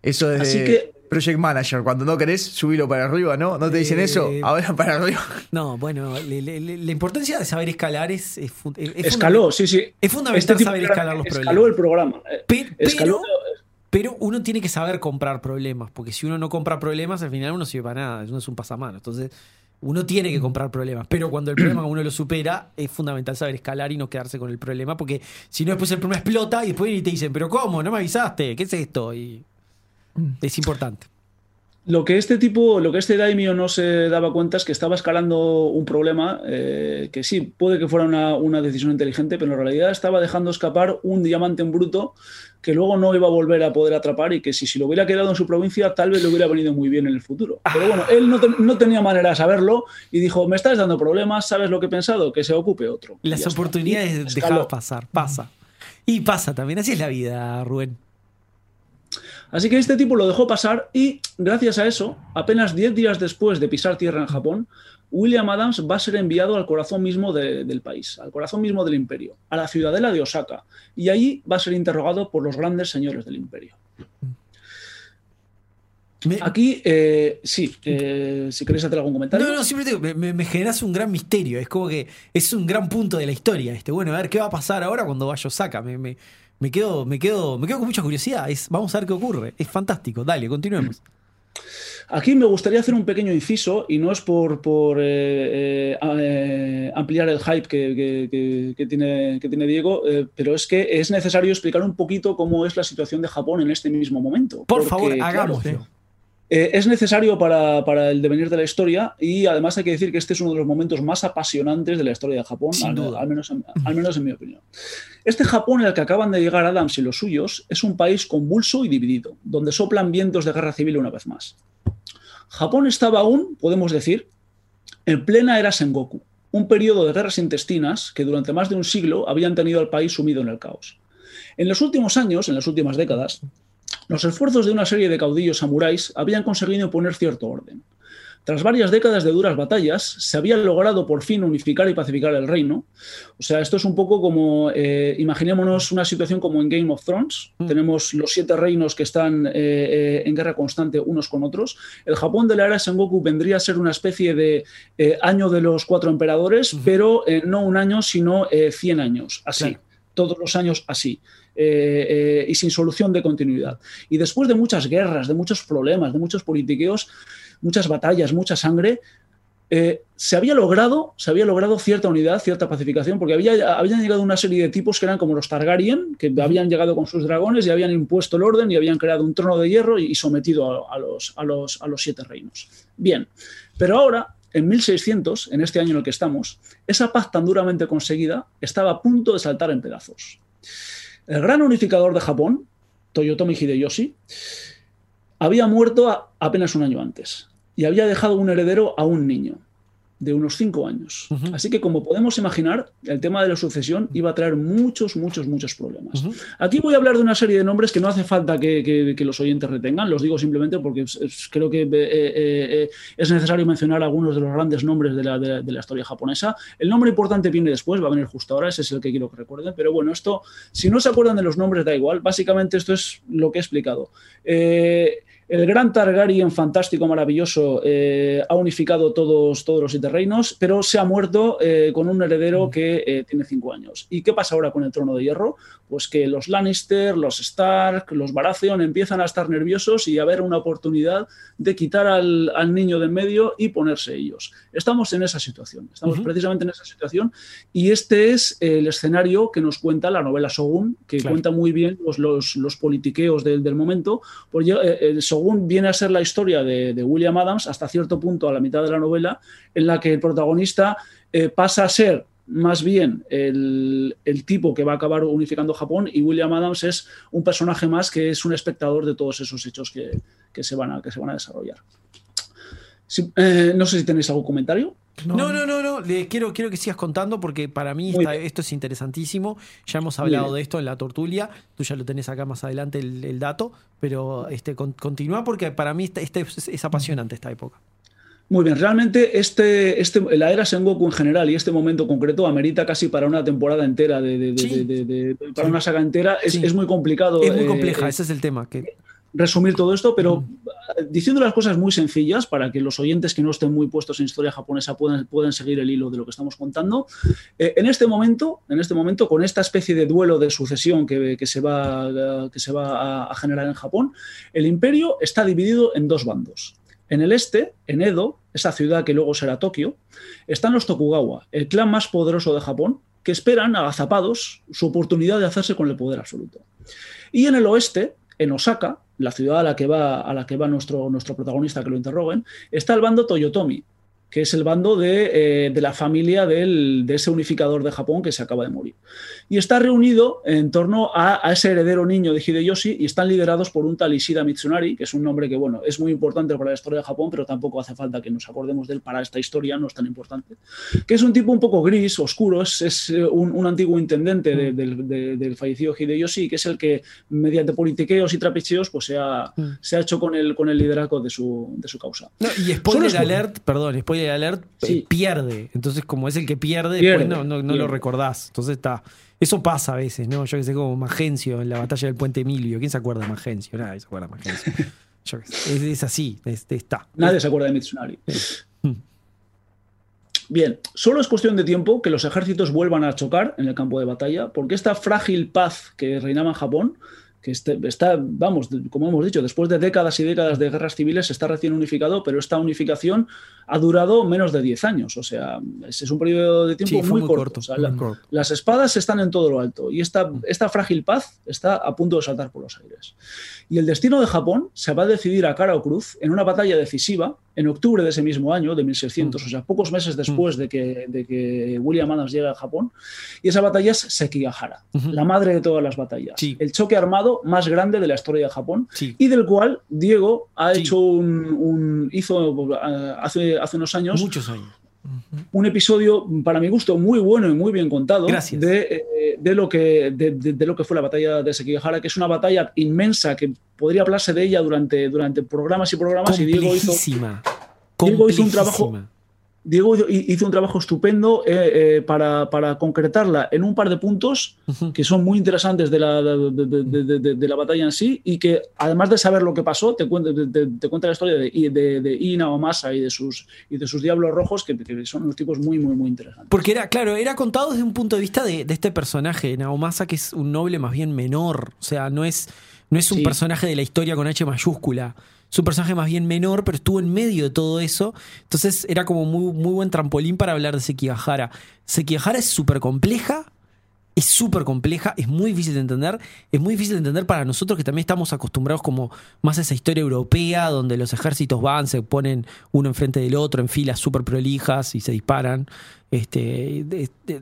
Eso es Así que- Project Manager. Cuando no querés, subilo para arriba, ¿no? ¿No te dicen Eh, eso? Ahora para arriba. (laughs) No, bueno, le- le- le- la importancia de saber escalar es, es, es- es Escaló, sí, sí. Es fundamental Este saber escalar los escaló problemas. el programa. eh, Pe- escaló- pero, pero uno tiene que saber comprar problemas, porque si uno no compra problemas, al final uno no sirve para nada, uno es un pasamano. Entonces, uno tiene que comprar problemas, pero cuando el (clears throat) problema uno lo supera, es fundamental saber escalar y no quedarse con el problema, porque si no, después el problema explota y después vienen y te dicen, pero ¿cómo? ¿No me avisaste? ¿Qué es esto? Y es importante. Lo que este tipo, lo que este daimio no se daba cuenta es que estaba escalando un problema eh, que sí, puede que fuera una, una decisión inteligente, pero en realidad estaba dejando escapar un diamante en bruto que luego no iba a volver a poder atrapar y que si, si lo hubiera quedado en su provincia tal vez le hubiera venido muy bien en el futuro. Pero bueno, él no, te- no tenía manera de saberlo y dijo, me estás dando problemas, ¿sabes lo que he pensado? Que se ocupe otro. Las oportunidades dejadas pasar, pasa. Y pasa también, así es la vida, Rubén. Así que este tipo lo dejó pasar y, gracias a eso, apenas 10 días después de pisar tierra en Japón, William Adams va a ser enviado al corazón mismo de- del país, al corazón mismo del imperio, a la ciudadela de Osaka, y allí va a ser interrogado por los grandes señores del imperio. Me- Aquí, eh, sí, eh, si queréis hacer algún comentario. No, no, siempre te digo, me, me, me generas un gran misterio. Es como que es un gran punto de la historia. Este, bueno, a ver qué va a pasar ahora cuando vaya Osaka. Me, me, me quedo, me quedo, me quedo con mucha curiosidad. Es, vamos a ver qué ocurre. Es fantástico. Dale, continuemos. Aquí me gustaría hacer un pequeño inciso y no es por, por eh, eh, eh, ampliar el hype que, que- que- que tiene, que tiene Diego, eh, pero es que es necesario explicar un poquito cómo es la situación de Japón en este mismo momento. Por Porque, favor, claro, hagámoslo. Eh, es necesario para, para el devenir de la historia y además hay que decir que este es uno de los momentos más apasionantes de la historia de Japón, Sin al, duda. al menos, en, al menos en mi opinión. Este Japón en el que acaban de llegar Adams y los suyos es un país convulso y dividido, donde soplan vientos de guerra civil una vez más. Japón estaba aún, podemos decir, en plena era Sengoku, un periodo de guerras intestinas que durante más de un siglo habían tenido al país sumido en el caos. En los últimos años, en las últimas décadas, los esfuerzos de una serie de caudillos samuráis habían conseguido imponer cierto orden. Tras varias décadas de duras batallas, se había logrado por fin unificar y pacificar el reino. O sea, esto es un poco como, eh, imaginémonos una situación como en Game of Thrones. Mm. Tenemos los siete reinos que están eh, eh, en guerra constante unos con otros. El Japón de la era Sengoku vendría a ser una especie de año de los cuatro emperadores, pero no un año, sino 100 años, así. Claro. Todos los años así. Eh, eh, y sin solución de continuidad. Y después de muchas guerras, de muchos problemas, de muchos politiqueos, muchas batallas, mucha sangre, eh, se había logrado, se había logrado cierta unidad, cierta pacificación, porque había, habían llegado una serie de tipos que eran como los Targaryen, que habían llegado con sus dragones y habían impuesto el orden y habían creado un trono de hierro y, sometido a, a, los, a, los, a los siete reinos. Bien, pero ahora, en 1600, en este año en el que estamos, esa paz tan duramente conseguida estaba a punto de saltar en pedazos. El gran unificador de Japón, Toyotomi Hideyoshi, había muerto apenas un año antes y había dejado un heredero a un niño de unos cinco años. Uh -huh. Así que, como podemos imaginar, el tema de la sucesión iba a traer muchos, muchos, muchos problemas. Uh -huh. Aquí voy a hablar de una serie de nombres que no hace falta que, que, que los oyentes retengan, los digo simplemente porque es, es, creo que eh, eh, es necesario mencionar algunos de los grandes nombres de la, de, de la, historia japonesa. El nombre importante viene después, va a venir justo ahora, ese es el que quiero que recuerden, pero bueno, esto, si no se acuerdan de los nombres, da igual, básicamente esto es lo que he explicado. Eh, el gran Targaryen fantástico, maravilloso, eh, ha unificado todos, todos los siete reinos, pero se ha muerto eh, con un heredero que eh, tiene cinco años. ¿Y qué pasa ahora con el trono de hierro? Pues que los Lannister, los Stark, los Baratheon empiezan a estar nerviosos y a ver una oportunidad de quitar al, al niño de en medio y ponerse ellos. Estamos en esa situación, estamos uh -huh. precisamente en esa situación y este es el escenario que nos cuenta la novela Shogun, que claro. cuenta muy bien los, los, los politiqueos del, del momento. Porque, el Shogun viene a ser la historia de, de, William Adams hasta cierto punto a la mitad de la novela, en la que el protagonista eh, pasa a ser más bien el, el, tipo que va a acabar unificando Japón y William Adams es un personaje más que es un espectador de todos esos hechos que, que, se, van a, que se van a desarrollar. Eh, no sé si tenéis algún comentario. No, no, no, no, no. Le quiero, quiero que sigas contando porque para mí está, esto es interesantísimo. Ya hemos hablado de esto en la tortulia. Tú ya lo tenés acá más adelante el, el dato, pero este, con, continúa porque para mí este, este es, es, apasionante esta época. Muy bien, realmente este, este, la era Sengoku en general y este momento concreto amerita casi para una temporada entera, de, de, sí. de para sí. una saga entera. Es, sí. es, muy complicado. Es muy compleja, eh, ese es el tema. Que resumir todo esto, pero diciendo las cosas muy sencillas para que los oyentes que no estén muy puestos en historia japonesa puedan, puedan seguir el hilo de lo que estamos contando. Eh, en este momento, en este momento, con esta especie de duelo de sucesión que, que se va, que se va a, a generar en Japón, el imperio está dividido en dos bandos. En el este, en Edo, esa ciudad que luego será Tokio, están los Tokugawa, el clan más poderoso de Japón, que esperan agazapados su oportunidad de hacerse con el poder absoluto. Y en el oeste, en Osaka, la ciudad a la que va, a la que va nuestro, nuestro protagonista que lo interroguen, está el bando Toyotomi, que es el bando de, eh, de la familia del, de ese unificador de Japón que se acaba de morir. Y está reunido en torno a, a, ese heredero niño de Hideyoshi y están liderados por un tal Ishida Mitsunari, que es un nombre que, bueno, es muy importante para la historia de Japón, pero tampoco hace falta que nos acordemos de él para esta historia, no es tan importante. Que es un tipo un poco gris, oscuro, es, es eh, un, un, antiguo intendente de, de, del fallecido Hideyoshi, que es el que, mediante politiqueos y trapicheos, pues se ha, mm. se ha hecho con el, con el liderazgo de su, de su causa. No, y spoiler alert, perdón, spoiler alert sí. pierde. Entonces, como es el que pierde, pierde después no, no, no lo recordás. Entonces está. Eso pasa a veces, ¿no? Yo que sé, como Magencio en la batalla del Puente Emilio. ¿Quién se acuerda de Magencio? Nadie se acuerda de Magencio. (laughs) Yo es, es, así, es, está. Nadie se acuerda de Mitsunari. Mm. Bien, solo es cuestión de tiempo que los ejércitos vuelvan a chocar en el campo de batalla, porque esta frágil paz que reinaba en Japón que este, está, vamos, como hemos dicho, después de décadas y décadas de guerras civiles está recién unificado, pero esta unificación ha durado menos de 10 años, o sea, es, es un periodo de tiempo sí, muy, muy, corto. corto, o sea, muy la, corto. Las espadas están en todo lo alto y esta, esta frágil paz está a punto de saltar por los aires. Y el destino de Japón se va a decidir a cara o cruz en una batalla decisiva en octubre de ese mismo año, de 1600, mm. o sea, pocos meses después mm. de, que, de, que, William Adams llega a Japón, y esa batalla es Sekigahara, uh -huh. la madre de todas las batallas, sí. el choque armado más grande de la historia de Japón, sí. y del cual Diego ha sí. hecho un, un, hizo uh, hace, hace unos años. Muchos años un episodio, para mi gusto, muy bueno y muy bien contado. De, eh, de, lo que, de, de, lo que fue la batalla de Sekigahara, que es una batalla inmensa que podría hablarse de ella durante, durante programas y programas. Y Diego hizo, Diego hizo un trabajo Diego hizo un trabajo estupendo eh, eh, para, para, concretarla en un par de puntos uh -huh. que son muy interesantes de la, de, de, de, de, la batalla en sí y que además de saber lo que pasó, te cuenta, te, cuenta la historia de, Ina Omasa y de sus, y de sus Diablos Rojos, que, que, son unos tipos muy, muy, muy interesantes. Porque era, claro, era contado desde un punto de vista de, este personaje, Naomasa, que es un noble más bien menor, o sea, no es No es un Sí. personaje de la historia con H mayúscula. Es un personaje más bien menor, pero estuvo en medio de todo eso. Entonces era como muy, muy buen trampolín para hablar de Sekigahara. Sekigahara es súper compleja. Es súper compleja, es muy difícil de entender. Es muy difícil de entender para nosotros que también estamos acostumbrados como más a esa historia europea, donde los ejércitos van, se ponen uno enfrente del otro en filas súper prolijas y se disparan. Este,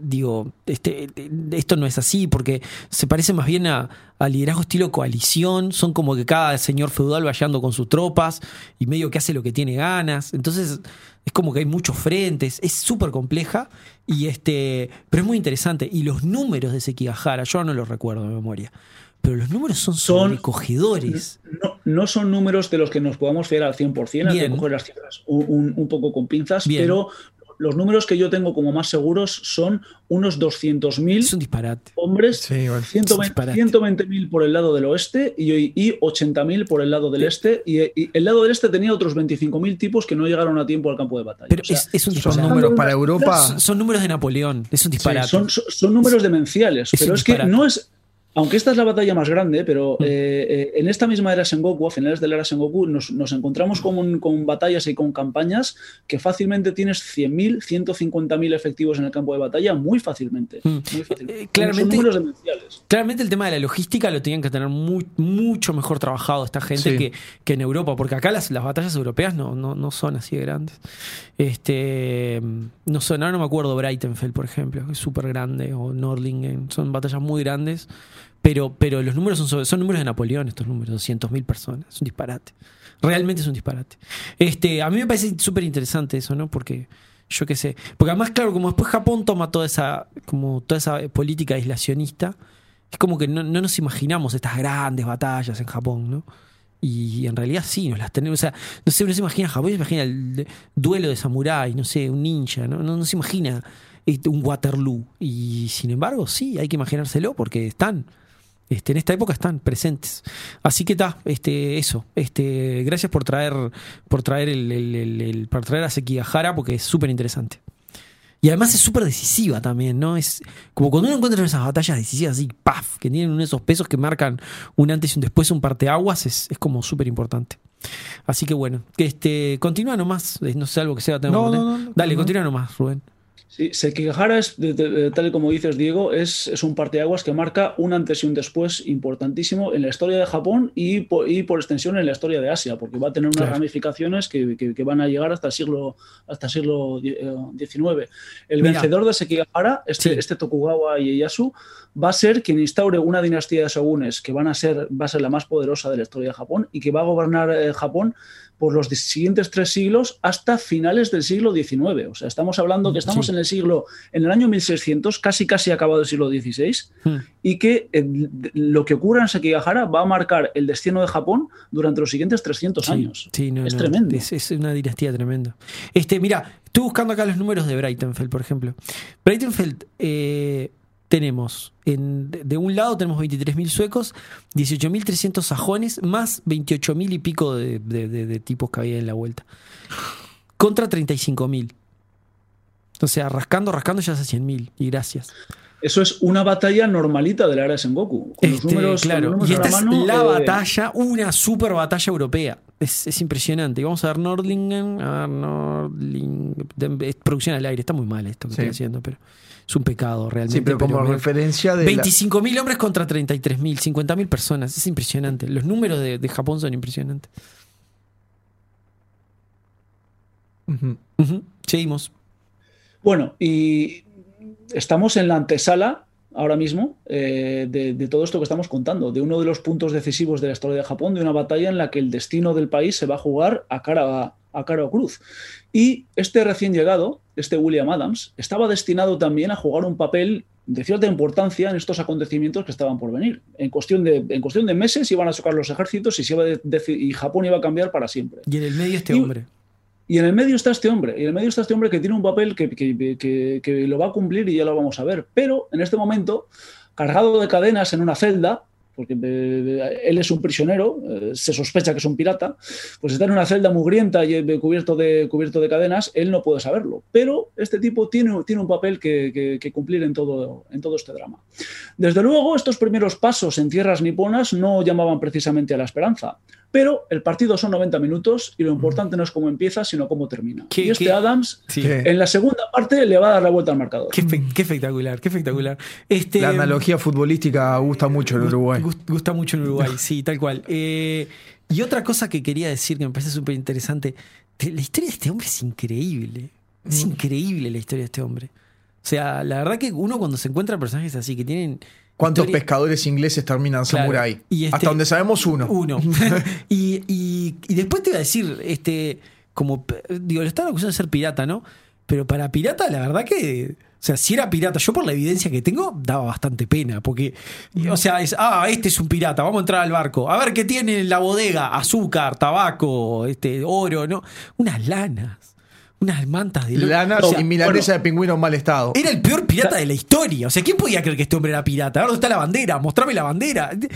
digo, este, esto no es así porque se parece más bien a, a liderazgo estilo coalición. Son como que cada señor feudal vayando con sus tropas y medio que hace lo que tiene ganas. Entonces es como que hay muchos frentes. Es súper compleja y este, pero es muy interesante. Y los números de Sekigahara, yo no los recuerdo de memoria, pero los números son Son- sobrecogedores. No, no son números de los que nos podamos fiar al 100%, hay que Bien. coger las cifras un, un- un poco con pinzas, Bien. pero los números que yo tengo como más seguros son unos 200.000 Es un disparate. hombres, Sí, bueno. 120 disparate. 120.000 por el lado del oeste y, y 80.000 por el lado del este. Y, y el lado del este tenía otros 25.000 tipos que no llegaron a tiempo al campo de batalla. Pero O sea, es, es un Son números para Europa. Son, son números de Napoleón. Es un Sí, disparate. son, son- son números demenciales, Es pero es que no es. Aunque esta es la batalla más grande, pero Mm. eh, eh, en esta misma era Sengoku, a finales de la era Sengoku, nos, nos encontramos con, con batallas y con campañas que fácilmente tienes 100.000, 150.000 efectivos en el campo de batalla, muy fácilmente. Mm. Muy fácilmente. Eh, claramente-. Claramente el tema de la logística lo tenían que tener muy- mucho mejor trabajado esta gente Sí. que, que en Europa, porque acá las, las batallas europeas no, no, no son así de grandes. Este, no son, ahora no me acuerdo Breitenfeld, por ejemplo, que es súper grande, o Nordlingen, son batallas muy grandes, pero, pero los números son, son números de Napoleón, estos números, 200.000 personas, es un disparate. Realmente es un disparate. Este, a mí me parece súper interesante eso, ¿no? Porque yo qué sé. Porque además, claro, como después Japón toma toda esa, como toda esa política aislacionista, es como que no, no nos imaginamos estas grandes batallas en Japón, ¿no? Y en realidad sí, nos las tenemos. O sea, no sé, uno se imagina Japón, se imagina el duelo de samurái, no sé, un ninja, ¿no? No, no se imagina este, un Waterloo. Y sin embargo, sí, hay que imaginárselo porque están. Este, en esta época están presentes. Así que está, este, eso. Este, gracias por traer, por traer el, el- el- el- por traer a Sekigahara porque es súper interesante. Y además es súper decisiva también, ¿no? Es como cuando uno encuentra esas batallas decisivas así, ¡paf! que tienen esos pesos que marcan un antes y un después, un parteaguas, es, es como súper importante. Así que bueno, que este, continúa nomás, eh, no sé algo que sea. tengo No, no, Dale, continúa nomás, Rubén. Sí, Sekigahara es, de- de- de- tal y como dices, Diego, es, es un parteaguas que marca un antes y un después importantísimo en la historia de Japón y por, y por extensión en la historia de Asia, porque va a tener unas Claro. ramificaciones que, que- que van a llegar hasta el siglo, hasta el siglo XIX. El Mira. vencedor de Sekigahara, este, Sí. este Tokugawa Ieyasu, va a ser quien instaure una dinastía de shogunes que van a ser, va a ser la más poderosa de la historia de Japón y que va a gobernar eh, Japón por los siguientes tres siglos hasta finales del siglo XIX. O sea, estamos hablando que estamos Sí. en el siglo, en el año 1600, casi casi acabado el siglo XVI, Hmm. y que eh, lo que ocurra en Sekigahara va a marcar el destino de Japón durante los siguientes 300 Sí, años. sí, no, es no, tremendo. Es, es una dinastía tremenda. Este, mira, estoy buscando acá los números de Breitenfeld, por ejemplo. Breitenfeld, eh, tenemos, en- de- un lado tenemos 23.000 suecos, 18.300 sajones, más 28.000 y pico de, de- de- de tipos que había en la vuelta. Contra 35.000. O sea, rascando, rascando ya hace 100.000. Y gracias. Eso es una batalla normalita de la era de Sengoku. Con los Este, números, con claro. los números Y esta la es mano, la eh, batalla, una super batalla europea. Es, es impresionante. Y vamos a ver Nordlingen. A ver, Nordlingen. producción al aire. Está muy mal esto que Sí. estoy haciendo, pero es un pecado realmente. Sí, pero como me- referencia de. la- 25.000 hombres contra 33.000, 50.000 personas. Es impresionante. Los números de, de Japón son impresionantes. Seguimos. Bueno, y estamos en la antesala ahora mismo eh, de, todo esto que estamos contando, de uno de los puntos decisivos de la historia de Japón, de una batalla en la que el destino del país se va a jugar a cara a, cara o cruz. Y este recién llegado, este William Adams, estaba destinado también a jugar un papel de cierta importancia en estos acontecimientos que estaban por venir. En cuestión de, en cuestión de meses iban a chocar los ejércitos y, Japón iba a cambiar para siempre. Y en el medio este hombre. Y en el medio está este hombre, y en el medio está este hombre que tiene un papel que, que- que- que lo va a cumplir y ya lo vamos a ver. Pero en este momento, cargado de cadenas en una celda, porque él es un prisionero, eh, se sospecha que es un pirata, pues está en una celda mugrienta y eh, cubierto de, cubierto de cadenas, él no puede saberlo. Pero este tipo tiene, tiene un papel que, que- que cumplir en todo, en todo este drama. Desde luego, estos primeros pasos en tierras niponas no llamaban precisamente a la esperanza. Pero el partido son 90 minutos y lo importante no es cómo empieza, sino cómo termina. ¿Qué- y este qué- Adams, en la segunda parte, le va a dar la vuelta al marcador. Qué, espe- qué espectacular, qué espectacular. Este, La analogía futbolística gusta mucho en Uruguay. Gust- Gusta mucho en Uruguay, sí, tal cual. Eh, y otra cosa que quería decir que me parece súper interesante, te- la historia de este hombre es increíble. Es Mm. increíble la historia de este hombre. O sea, la verdad que uno cuando se encuentra personajes así que tienen... ¿Cuántos historia- pescadores ingleses terminan Claro. Samurai? Y este- Hasta donde sabemos uno. Uno. (laughs) y, y- y después te iba a decir, este, como, digo, le están acusando de ser pirata, ¿no? Pero para pirata, la verdad que, o sea, si era pirata, yo por la evidencia que tengo, daba bastante pena, porque, o sea, es, ah, este es un pirata, vamos a entrar al barco, a ver qué tiene en la bodega, azúcar, tabaco, este, oro, ¿no? Unas lanas, unas mantas de lana. Lanas O sea, y milanesa de pingüino en mal estado. Era el peor pirata de la historia. O sea, ¿quién podía creer que este hombre era pirata? Ahora está la bandera, mostrame la bandera. De-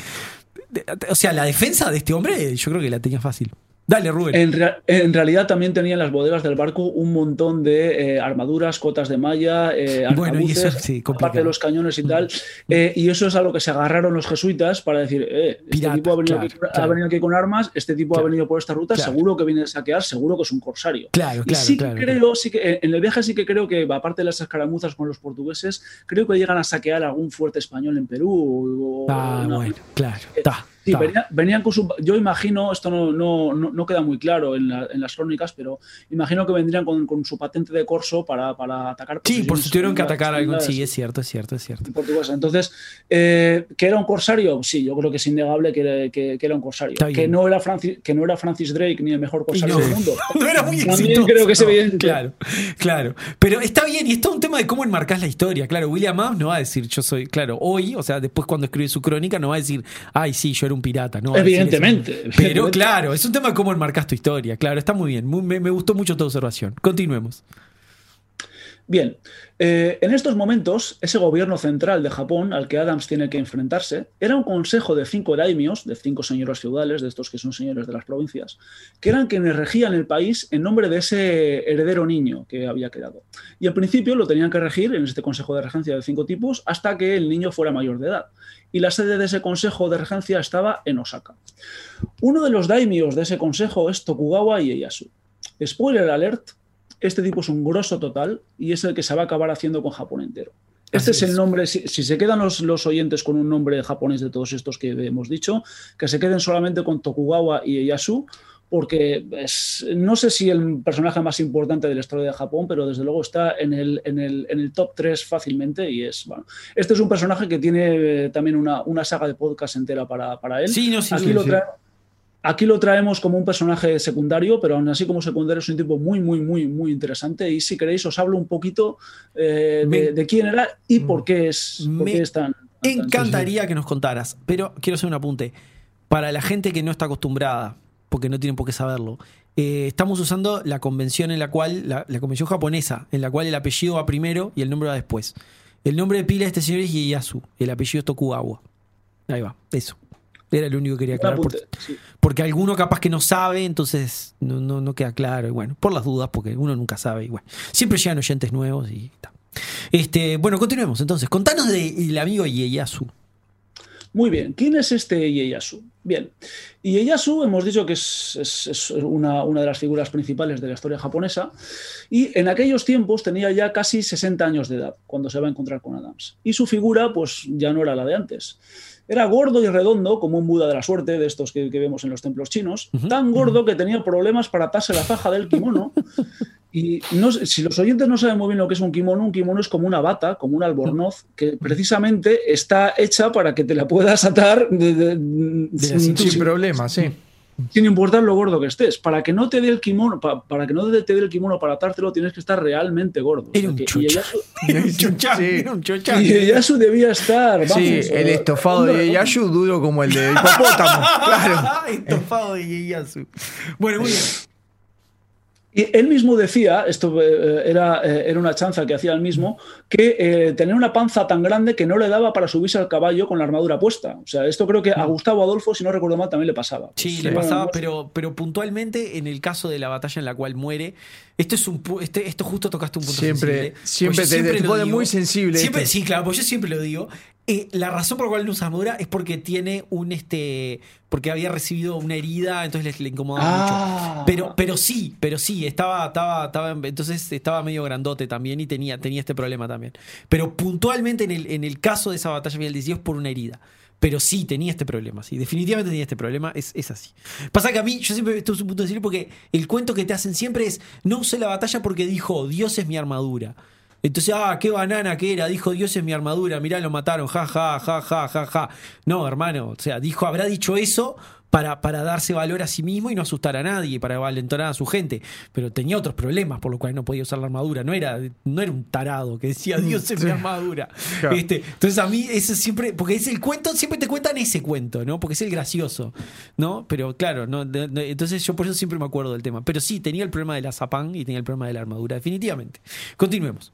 de- O sea, la defensa de este hombre, yo creo que la tenía fácil. Dale, Rubén. En, rea- en realidad también tenía en las bodegas del barco un montón de eh, armaduras, cotas de malla, eh, Bueno, y eso, sí, aparte de los cañones y tal. eh, y eso es a lo que se agarraron los jesuitas para decir, eh, este Pirata, tipo ha venido, claro, aquí, ha venido aquí con armas, este tipo Claro. ha venido por esta ruta, seguro que viene a saquear, seguro que es un corsario. Claro, Y claro, sí claro. que creo, sí que eh, en el viaje sí que creo que, aparte de las escaramuzas con los portugueses, creo que llegan a saquear algún fuerte español en Perú. o- Ah, una- bueno, claro. Está. Sí, venía- venían con su. Yo imagino, esto no, no, no, queda muy claro en, la- en las crónicas, pero imagino que vendrían con, con su patente de corso para, para atacar. Sí, por si tuvieron que atacar algún. Sí, es cierto, es cierto, es cierto. Entonces, eh, ¿que era un corsario? Sí, yo creo que es innegable que, era- que- que era un corsario. Que no, era Francis, que no era Francis Drake ni el mejor corsario no. del mundo. (laughs) No era muy También exitoso. creo que es evidente. Claro, claro. Pero está bien, y está un tema de cómo enmarcás la historia. Claro, William Adams no va a decir yo soy, claro, hoy, o sea, después cuando escribe su crónica, no va a decir, ay, sí, yo era un pirata. No eso. Evidentemente. Pero evidentemente. claro, es un tema de cómo enmarcás tu historia. Claro, está muy bien. Muy- me, me gustó mucho tu observación. Continuemos. Bien, eh, en estos momentos, ese gobierno central de Japón al que Adams tiene que enfrentarse era un consejo de cinco daimios, de cinco señores feudales, de estos que son señores de las provincias, que eran quienes regían el país en nombre de ese heredero niño que había quedado. Y al principio lo tenían que regir en este consejo de regencia de cinco tipos hasta que el niño fuera mayor de edad. Y la sede de ese consejo de regencia estaba en Osaka. Uno de los daimios de ese consejo es Tokugawa Ieyasu. Spoiler alert, este tipo es un grosso total y es el que se va a acabar haciendo con Japón entero. Este es el nombre, si, si se quedan los, los oyentes con un nombre japonés de todos estos que hemos dicho, que se queden solamente con Tokugawa Ieyasu, porque es- no sé si el personaje más importante de la historia de Japón, pero desde luego está en el, en el, en el top 3 fácilmente y es, bueno, este es un personaje que tiene eh, también una, una saga de podcast entera para, para él. Sí, no, sí, Aquí sí, lo sí. Aquí lo traemos como un personaje secundario, pero aún así como secundario es un tipo muy, muy, muy, muy interesante. Y si queréis os hablo un poquito eh, Me- de, de quién era y por qué es, por Me qué es tan... tan- tan- Encantaría que nos contaras, pero quiero hacer un apunte. Para la gente que no está acostumbrada, porque no tienen por qué saberlo, eh, estamos usando la convención en la cual, la, la convención japonesa, en la cual el apellido va primero y el nombre va después. El nombre de pila de este señor es Ieyasu, el apellido es Tokugawa. Ahí va, eso. Era lo único que quería aclarar. Porque, sí. porque alguno capaz que no sabe, entonces no, no, no queda claro. Y bueno, por las dudas, porque uno nunca sabe. Y bueno, siempre llegan oyentes nuevos y está. Este, bueno, continuemos entonces. Contanos del amigo Ieyasu. Muy bien, ¿quién es este Ieyasu? Bien, Ieyasu hemos dicho que es, es- es una, una de las figuras principales de la historia japonesa y en aquellos tiempos tenía ya casi 60 años de edad cuando se va a encontrar con Adams. Y su figura pues ya no era la de antes. Era gordo y redondo como un Buda de la suerte de estos que, que vemos en los templos chinos, tan gordo que tenía problemas para atarse la faja del kimono y no si los oyentes no saben muy bien lo que es un kimono, un kimono es como una bata, como un albornoz, que precisamente está hecha para que te la puedas atar de- de- la sin. Sin problema, sí. sin importar lo gordo que estés. Para que no te dé el kimono, pa- para que no te dé el kimono para atártelo, tienes que estar realmente gordo. Era un chucha. Ieyasu (laughs) debía estar. Vamos, Sí, el eh, estofado de Yashu duro como el de hipopótamo. (laughs) Claro. Estofado de Ieyasu. Bueno, muy bien. Y él mismo decía, esto eh, era, eh, era una chanza que hacía él mismo, que eh, tenía una panza tan grande que no le daba para subirse al caballo con la armadura puesta. O sea, esto creo que a Gustavo Adolfo, si no recuerdo mal, también le pasaba. Sí, Pues, le pasaba, pero, pero puntualmente en el caso de la batalla en la cual muere, esto es un este, esto justo tocaste un punto Siempre- sensible. siempre Pues yo te- te pone muy sensible Siempre, esto. sí, claro, pues yo siempre lo digo. Eh, la razón por la cual no usa armadura es porque tiene un este. porque había recibido una herida, entonces le, le incomodaba Ah. mucho. Pero, pero sí, pero sí, estaba, estaba, estaba, entonces estaba medio grandote también y tenía, tenía este problema también. Pero puntualmente en el, en el caso de esa batalla final del 10 por una herida. Pero sí, tenía este problema, sí. Definitivamente tenía este problema, es, es así. Pasa que a mí, yo siempre estoy en un punto de decir porque el cuento que te hacen siempre es, no usé la batalla porque dijo, Dios es mi armadura. Entonces, ah, qué banana que era, dijo Dios es mi armadura, mirá, lo mataron, ja, ja, ja, ja, ja, ja. No, hermano, o sea, dijo, habrá dicho eso para, para darse valor a sí mismo y no asustar a nadie, para valentonar a su gente. Pero tenía otros problemas por los cuales no podía usar la armadura. No era, no era un tarado que decía Dios es mi armadura. Claro. Este, entonces a mí eso siempre, porque es el cuento, siempre te cuentan ese cuento, ¿no? Porque es el gracioso, ¿no? Pero claro, no, de- de- entonces yo por eso siempre me acuerdo del tema. Pero sí, tenía el problema de la zapán y tenía el problema de la armadura, definitivamente. Continuemos.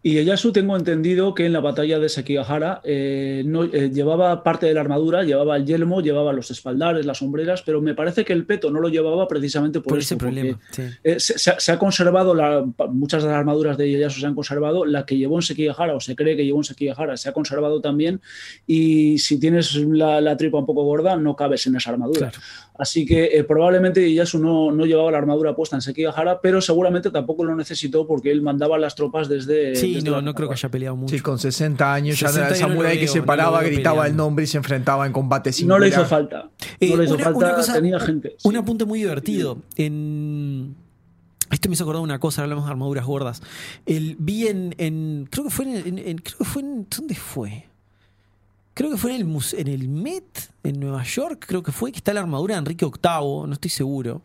Y Ieyasu tengo entendido que en la batalla de Sekigahara eh, no, eh, llevaba parte de la armadura, llevaba el yelmo, llevaba los espaldares, las sombreras, pero me parece que el peto no lo llevaba precisamente por, Por ese problema. sí. eh, se, se ha- se ha conservado, la- muchas de las armaduras de Ieyasu se han conservado, la que llevó en Sekigahara o se cree que llevó en Sekigahara se ha conservado también y si tienes la, la tripa un poco gorda no cabes en esa armadura. Claro. Así que eh, probablemente Ieyasu no, no llevaba la armadura puesta en Sekigahara, pero seguramente tampoco lo necesitó porque él mandaba las tropas desde... Sí, no, no creo que haya peleado mucho. Sí, con 60 años ya 60 era el no que se paraba, gritaba el nombre y se enfrentaba en combate sin No le hizo falta. Eh, no le hizo una- falta, una cosa- tenía gente. Un sí. apunte muy divertido. En. Esto me hizo acordar una cosa, hablamos de armaduras gordas. El, vi en, en- Creo que fue en, en- en- Creo que fue en. ¿Dónde fue? Creo que fue en el, en el Met, en Nueva York, creo que fue, que está la armadura de Enrique VIII, no estoy seguro.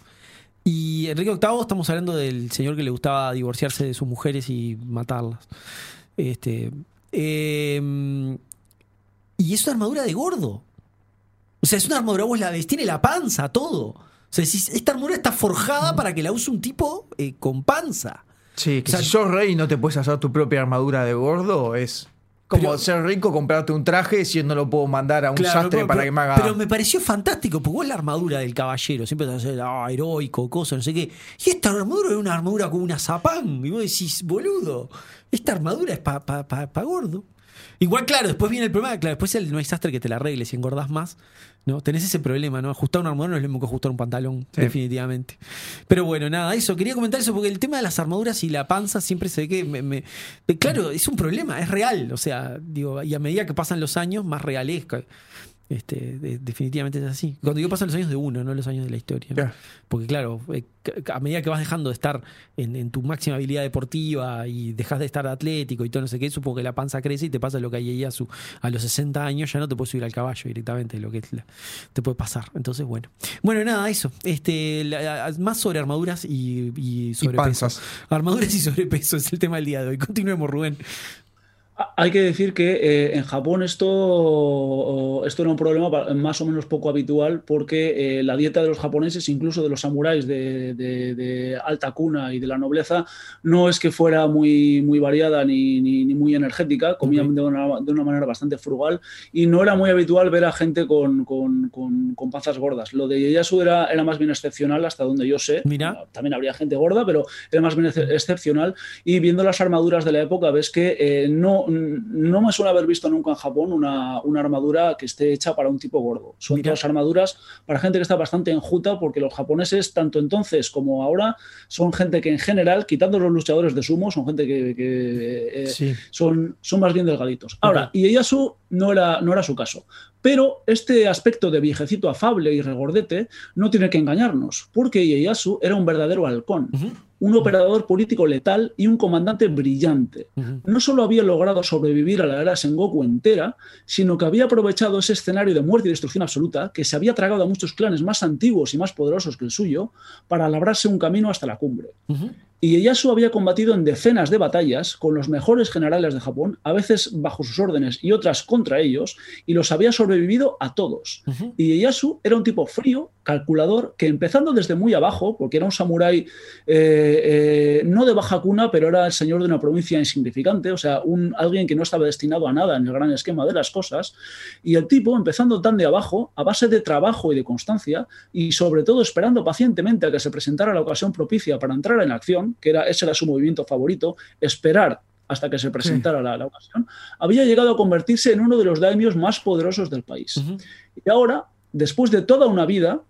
Y Enrique VIII, estamos hablando del señor que le gustaba divorciarse de sus mujeres y matarlas. Este. eh, y es una armadura de gordo. O sea, es una armadura, vos la ves, tiene la panza, todo. O sea, esta armadura está forjada para que la use un tipo eh, con panza. Sí, que O sea, si sos rey y no te puedes hacer tu propia armadura de gordo, es como Pero- ser rico, comprarte un traje si no lo puedo mandar a un Claro, sastre pero- para pero- que me haga. Pero me pareció fantástico, porque vos la armadura del caballero siempre te hacer ah, heroico, cosa, no sé qué. Y esta armadura es una armadura con una zapán. Y vos decís, boludo, esta armadura es para pa, pa- pa gordo. Igual, claro, después viene el problema, claro, después el, no hay sastre que te la arregle si engordás más, ¿no? Tenés ese problema, ¿no? Ajustar una armadura no es lo mismo que ajustar un pantalón, Sí. definitivamente. Pero bueno, nada, eso, quería comentar eso porque el tema de las armaduras y la panza siempre se ve que me, me- me- claro, es un problema, es real, o sea, digo, y a medida que pasan los años, más real es. Este, de- definitivamente es así. Cuando digo pasan los años de uno, no los años de la historia. Porque claro, eh, a medida que vas dejando de estar en, en tu máxima habilidad deportiva y dejas de estar atlético y todo no sé qué, supongo que la panza crece y te pasa lo que hay a, su- a los 60 años, ya no te puedes subir al caballo directamente, lo que la- te puede pasar. Entonces, bueno. Bueno, nada, eso. Este, la- más sobre armaduras y, y y sobrepeso. panzas. Armaduras y sobrepeso es el tema del día de hoy. Continuemos, Rubén. Hay que decir que eh, en Japón esto, esto era un problema más o menos poco habitual porque eh, la dieta de los japoneses, incluso de los samuráis de, de- de alta cuna y de la nobleza, no es que fuera muy, muy variada ni, ni- ni muy energética, comían Ok. de, una, de una manera bastante frugal y no era muy habitual ver a gente con, con, con- con panzas gordas. Lo de Ieyasu era, era más bien excepcional hasta donde yo sé. Mira. También habría gente gorda, pero era más bien ex- excepcional. Y viendo las armaduras de la época, ves que eh, no, no me suele haber visto nunca en Japón una, una armadura que esté hecha para un tipo gordo. Son Mira. todas armaduras para gente que está bastante enjuta, porque los japoneses, tanto entonces como ahora, son gente que en general, quitando los luchadores de sumo, son gente que, que, eh, Sí. son, son más bien delgaditos. Ahora, Ieyasu no era, no era su caso. Pero este aspecto de viejecito afable y regordete no tiene que engañarnos, porque Ieyasu era un verdadero halcón, un operador político letal y un comandante brillante. No solo había logrado sobrevivir a la era Sengoku entera, sino que había aprovechado ese escenario de muerte y destrucción absoluta, que se había tragado a muchos clanes más antiguos y más poderosos que el suyo, para labrarse un camino hasta la cumbre. Y Ieyasu había combatido en decenas de batallas con los mejores generales de Japón, a veces bajo sus órdenes y otras contra ellos, y los había sobrevivido a todos. Y Ieyasu era un tipo frío, calculador, que empezando desde muy abajo, porque era un samurái eh, eh, no de baja cuna, pero era el señor de una provincia insignificante, o sea, un, alguien que no estaba destinado a nada en el gran esquema de las cosas, y el tipo, empezando tan de abajo, a base de trabajo y de constancia, y sobre todo esperando pacientemente a que se presentara la ocasión propicia para entrar en acción, que era, ese era su movimiento favorito, esperar hasta que se presentara la, la ocasión, había llegado a convertirse en uno de los daimios más poderosos del país. Y ahora, después de toda una vida,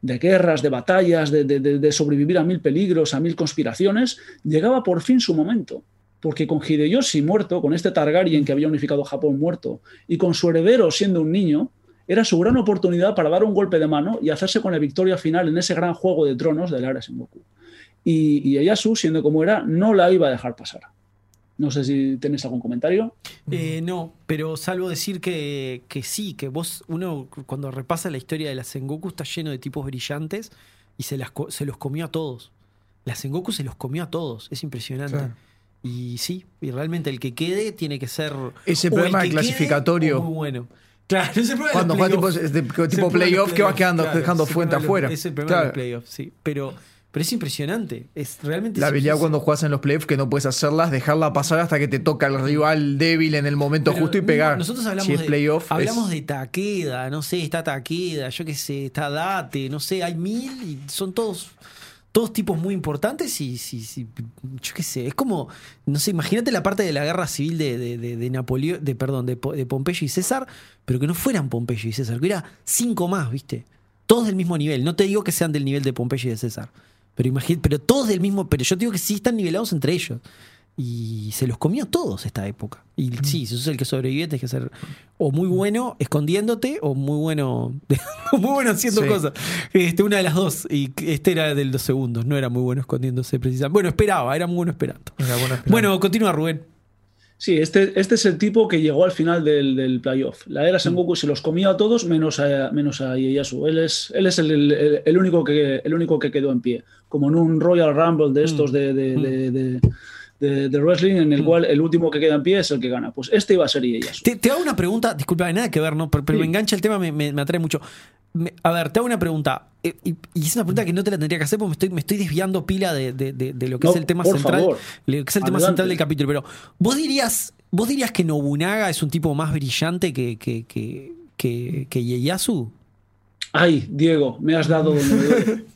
de guerras, de batallas, de, de- de- de sobrevivir a mil peligros, a mil conspiraciones, llegaba por fin su momento. Porque con Hideyoshi muerto, con este Targaryen que había unificado Japón muerto, y con su heredero siendo un niño, era su gran oportunidad para dar un golpe de mano y hacerse con la victoria final en ese gran juego de tronos de la era Sengoku. Y, y siendo como era, no la iba a dejar pasar. No sé si tenéis algún comentario. Eh, no, pero salvo decir que, que sí, que vos, uno cuando repasa la historia de la Sengoku está lleno de tipos brillantes y se, las, se los comió a todos. La Sengoku se los comió a todos, es impresionante. Claro. Y sí, y realmente el que quede tiene que ser. Ese problema el de que clasificatorio. muy bueno. Claro, ese problema Cuando de juega tipo, playoff los que va playoffs, quedando, claro, dejando fuente afuera. Es el problema de Claro. playoffs, sí. Pero, pero es impresionante. Es realmente La habilidad cuando juegas en los playoffs que no puedes hacerlas, dejarla pasar hasta que te toca el rival débil en el momento Pero justo y no, pegar. nosotros hablamos si es de, playoff, hablamos es- de Taqueda, no sé, está Taqueda, yo qué sé, está Date, no sé, hay mil y son todos todos tipos muy importantes y, yo qué sé, es como, no sé, imagínate la parte de la guerra civil de, de, de- de Napoleón, de, perdón, de, de Pompeyo y César, pero que no fueran Pompeyo y César, que hubiera cinco más, ¿viste? Todos del mismo nivel, no te digo que sean del nivel de Pompeyo y de César, pero imagínate, pero todos del mismo, pero yo digo que sí están nivelados entre ellos. Y se los comió todos esta época. Y sí, si sos el que sobrevive, tenés que ser o muy bueno escondiéndote o muy bueno, o (laughs) muy bueno haciendo Sí. cosas. Este, una de las dos. Y este era del dos segundos, no era muy bueno escondiéndose precisamente. Bueno, esperaba, era muy bueno esperando. Era bueno esperar. Bueno, continúa Rubén. Sí, este, este es el tipo que llegó al final del, del playoff. La era Sengoku se los comió a todos menos a, menos a Ieyasu. Él es, él es el, el- el único que, el único que quedó en pie. Como en un Royal Rumble de estos de, de, de- de- de- de wrestling en el cual el último que queda en pie es el que gana. Pues este iba a ser Ieyasu. Te, te hago una pregunta, disculpa, nada que ver, ¿no? Pero, pero Sí. me engancha el tema, me, me- me atrae mucho. Me- a ver, te hago una pregunta. eh, Y, y es una pregunta que no te la tendría que hacer porque me estoy, me estoy desviando pila de, de- de- de lo que No, es el tema central. favor. Lo que es el tema central del capítulo. Pero, ¿vos dirías, vos dirías que Nobunaga es un tipo más brillante que, que, que, que, que Ieyasu? Ay, Diego, me has dado donde (laughs)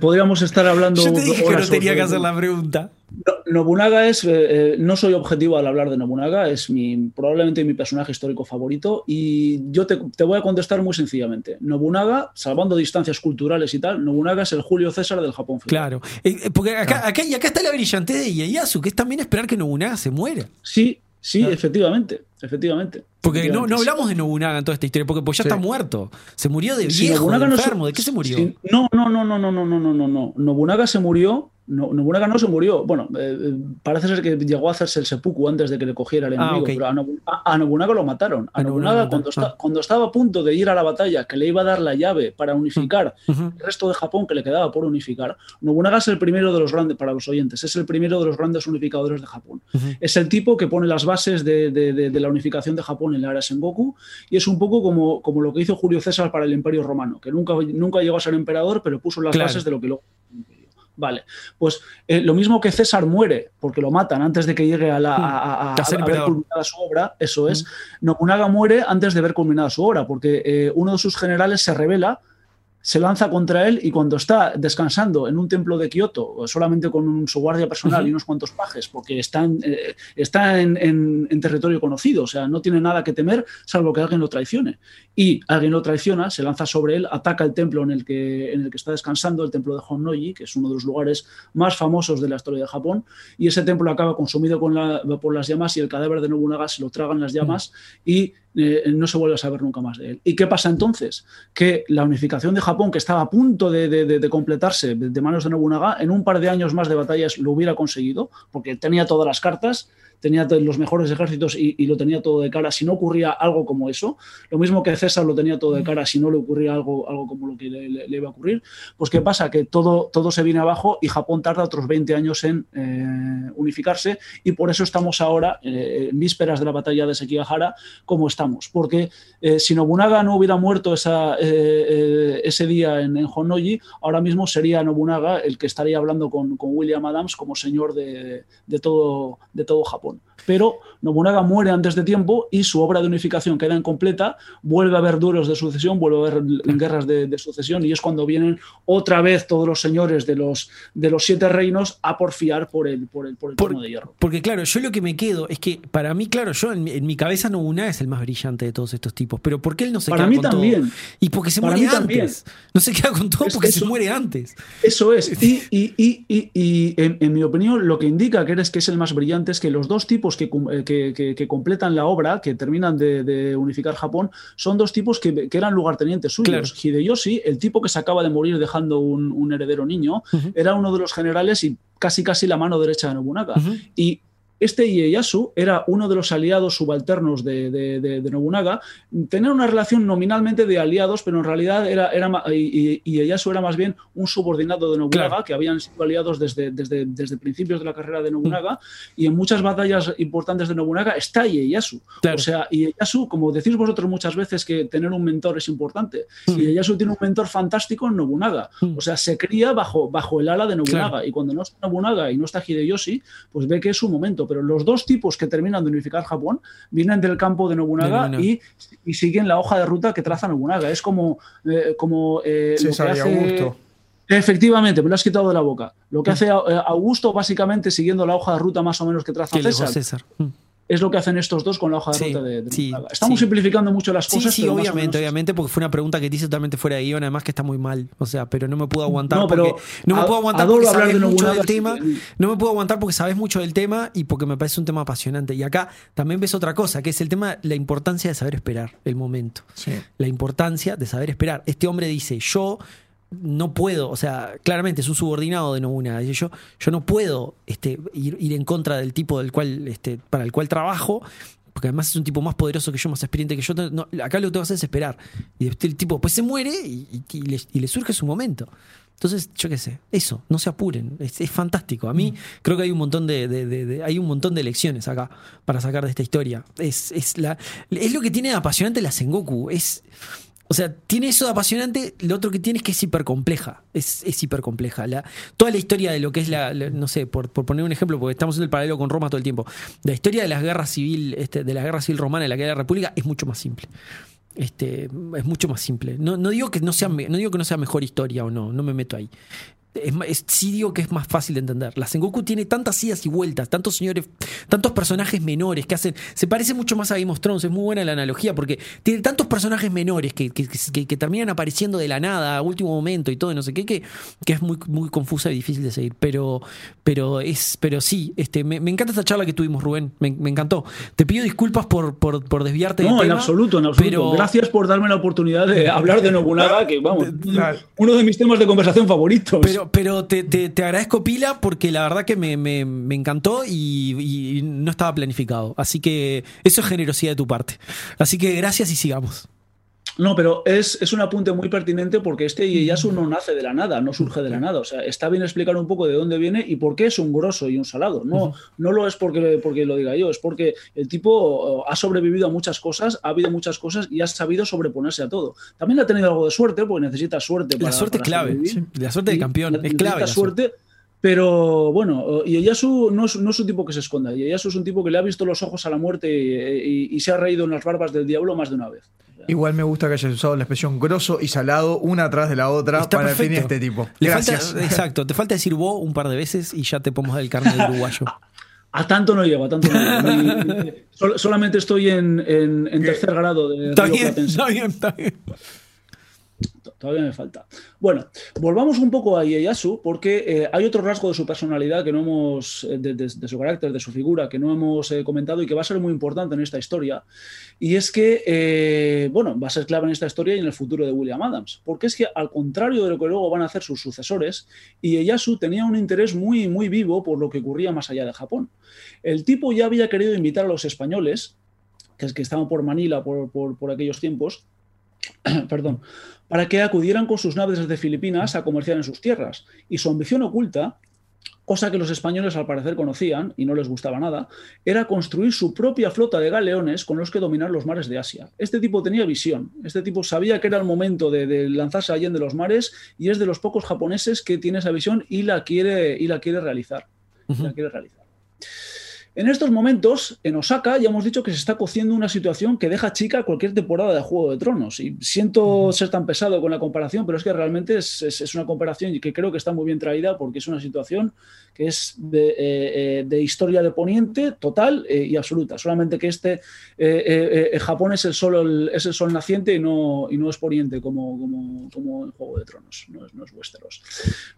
podríamos estar hablando. (laughs) Yo te dije que no tenía que hacer la pregunta. No- Nobunaga es, eh, eh, no soy objetivo al hablar de Nobunaga, es mi, probablemente mi personaje histórico favorito y yo te, te voy a contestar muy sencillamente. Nobunaga, salvando distancias culturales y tal, Nobunaga es el Julio César del Japón. Claro. Eh, eh, porque acá, acá, y acá está la brillantez de Ieyasu, que es también esperar que Nobunaga se muera. Sí, sí, Claro. efectivamente, efectivamente. Porque no, no hablamos de Nobunaga en toda esta historia, porque pues ya Sí. está muerto. Se murió de viejo, de no se- enfermo. ¿De qué se murió? si- no, no, no, no, no, no, no, no, no, no. Nobunaga se murió. No, Nobunaga no se murió. Bueno, eh, eh, parece ser que llegó a hacerse el seppuku antes de que le cogiera el Ah, enemigo, pero a, Nobu- a- a Nobunaga lo mataron. A A Nobunaga cuando, esta- cuando estaba a punto de ir a la batalla, que le iba a dar la llave para unificar Ujú. el resto de Japón que le quedaba por unificar, Nobunaga es el primero de los grandes, para los oyentes, es el primero de los grandes unificadores de Japón. Es el tipo que pone las bases de, de- de- de la unificación de Japón en la era Sengoku y es un poco como, como lo que hizo Julio César para el Imperio Romano, que nunca, nunca llegó a ser emperador, pero puso las Claro. bases de lo que luego. Vale, pues eh, lo mismo que César muere porque lo matan antes de que llegue a, la, a, a- a- A ver culminada su obra, eso es. Nobunaga muere antes de ver culminada su obra porque eh, uno de sus generales se revela se lanza contra él y cuando está descansando en un templo de Kioto, solamente con un- su guardia personal y unos cuantos pajes, porque está, en, eh, está en, en- en territorio conocido, o sea, no tiene nada que temer salvo que alguien lo traicione. Y alguien lo traiciona, se lanza sobre él, ataca el templo en el que, en el que está descansando, el templo de Honnoji, que es uno de los lugares más famosos de la historia de Japón, y ese templo acaba consumido con la- por las llamas y el cadáver de Nobunaga se lo tragan las llamas y eh, no se vuelve a saber nunca más de él. ¿Y qué pasa entonces? Que la unificación de Japón, que estaba a punto de, completarse de manos de Nobunaga, en un par de años más de batallas lo hubiera conseguido, porque tenía todas las cartas, tenía los mejores ejércitos y, lo tenía todo de cara. Si no ocurría algo como eso, lo mismo que César lo tenía todo de cara, si no le ocurría algo, algo como lo que le, iba a ocurrir, pues ¿qué pasa? Que todo, todo se viene abajo y Japón tarda otros 20 años en eh, unificarse y por eso estamos ahora, eh, en vísperas de la batalla de Sekigahara, como estamos. Porque eh, si Nobunaga no hubiera muerto ese día en, en Honnoji, ahora mismo sería Nobunaga el que estaría hablando con, con William Adams como señor de, de todo, de todo Japón. Pero Nobunaga muere antes de tiempo y su obra de unificación queda incompleta, vuelve a haber duelos de sucesión, vuelve a haber guerras de, de sucesión y es cuando vienen otra vez todos los señores de los, de los siete reinos a porfiar por el, por el, por el Por- trono de hierro. Porque claro, yo lo que me quedo es que para mí, claro, yo en mi, en mi cabeza Nobunaga es el más brillante de todos estos tipos, pero ¿por qué él no se Para queda mí con también. todo? Y porque se Para muere también. antes. No se queda con todo Es- porque se muere antes. Eso es. (laughs) Y, y- y- y- y en, en mi opinión, lo que indica que eres que es el más brillante es que los dos tipos que, cum- eh, que- que- que completan la obra, que terminan de, de unificar Japón, son dos tipos que, que eran lugartenientes suyos. Hideyoshi, el tipo que se acaba de morir dejando un, un heredero niño, era uno de los generales y casi casi la mano derecha de Nobunaga. Y este Ieyasu era uno de los aliados subalternos de, de- de- de Nobunaga. Tenían una relación nominalmente de aliados, pero en realidad era, era Ieyasu era más bien un subordinado de Nobunaga, Claro. que habían sido aliados desde, desde, desde principios de la carrera de Nobunaga. Mm. Y en muchas batallas importantes de Nobunaga está Ieyasu. Claro. O sea, Ieyasu, como decís vosotros muchas veces que tener un mentor es importante, Mm. Ieyasu tiene un mentor fantástico en Nobunaga. Mm. O sea, se cría bajo, bajo el ala de Nobunaga. Claro. Y cuando no está Nobunaga y no está Hideyoshi, pues ve que es su momento. Pero los dos tipos que terminan de unificar Japón vienen del campo de Nobunaga. Y, y siguen la hoja de ruta que traza Nobunaga. Es como, eh, como eh, lo que César y hace- Augusto. Efectivamente, me lo has quitado de la boca. Lo que hace eh, Augusto, básicamente siguiendo la hoja de ruta más o menos que traza César, César. Mm. Es lo que hacen estos dos con la hoja de Sí, ruta de, de sí, Nobunaga. Estamos sí. simplificando mucho las cosas. sí, pero obviamente, menos- obviamente, porque fue una pregunta que te hice totalmente fuera de guion, además que está muy mal. O sea, pero no me puedo aguantar No, pero porque. No me a- puedo aguantar porque hablar sabes de mucho del tema. No me puedo aguantar porque sabes mucho del tema y porque me parece un tema apasionante. Y acá también ves otra cosa, que es el tema, la importancia de saber esperar el momento. Sí. La importancia de saber esperar. Este hombre dice, yo no puedo, o sea, claramente es un subordinado de Nobunaga. Dice, yo, yo no puedo este, ir, ir en contra del tipo del cual, este, para el cual trabajo, porque además es un tipo más poderoso que yo, más experiente que yo. No, acá lo que tengo que hacer es esperar. Y el tipo después se muere y, le, y le surge su momento. Entonces, yo qué sé, eso, no se apuren, es, es fantástico. A mí creo que hay un montón de, de- de- de- hay un montón de lecciones acá para sacar de esta historia. Es, es, la, es lo que tiene de apasionante la Sengoku. Es, o sea, tiene eso de apasionante, lo otro que tiene es que es hipercompleja. Es, es hipercompleja. La, toda la historia de lo que es la, no sé, por, por poner un ejemplo, porque estamos en el paralelo con Roma todo el tiempo. La historia de las guerras civil, este, de la guerra civil romana y la guerra de la República es mucho más simple. Este, es mucho más simple. No, no digo que no sea, no digo que no sea mejor historia o no, no me meto ahí. Es, es- sí digo que es más fácil de entender. La Sengoku tiene tantas idas y vueltas, tantos señores, tantos personajes menores que hacen. Se parece mucho más a Game of Thrones, es muy buena la analogía, porque tiene tantos personajes menores que, que- que- que terminan apareciendo de la nada a último momento y todo, y no sé qué, que, que es muy, muy confusa y difícil de seguir. Pero, pero es, pero sí, este, me, me encanta esta charla que tuvimos, Rubén. Me, me encantó. Te pido disculpas por, por, por desviarte del No, en tema, absoluto, en absoluto. pero- Gracias por darme la oportunidad de hablar de Nobunaga, que vamos, uno de mis temas de conversación favoritos. Pero, pero te, te- agradezco pila porque la verdad que me, me- me encantó y no estaba planificado. Así que eso es generosidad de tu parte. Así que gracias y sigamos. No, pero es, es un apunte muy pertinente porque este Ieyasu no nace de la nada, no surge de la nada. O sea, está bien explicar un poco de dónde viene y por qué es un grosso y un salado. No, no lo es porque, porque lo diga yo, es porque el tipo eh, ha sobrevivido a muchas cosas, ha habido muchas cosas y ha sabido sobreponerse a todo. También ha tenido algo de suerte, porque necesita suerte. La suerte para clave. sí. La suerte de Y campeón es necesita clave. la suerte. suerte, pero bueno, Ieyasu no es, no es un tipo que se esconda. Ieyasu es un tipo que le ha visto los ojos a la muerte y, y- y se ha reído en las barbas del diablo más de una vez. Igual me gusta que hayas usado la expresión grosso y salado una atrás de la otra Está para definir este tipo. Le Gracias. falta- exacto, te falta decir vos un par de veces y ya te podemos dar el carnet de uruguayo. (laughs) A tanto no llego, a tanto no llego. (laughs) Sol- solamente estoy en, en- en tercer grado de Está Río está bien, está bien. To- Todavía me falta. Bueno, volvamos un poco a Ieyasu, porque eh, hay otro rasgo de su personalidad que no hemos, eh, de, su carácter, de su figura, que no hemos eh, comentado y que va a ser muy importante en esta historia. Y es que, bueno, va a ser clave en esta historia y en el futuro de William Adams. Porque es que, al contrario de lo que luego van a hacer sus sucesores, Ieyasu tenía un interés muy, muy vivo por lo que ocurría más allá de Japón. El tipo ya había querido invitar a los españoles, que, que estaban por Manila por- por aquellos tiempos, (clears throat) perdón, para que acudieran con sus naves desde Filipinas a comerciar en sus tierras. Y su ambición oculta, cosa que los españoles al parecer conocían y no les gustaba nada, era construir su propia flota de galeones con los que dominar los mares de Asia. Este tipo tenía visión, este tipo sabía que era el momento de, de lanzarse allá de los mares y es de los pocos japoneses que tiene esa visión y la quiere, y la quiere realizar. y la quiere realizar. En estos momentos, en Osaka, ya hemos dicho que se está cociendo una situación que deja chica cualquier temporada de Juego de Tronos. Y siento ser tan pesado con la comparación, pero es que realmente es, es- es una comparación que creo que está muy bien traída porque es una situación que es de, eh, eh, de historia de Poniente total eh, y absoluta. Solamente que este eh, Japón es el, sol, el- es el sol naciente y no, y no es Poniente como, como, como en Juego de Tronos, no es, no es Westeros.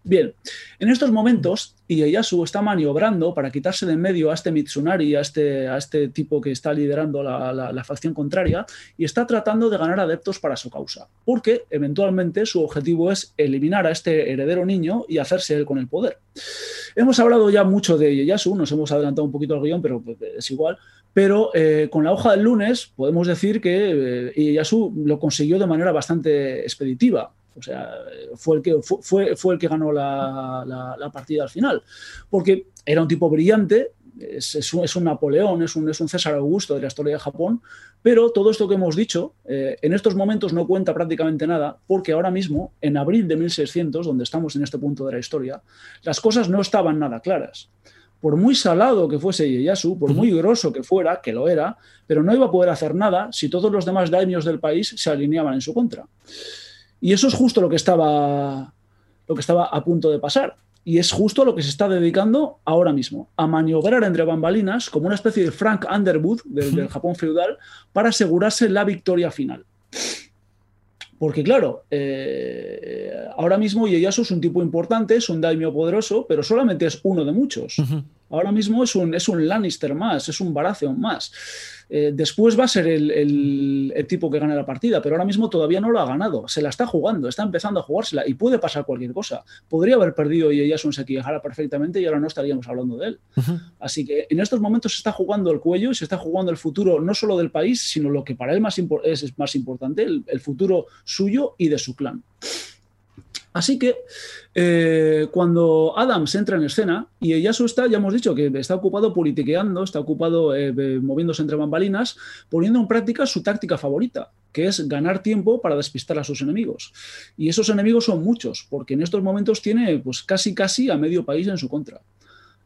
Bien, en estos momentos, Ieyasu está maniobrando para quitarse de en medio a este Mitsunari, a este, a este tipo que está liderando la, la- facción contraria, y está tratando de ganar adeptos para su causa. Porque eventualmente su objetivo es eliminar a este heredero niño y hacerse él con el poder. Hemos hablado ya mucho de Ieyasu, nos hemos adelantado un poquito al guion, pero pues, es igual. Pero eh, con la hoja del lunes podemos decir que eh, Ieyasu lo consiguió de manera bastante expeditiva. O sea, fue el que, fue, fue- el que ganó la- la partida al final. Porque era un tipo brillante, es, es un, es un Napoleón, es un, es un César Augusto de la historia de Japón, pero todo esto que hemos dicho eh, en estos momentos no cuenta prácticamente nada, porque ahora mismo, en abril de 1600, donde estamos en este punto de la historia, las cosas no estaban nada claras. Por muy salado que fuese Ieyasu, por muy grosso que fuera, que lo era, pero no iba a poder hacer nada si todos los demás daimios del país se alineaban en su contra. Y eso es justo lo que estaba, lo que estaba a punto de pasar. Y es justo lo que se está dedicando ahora mismo, a maniobrar entre bambalinas como una especie de Frank Underwood del, del Japón feudal para asegurarse la victoria final. Porque claro, eh, ahora mismo Ieyasu es un tipo importante, es un daimyo poderoso, pero solamente es uno de muchos. Ahora mismo es un, es un Lannister más, es un Baratheon más. Eh, después va a ser el, el- el tipo que gane la partida, pero ahora mismo todavía no lo ha ganado. Se la está jugando, está empezando a jugársela y puede pasar cualquier cosa. Podría haber perdido Ieyasu en Sekigahara perfectamente y ahora no estaríamos hablando de él. Así que en estos momentos se está jugando el cuello y se está jugando el futuro no solo del país, sino lo que para él más es, es más importante, el, el futuro suyo y de su clan. Así que eh, cuando Adams entra en escena, y Ieyasu está, ya hemos dicho que está ocupado politiqueando, está ocupado eh, moviéndose entre bambalinas, poniendo en práctica su táctica favorita, que es ganar tiempo para despistar a sus enemigos. Y esos enemigos son muchos, porque en estos momentos tiene pues, casi casi a medio país en su contra.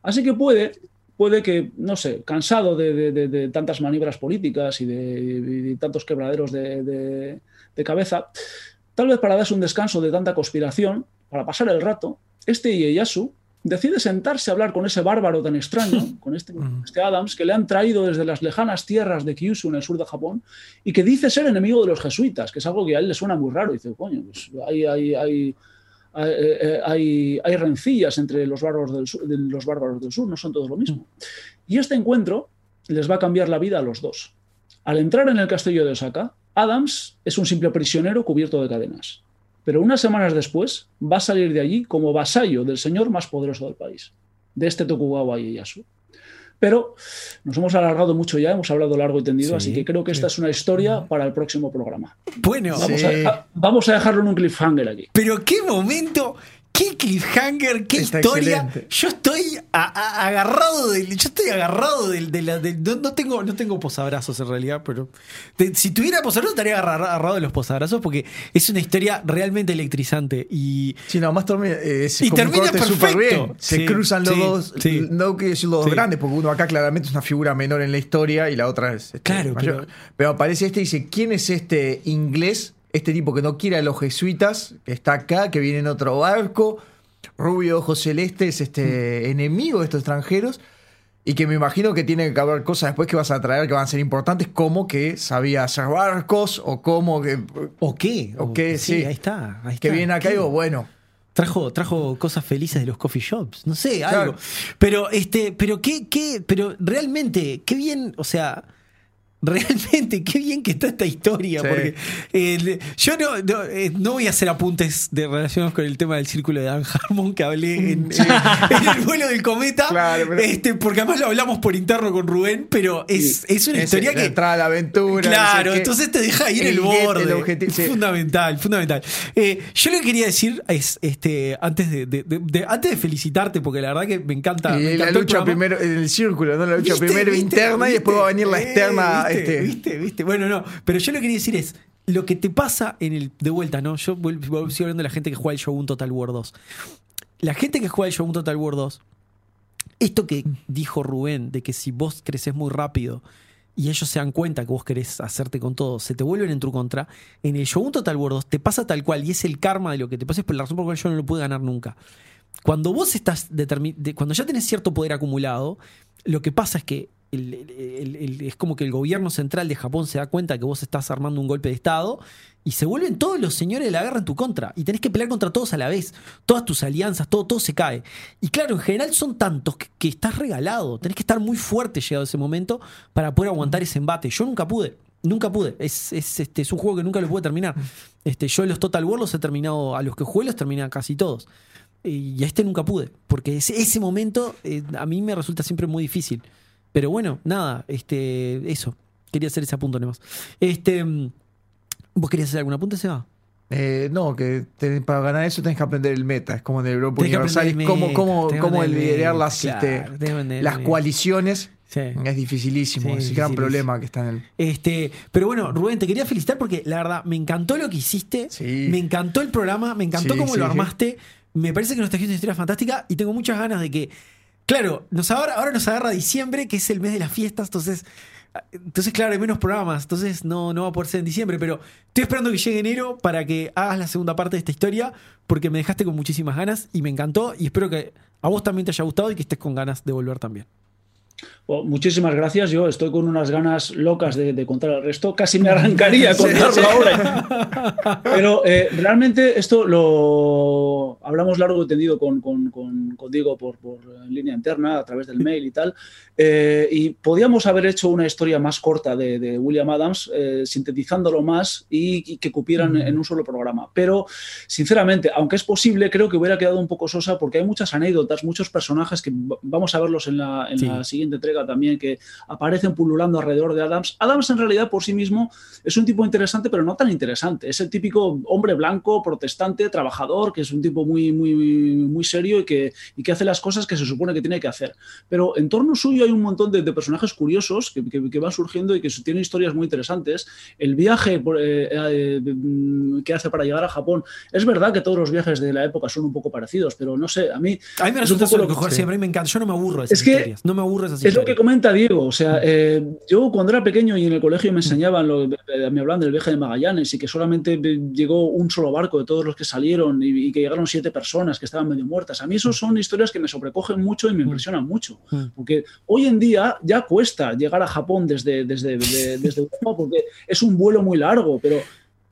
Así que puede, puede que, no sé, cansado de, tantas maniobras políticas y de, tantos quebraderos de, de- de cabeza, tal vez para darse un descanso de tanta conspiración, para pasar el rato, este Ieyasu decide sentarse a hablar con ese bárbaro tan extraño, (laughs) con este, este Adams, que le han traído desde las lejanas tierras de Kyushu en el sur de Japón y que dice ser enemigo de los jesuitas, que es algo que a él le suena muy raro. dice, coño, pues hay, hay, hay, hay, eh, hay- hay rencillas entre los bárbaros, del sur, de los bárbaros del sur, no son todos lo mismo. Y este encuentro les va a cambiar la vida a los dos. Al entrar en el castillo de Osaka, Adams es un simple prisionero cubierto de cadenas. Pero unas semanas después va a salir de allí como vasallo del señor más poderoso del país, de este Tokugawa Ieyasu. Pero nos hemos alargado mucho ya, hemos hablado largo y tendido, Sí, así que creo que esta es una historia para el próximo programa. Bueno, Vamos, Sí. a, a- vamos a dejarlo en un cliffhanger aquí. pero qué momento, qué cliffhanger, qué Está historia. excelente. Yo estoy a- a- agarrado del, yo estoy agarrado del, de la, del- no, no tengo, no tengo posabrazos en realidad, pero de- si tuviera posabrazos estaría agarra- agarrado de los posabrazos porque es una historia realmente electrizante y Sí, nada más termina, eh, Y termina perfecto. bien. Se Sí, cruzan los sí, dos, sí. no quiero decir los dos grandes, porque uno acá claramente es una figura menor en la historia y la otra es este, Claro, mayor. pero- Pero... aparece este y dice, ¿quién es este inglés? Este tipo que no quiere a los jesuitas, que está acá, que viene en otro barco, rubio, ojos celestes, este Mm. enemigo de estos extranjeros. Y que me imagino que tiene que haber cosas después que vas a traer que van a ser importantes, como que sabía hacer barcos o como que. ¿O qué? ¿O qué? Sí. ahí está. Ahí Que está. viene acá y digo, bueno. Trajo, trajo cosas felices de los coffee shops. No sé, Claro. algo. Pero, este, pero qué, qué, pero realmente, qué bien, o sea. Realmente, qué bien que está esta historia. Sí. Porque eh, yo no, no, eh, no voy a hacer apuntes de relacionados con el tema del círculo de Dan Harmon que hablé en, el vuelo del cometa. Claro, pero- este, porque además lo hablamos por interno con Rubén, pero es, es una historia que. entrada a la aventura. Claro, entonces te deja ir el, borde. el objetivo, sí. Fundamental, fundamental. Eh, yo lo que quería decir es, este, antes de, de- de- de- antes de felicitarte, porque la verdad que me encanta. me la el lucha primero en el círculo, ¿no? La lucha ¿Viste? primero ¿Viste? interna y después va a venir la externa. ¿Viste? ¿Viste? ¿Viste? Bueno, no. Pero yo lo que quería decir es. Lo que te pasa en el. De vuelta, ¿no? Yo sigo hablando de la gente que juega el Shogun Total War 2. La gente que juega el Shogun Total War 2. Esto que dijo Rubén, de que si vos creces muy rápido y ellos se dan cuenta que vos querés hacerte con todo, se te vuelven en tu contra, en el Shogun Total War 2 te pasa tal cual y es el karma de lo que te pasa, es por la razón por la cual yo no lo pude ganar nunca. Cuando vos estás de- cuando ya tenés cierto poder acumulado, lo que pasa es que es como que el gobierno central de Japón se da cuenta que vos estás armando un golpe de Estado y se vuelven todos los señores de la guerra en tu contra. Y tenés que pelear contra todos a la vez. Todas tus alianzas, todo, todo se cae. Y claro, en general son tantos que, estás regalado. Tenés que estar muy fuerte llegado ese momento para poder aguantar ese embate. Yo nunca pude. Nunca pude. Es, es, este, es un juego que nunca lo pude terminar. Este, yo los Total War los he terminado, a los que jugué los terminé casi todos. Y a este nunca pude. Porque ese, ese momento eh, a mí me resulta siempre muy difícil. Pero bueno, nada, este, eso. Quería hacer ese apunte nomás. Este, mm, ¿Vos querías hacer algún apunte, Seba? Eh, no, que tenés- para ganar eso tenés que aprender el meta. Es como en el que universal. Es que cómo aprender el liderar las, claro, este, las coaliciones. Sí. Es dificilísimo. Sí, es el gran problema que está en el. Este, pero bueno, Rubén, te quería felicitar porque la verdad me encantó lo que hiciste, Sí. me encantó el programa, me encantó cómo lo armaste. Me parece que nos trajiste una historia fantástica y tengo muchas ganas de que. Claro, nos agarra, ahora nos agarra diciembre, que es el mes de las fiestas, entonces. Entonces, claro, hay menos programas, entonces no, no va a poder ser en diciembre, pero estoy esperando que llegue enero para que hagas la segunda parte de esta historia, porque me dejaste con muchísimas ganas y me encantó y espero que a vos también te haya gustado y que estés con ganas de volver también. Oh, muchísimas gracias. Yo estoy con unas ganas locas de, de contar el resto. Casi me arrancaría (laughs) contarlo ahora. (laughs) Pero eh, realmente esto lo hablamos largo y tendido con, con- con- con Diego por, por en línea interna, a través del mail y tal. Eh, y podíamos haber hecho una historia más corta de, de William Adams, eh, sintetizándolo más y, y que cupieran en un solo programa. Pero, sinceramente, aunque es posible, creo que hubiera quedado un poco sosa porque hay muchas anécdotas, muchos personajes que vamos a verlos en la, en Sí. la siguiente entrega también, que aparecen pululando alrededor de Adams. Adams, en realidad, por sí mismo, es un tipo interesante, pero no tan interesante. Es el típico hombre blanco, protestante, trabajador, que es un tipo muy, muy, muy serio y que, y que hace las cosas que se supone que tiene que hacer. Pero en torno suyo hay un montón de, de personajes curiosos que, que- que van surgiendo y que tienen historias muy interesantes. El viaje por- eh, eh, que hace para llegar a Japón, es verdad que todos los viajes de la época son un poco parecidos, pero no sé, a mí A mí me resulta lo mejor siempre, me encanta. Yo no me aburro de esas Es que. No me aburro de esas Es historias. Que comenta Diego, o sea, eh, yo cuando era pequeño y en el colegio me enseñaban, lo- me hablaban del viaje de Magallanes y que solamente llegó un solo barco de todos los que salieron y, y que llegaron siete personas que estaban medio muertas. A mí eso son historias que me sobrecogen mucho y me impresionan mucho, Mm. porque hoy en día ya cuesta llegar a Japón desde, desde, de- desde Europa porque es un vuelo muy largo, pero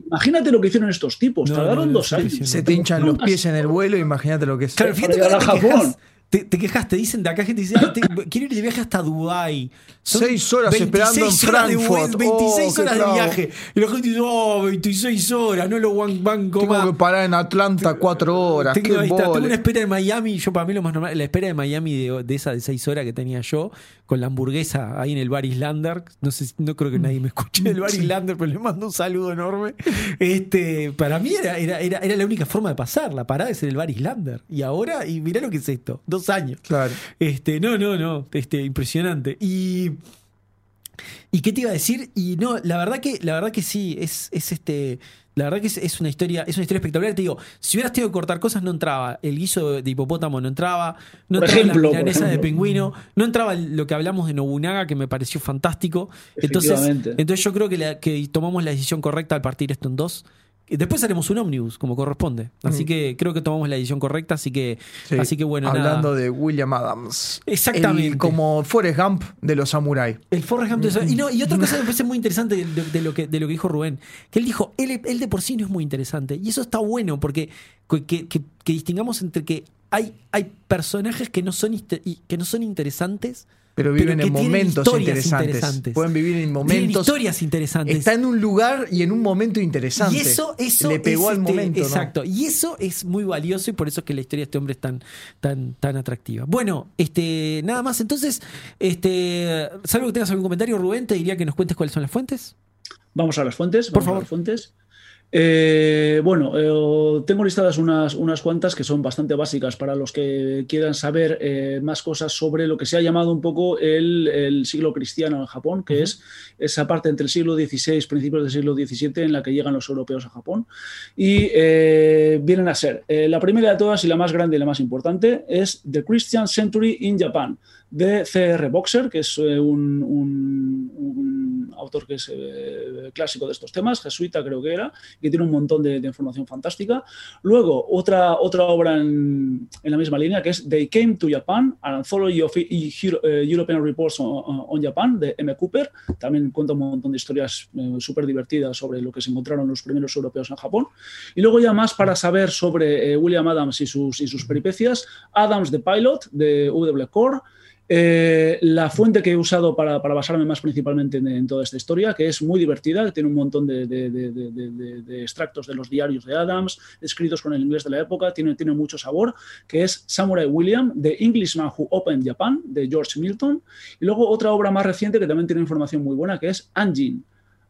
imagínate lo que hicieron estos tipos, No, tardaron no, no, dos años. Se te hinchan los pies en el vuelo, imagínate lo que es. Claro, fíjate a Japón. Te, te quejas, te dicen de acá gente dice, "Ay, te- quiero ir de viaje hasta Dubái. Seis horas esperando en 26 horas de Frankfurt. vuelo, 26 Oh, horas de clavo. viaje. Y la gente dice, oh, 26 horas, no lo banco Tengo más. que parar en Atlanta cuatro horas. Tengo, qué está, tengo una espera en Miami. Yo, para mí, lo más normal, la espera de Miami de, de esa de 6 horas que tenía yo, con la hamburguesa ahí en el bar Islander. No sé, no creo que nadie me escuche del bar Islander, pero le mando un saludo enorme. Este, para mí era, era, era, era la única forma de pasar. La parada es en el bar Islander. Y ahora, y mirá lo que es esto: dos años. Claro. Este, no, no, no, este, impresionante. Y. ¿Y qué te iba a decir? Y no, la verdad que, la verdad que sí, es, es este. La verdad que es, es una historia, es una historia espectacular. Te digo, si hubieras tenido que cortar cosas, no entraba. El guiso de hipopótamo no entraba. No Por entraba ejemplo, la milanesa de pingüino. No entraba lo que hablamos de Nobunaga, que me pareció fantástico. Entonces, entonces yo creo que, la- que tomamos la decisión correcta al partir esto en dos. Después haremos un ómnibus, como corresponde. Así Mm. que creo que tomamos la decisión correcta, así que, Sí. así que bueno, Hablando nada. de William Adams. Exactamente. El- como Forrest Gump de los samuráis. El Forrest Gump de eso. Y, no, y otra (laughs) cosa que me parece muy interesante de, de- de lo que, de lo que dijo Rubén, que él dijo, él, él de por sí no es muy interesante. Y eso está bueno, porque que, que- que distingamos entre que hay, hay personajes que no son, que no son interesantes, Pero viven en tienen momentos interesantes. interesantes. Pueden vivir en tienen momentos. historias interesantes. Está en un lugar y en un momento interesante. Y eso, eso Le pegó es, al este, momento. ¿no? Exacto. Y eso es muy valioso y por eso es que la historia de este hombre es tan, tan, tan atractiva. Bueno, este, nada más. Entonces, este, salvo que tengas algún comentario, Rubén, te diría que nos cuentes cuáles son las fuentes. Vamos a las fuentes. Por vamos a favor. las fuentes. Eh, bueno, eh, tengo listadas unas, unas cuantas que son bastante básicas para los que quieran saber eh, más cosas sobre lo que se ha llamado un poco el, el siglo cristiano en Japón, que es esa parte entre el siglo XVI, principios del siglo XVII, en la que llegan los europeos a Japón. Y eh, vienen a ser, eh, la primera de todas y la más grande y la más importante es The Christian Century in Japan, de C.R. Boxer, que es eh, un, un- un autor que es eh, clásico de estos temas, jesuita creo que era, que tiene un montón de, de información fantástica. Luego, otra, otra obra en, en la misma línea, que es They Came to Japan, An Anthology of E- eh, European Reports on, on Japan, de M. Cooper. También cuenta un montón de historias eh, súper divertidas sobre lo que se encontraron los primeros europeos en Japón. Y luego ya más para saber sobre eh, William Adams y sus, y sus peripecias, Adams the Pilot, de W. Core, eh, la fuente que he usado para, basarme más principalmente en, toda esta historia, que es muy divertida, tiene un montón de, extractos de los diarios de Adams, escritos con el inglés de la época, tiene, tiene mucho sabor, que es Samurai William, The Englishman Who Opened Japan, de George Milton, y luego otra obra más reciente que también tiene información muy buena, que es Anjin,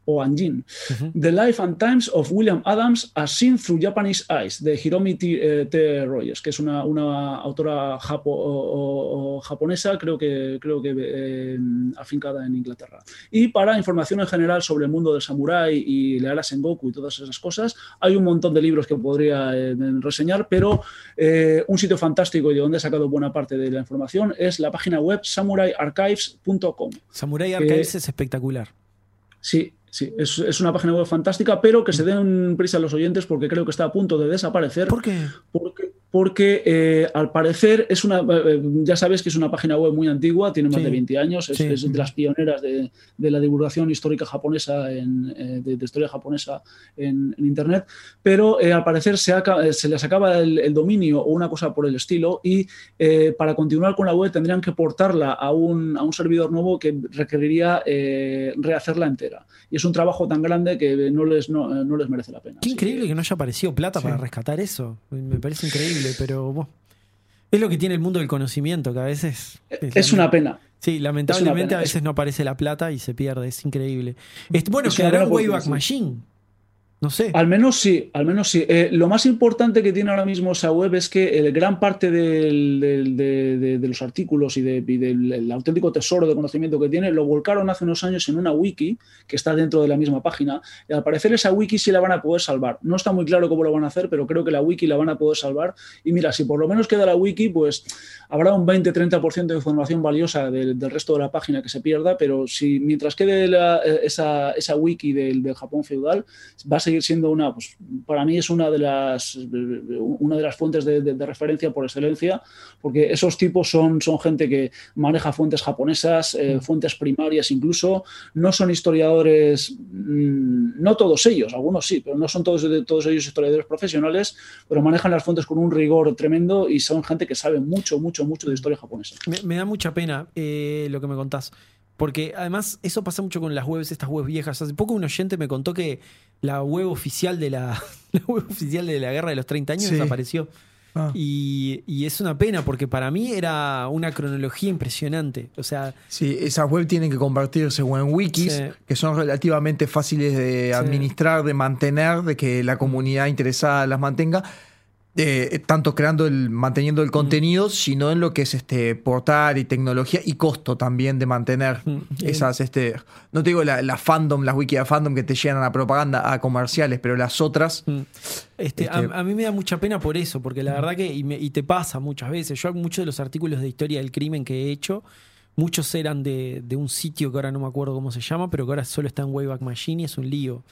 o Anjin, The Life and Times of William Adams as Seen Through Japanese Eyes, de Hiromi T. eh, T. Rogers, que es una, una autora japo- o- o- o japonesa, creo que, creo que eh, afincada en Inglaterra. Y para información en general sobre el mundo del samurái y la era Sengoku y todas esas cosas, hay un montón de libros que podría eh, reseñar, pero un sitio fantástico y de donde he sacado buena parte de la información es la página web samuraiarchives.com. Samurai Archives es espectacular. Sí, sí, es, es una página web fantástica, pero que se den prisa a los oyentes porque creo que está a punto de desaparecer. ¿Por qué? Porque, porque eh, al parecer es una, eh, ya sabes que es una página web muy antigua, tiene más Sí. de 20 años, es, Sí. es de las pioneras de, de la divulgación histórica japonesa, en, eh, de, de historia japonesa en, en Internet, pero eh, al parecer se, aca- eh, se les acaba el, el dominio o una cosa por el estilo y eh, para continuar con la web tendrían que portarla a un, a un servidor nuevo que requeriría eh, rehacerla entera. Y es un trabajo tan grande que no les, no, no les merece la pena. Qué que- increíble que no haya aparecido plata Sí. para rescatar eso. Me parece increíble, pero bueno, es lo que tiene el mundo del conocimiento, que a veces... es una pena. Sí, lamentablemente pena, a veces es- no aparece la plata y se pierde, es increíble. Bueno, Es quedará buena Wayback Machine. No sé. Al menos sí, al menos sí. Eh, lo más importante que tiene ahora mismo esa web es que el gran parte de, los artículos y, de- y del el auténtico tesoro de conocimiento que tiene lo volcaron hace unos años en una wiki que está dentro de la misma página. Y al parecer esa wiki sí la van a poder salvar. No está muy claro cómo lo van a hacer, pero creo que la wiki la van a poder salvar. Y mira, si por lo menos queda la wiki, pues habrá un 20-30% de información valiosa del, resto de la página que se pierda, pero si mientras quede eh, esa, esa wiki del, del Japón feudal, va a seguir siendo una, pues, para mí es una de las, una de las fuentes de, de- de referencia por excelencia, porque esos tipos son, son gente que maneja fuentes japonesas, eh, fuentes primarias incluso, no son historiadores, mm, no todos ellos, algunos sí, pero no son todos, todos ellos historiadores profesionales, pero manejan las fuentes con un rigor tremendo y son gente que sabe mucho, mucho, mucho de historia japonesa. Me, me da mucha pena eh, lo que me contás. Porque además eso pasa mucho con las webs, estas webs viejas. Hace poco un oyente me contó que la web oficial de la, (laughs) la web oficial de la guerra de los 30 años Sí. desapareció. Ah. Y, y es una pena porque para mí era una cronología impresionante. O sea, Sí, esas web tienen que convertirse o en wikis, Sí. que son relativamente fáciles de administrar, de mantener, de que la comunidad interesada las mantenga, eh, tanto creando el, manteniendo el contenido, sino en lo que es este portal y tecnología y costo también de mantener Mm. esas, este, no te digo la, la fandom, las wiki de fandom que te llenan a propaganda, a comerciales, pero las otras, Mm. Este, a, Este- a mí me da mucha pena por eso, porque la verdad que, y, me- y te pasa muchas veces, yo muchos de los artículos de historia del crimen que he hecho, muchos eran de, de un sitio que ahora no me acuerdo cómo se llama, pero que ahora solo está en Wayback Machine y es un lío.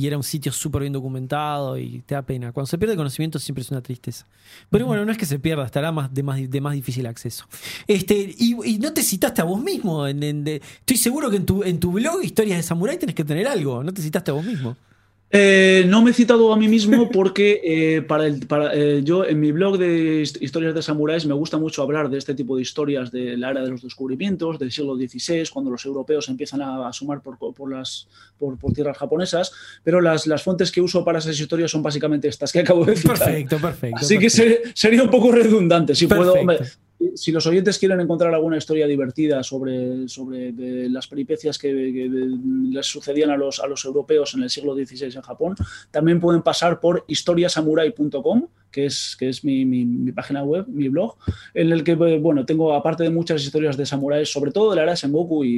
Y era un sitio súper bien documentado y te da pena. Cuando se pierde conocimiento siempre es una tristeza. Pero bueno, no es que se pierda, estará más de más, de más difícil acceso. Este, y, y no te citaste a vos mismo. en- en- de- estoy seguro que en tu, en tu blog, Historias de Samurai, tenés que tener algo. No te citaste a vos mismo. Eh, no me he citado a mí mismo porque eh, para el, para, eh, yo en mi blog de hist- historias de samuráis me gusta mucho hablar de este tipo de historias de la era de los descubrimientos, del siglo XVI, cuando los europeos empiezan a asomar por, por, las, por, por tierras japonesas, pero las, las fuentes que uso para esas historias son básicamente estas que acabo de citar. Perfecto, perfecto. Así que sería un poco redundante. Si, puedo. Si los oyentes quieren encontrar alguna historia divertida sobre, sobre las peripecias que, que les sucedían a los, a los europeos en el siglo XVI en Japón, también pueden pasar por historiasamurai.com, que es, que es mi, mi- mi página web, mi blog, en el que bueno, tengo, aparte de muchas historias de samuráis, sobre todo de la era Sengoku y,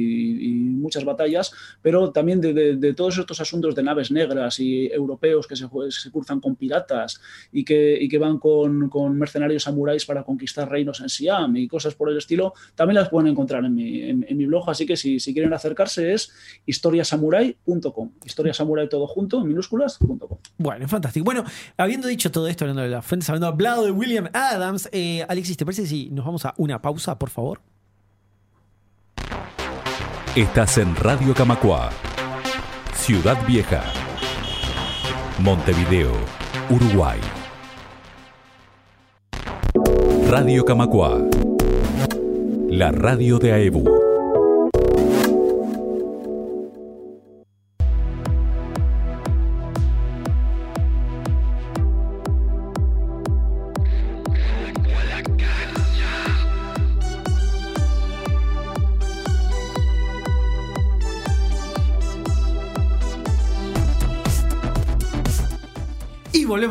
y muchas batallas, pero también de, de- de todos estos asuntos de naves negras y europeos que se, se cruzan con piratas y que, y que van con, con mercenarios samuráis para conquistar reinos en Siam y cosas por el estilo, también las pueden encontrar en mi, en, en mi blog, así que si, si quieren acercarse es historiasamurai.com, historiasamurai todo junto, en minúsculas.com. Bueno, fantástico. Bueno, habiendo dicho todo esto, hablando de fuentes, hablando hablado de William Adams, eh, Alexis, ¿te parece si nos vamos a una pausa, por favor? Estás en Radio Camacua, Ciudad Vieja, Montevideo, Uruguay. Radio Camacua, la radio de AEBU.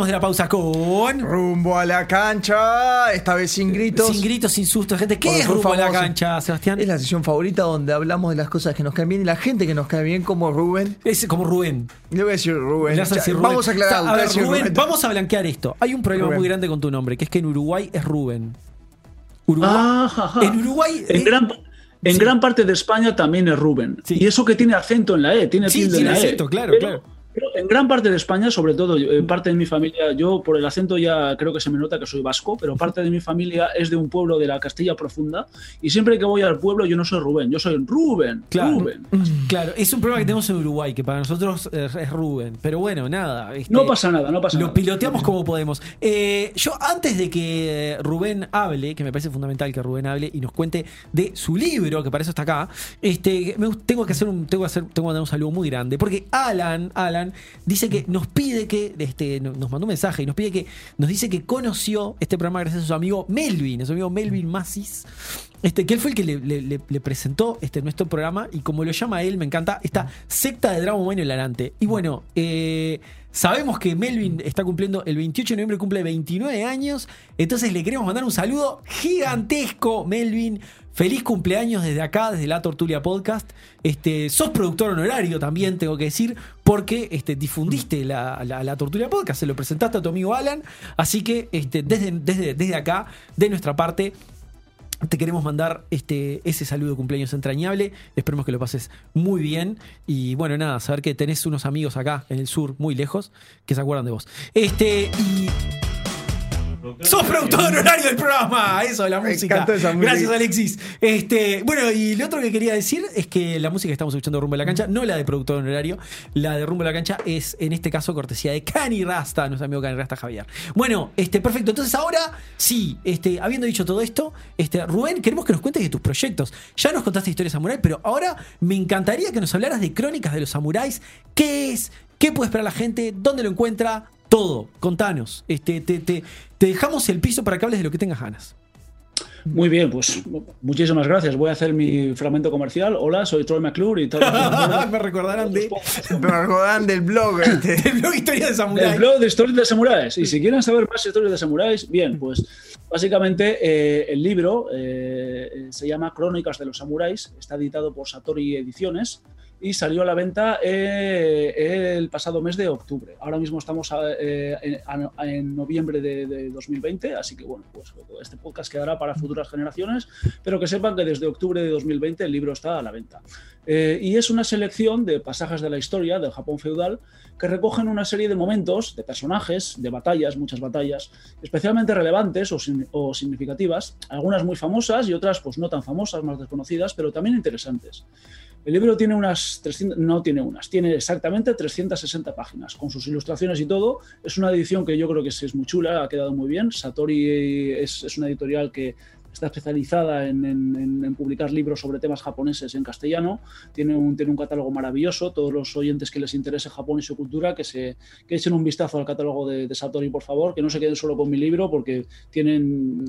Volvemos de la pausa con. Rumbo a la cancha, esta vez sin gritos. Sin gritos, sin sustos, gente. ¿Qué es rumbo a la cancha, Sebastián? Es la sesión favorita donde hablamos de las cosas que nos caen bien y la gente que nos cae bien, como Rubén. Es como Rubén. Le voy a decir Rubén. A decir. Vamos a aclarar. O sea, a ver, Rubén, Rubén. vamos a blanquear esto. Hay un problema Rubén. muy grande con tu nombre, que es que en Uruguay es Rubén. Uruguay, Ah, en Uruguay. En eh, gran, en sí. gran parte de España también es Rubén. Sí. Y eso que tiene acento en la E, tiene Sí, tilde en la E. acento, claro, Pero- claro. Pero en gran parte de España, sobre todo eh, parte de mi familia, yo por el acento ya creo que se me nota que soy vasco, pero parte de mi familia es de un pueblo de la Castilla Profunda y siempre que voy al pueblo yo no soy Rubén, yo soy Rubén. Claro. Rubén. Claro, es un problema que tenemos en Uruguay, que para nosotros es Rubén. Pero bueno, nada. este, No pasa nada, no pasa Lo nada. piloteamos como podemos. Eh, yo, antes de que Rubén hable, que me parece fundamental que Rubén hable y nos cuente de su libro, que para eso está acá, este, me tengo que hacer un, tengo que hacer, tengo que mandar un saludo muy grande. Porque Alan, Alan, dice que nos pide que, este, no- nos mandó un mensaje y nos pide que, nos dice que conoció este programa gracias a su amigo Melvin, a su amigo Melvin Masis. Este, que él fue el que le, presentó este, nuestro programa y como lo llama él, me encanta, esta secta de Dragon Ball hilarante. Y bueno, eh, sabemos que Melvin está cumpliendo el 28 de noviembre, cumple 29 años, entonces le queremos mandar un saludo gigantesco, Melvin. Feliz cumpleaños desde acá, desde la Tortulia Podcast. Este, sos productor honorario también, tengo que decir, porque este, difundiste la, la- Tortulia Podcast, se lo presentaste a tu amigo Alan. Así que este, desde, desde, desde acá, de nuestra parte, te queremos mandar este, ese saludo de cumpleaños entrañable. Esperemos que lo pases muy bien. Y bueno, nada, saber que tenés unos amigos acá en el sur, muy lejos, que se acuerdan de vos. Este. ¡Sos productor honorario del programa! Eso, la Me música. encanta esa música. Gracias, Alexis. Este, bueno, y lo otro que quería decir es que la música que estamos escuchando de Rumbo a la Cancha, no la de productor honorario, la de Rumbo a la Cancha es, en este caso, cortesía de Cani Rasta, nuestro amigo Cani Rasta Javier. Bueno, este, perfecto. Entonces ahora, sí, este, habiendo dicho todo esto, este, Rubén, queremos que nos cuentes de tus proyectos. Ya nos contaste historias samurai, pero ahora me encantaría que nos hablaras de crónicas de los samuráis. ¿Qué es? ¿Qué puede esperar la gente? ¿Dónde lo encuentra? Todo. Contanos. Este, te, te- te dejamos el piso para que hables de lo que tengas ganas. Muy bien, pues muchísimas gracias. Voy a hacer mi fragmento comercial. Hola, soy Troy McClure y tal. (laughs) Me recordarán de, Me del blog. este. (laughs) del blog Historia de Samurai. El blog de historias de samuráis. Y si quieren saber más historias de samuráis, bien, pues básicamente eh, el libro eh, se llama Crónicas de los Samuráis. Está editado por Satori Ediciones y salió a la venta eh, el pasado mes de octubre. Ahora mismo estamos eh, en, noviembre de, de 2020, así que bueno, pues este podcast quedará para futuras generaciones, pero que sepan que desde octubre de 2020 el libro está a la venta. Eh, y es una selección de pasajes de la historia del Japón feudal que recogen una serie de momentos, de personajes, de batallas, muchas batallas, especialmente relevantes o, o significativas, algunas muy famosas y otras pues no tan famosas, más desconocidas, pero también interesantes. El libro tiene unas 300, no tiene unas, tiene exactamente 360 páginas, con sus ilustraciones y todo. Es una edición que yo creo que es muy chula, ha quedado muy bien. Satori es, es una editorial que está especializada en, en- en- publicar libros sobre temas japoneses en castellano. Tiene un, tiene un catálogo maravilloso. Todos los oyentes que les interese Japón y su cultura, que, se, que echen un vistazo al catálogo de, Satori, por favor, que no se queden solo con mi libro, porque tienen,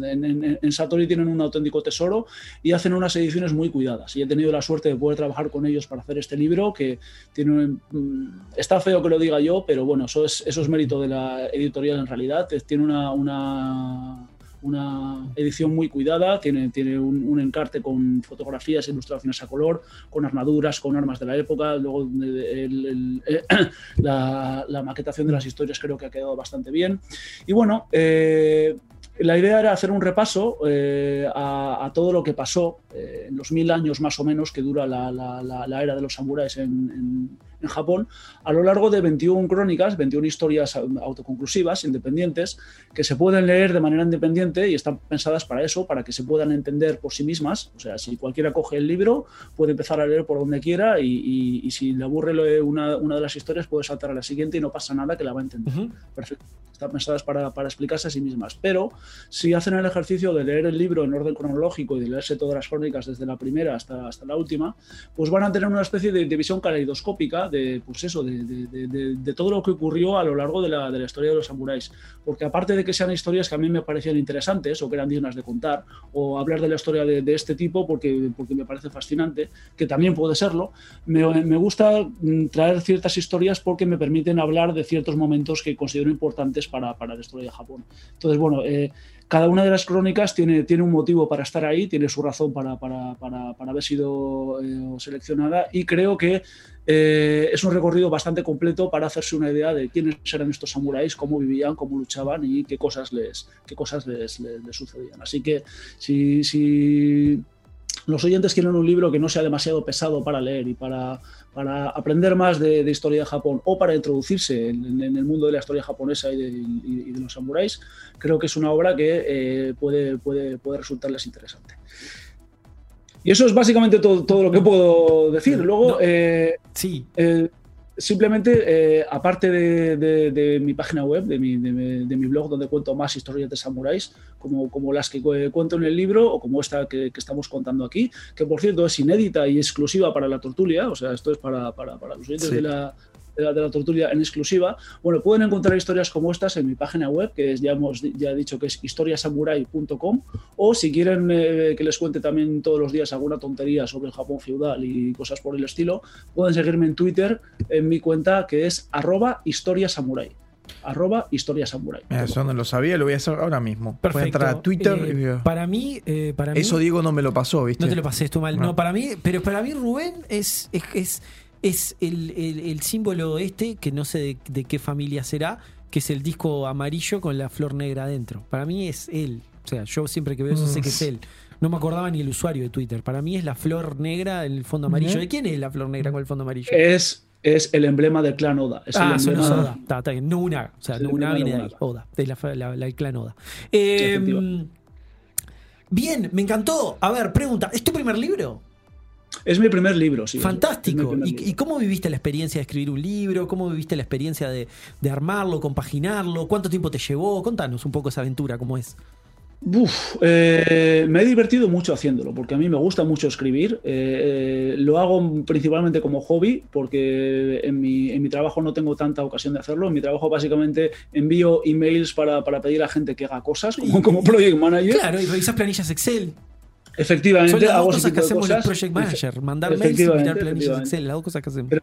en, Satori tienen un auténtico tesoro y hacen unas ediciones muy cuidadas. Y he tenido la suerte de poder trabajar con ellos para hacer este libro, que tiene mm, está feo que lo diga yo, pero bueno, eso es, eso es mérito de la editorial en realidad. Tiene una, una, una edición muy cuidada, tiene, tiene un, encarte con fotografías ilustraciones a color, con armaduras, con armas de la época, luego eh, (coughs) la maquetación de las historias creo que ha quedado bastante bien. Y bueno, eh, la idea era hacer un repaso eh, a, a todo lo que pasó eh, en los mil años más o menos que dura la, la- la- la era de los samuráis en, en- en Japón, a lo largo de 21 crónicas, 21 historias autoconclusivas, independientes, que se pueden leer de manera independiente y están pensadas para eso, para que se puedan entender por sí mismas. O sea, si cualquiera coge el libro, puede empezar a leer por donde quiera y, y- y si le aburre una, una de las historias, puede saltar a la siguiente y no pasa nada que la va a entender perfecto. Están pensadas para, para explicarse a sí mismas. Pero si hacen el ejercicio de leer el libro en orden cronológico y de leerse todas las crónicas desde la primera hasta, hasta la última, pues van a tener una especie de, de visión caleidoscópica de, pues eso, de, de- de- todo lo que ocurrió a lo largo de la, de la historia de los samuráis. Porque aparte de que sean historias que a mí me parecían interesantes o que eran dignas de contar, o hablar de la historia de, de este tipo porque, porque me parece fascinante, que también puede serlo, me, me gusta mm, traer ciertas historias porque me permiten hablar de ciertos momentos que considero importantes para, para la historia de Japón. Entonces, bueno, eh, cada una de las crónicas tiene, tiene un motivo para estar ahí, tiene su razón para, para, para, para haber sido eh, seleccionada y creo que eh, es un recorrido bastante completo para hacerse una idea de quiénes eran estos samuráis, cómo vivían, cómo luchaban y qué cosas les, qué cosas les, les- sucedían. Así que si, si los oyentes quieren un libro que no sea demasiado pesado para leer y para, para aprender más de, de historia de Japón o para introducirse en, en el mundo de la historia japonesa y de, y- y de los samuráis, creo que es una obra que eh, puede, puede, puede resultarles interesante. Y eso es básicamente todo, todo lo que puedo decir. Luego, No. eh, Sí. eh, simplemente, eh, aparte de, de- de mi página web, de mi, de mi- de mi blog, donde cuento más historias de samuráis, como, como las que cu- cuento en el libro o como esta que, que estamos contando aquí, que por cierto es inédita y exclusiva para la tortulia, o sea, esto es para, para- para los oyentes Sí. de la, de, la, de la tortulia en exclusiva. Bueno, pueden encontrar historias como estas en mi página web, que es, ya hemos ya he dicho que es historiasamurai.com, o si quieren eh, que les cuente también todos los días alguna tontería sobre el Japón feudal y cosas por el estilo, pueden seguirme en Twitter en mi cuenta que es arroba historiasamurai. Arroba historiasamurai. Mira, Eso no lo sabía, lo voy a hacer ahora mismo. Voy a Perfecto. entrar a Twitter Eh, y. Para mí, eh, para mí. Eso Diego no me lo pasó, ¿viste? No te lo pasé, estuvo mal. No. No. para mí, pero para mí Rubén es, es, es, es el, el- el símbolo este, que no sé de, de qué familia será, que es el disco amarillo con la flor negra adentro. Para mí es él. O sea, yo siempre que veo eso sé que es él. No me acordaba ni el usuario de Twitter. Para mí es la flor negra en el fondo amarillo. ¿De quién es la flor negra con el fondo amarillo? Es, es el emblema del clan Oda. Es el Ah, solo es Oda. Está, está bien. No una. O sea, Es no una viene de ahí. Oda. De la, la- la- el clan Oda. Eh, Efectivamente. bien, me encantó. A ver, pregunta. ¿Es tu primer libro? Es mi primer libro, sí. Fantástico. primer ¿Y, libro. y cómo viviste la experiencia de escribir un libro? ¿Cómo viviste la experiencia de, de armarlo, compaginarlo? ¿Cuánto tiempo te llevó? Contanos un poco esa aventura, cómo es. Uf, eh, me he divertido mucho haciéndolo, porque a mí me gusta mucho escribir. Eh, eh, lo hago principalmente como hobby, porque en mi, en mi trabajo no tengo tanta ocasión de hacerlo. En mi trabajo básicamente envío emails para, para pedir a gente que haga cosas, como, como project manager. Claro, y revisás planillas Excel. Efectivamente, Son las dos hago cosas que de hacemos cosas. project manager, mandar mails y mirar planillas. Excel, las dos cosas que hacemos. Pero-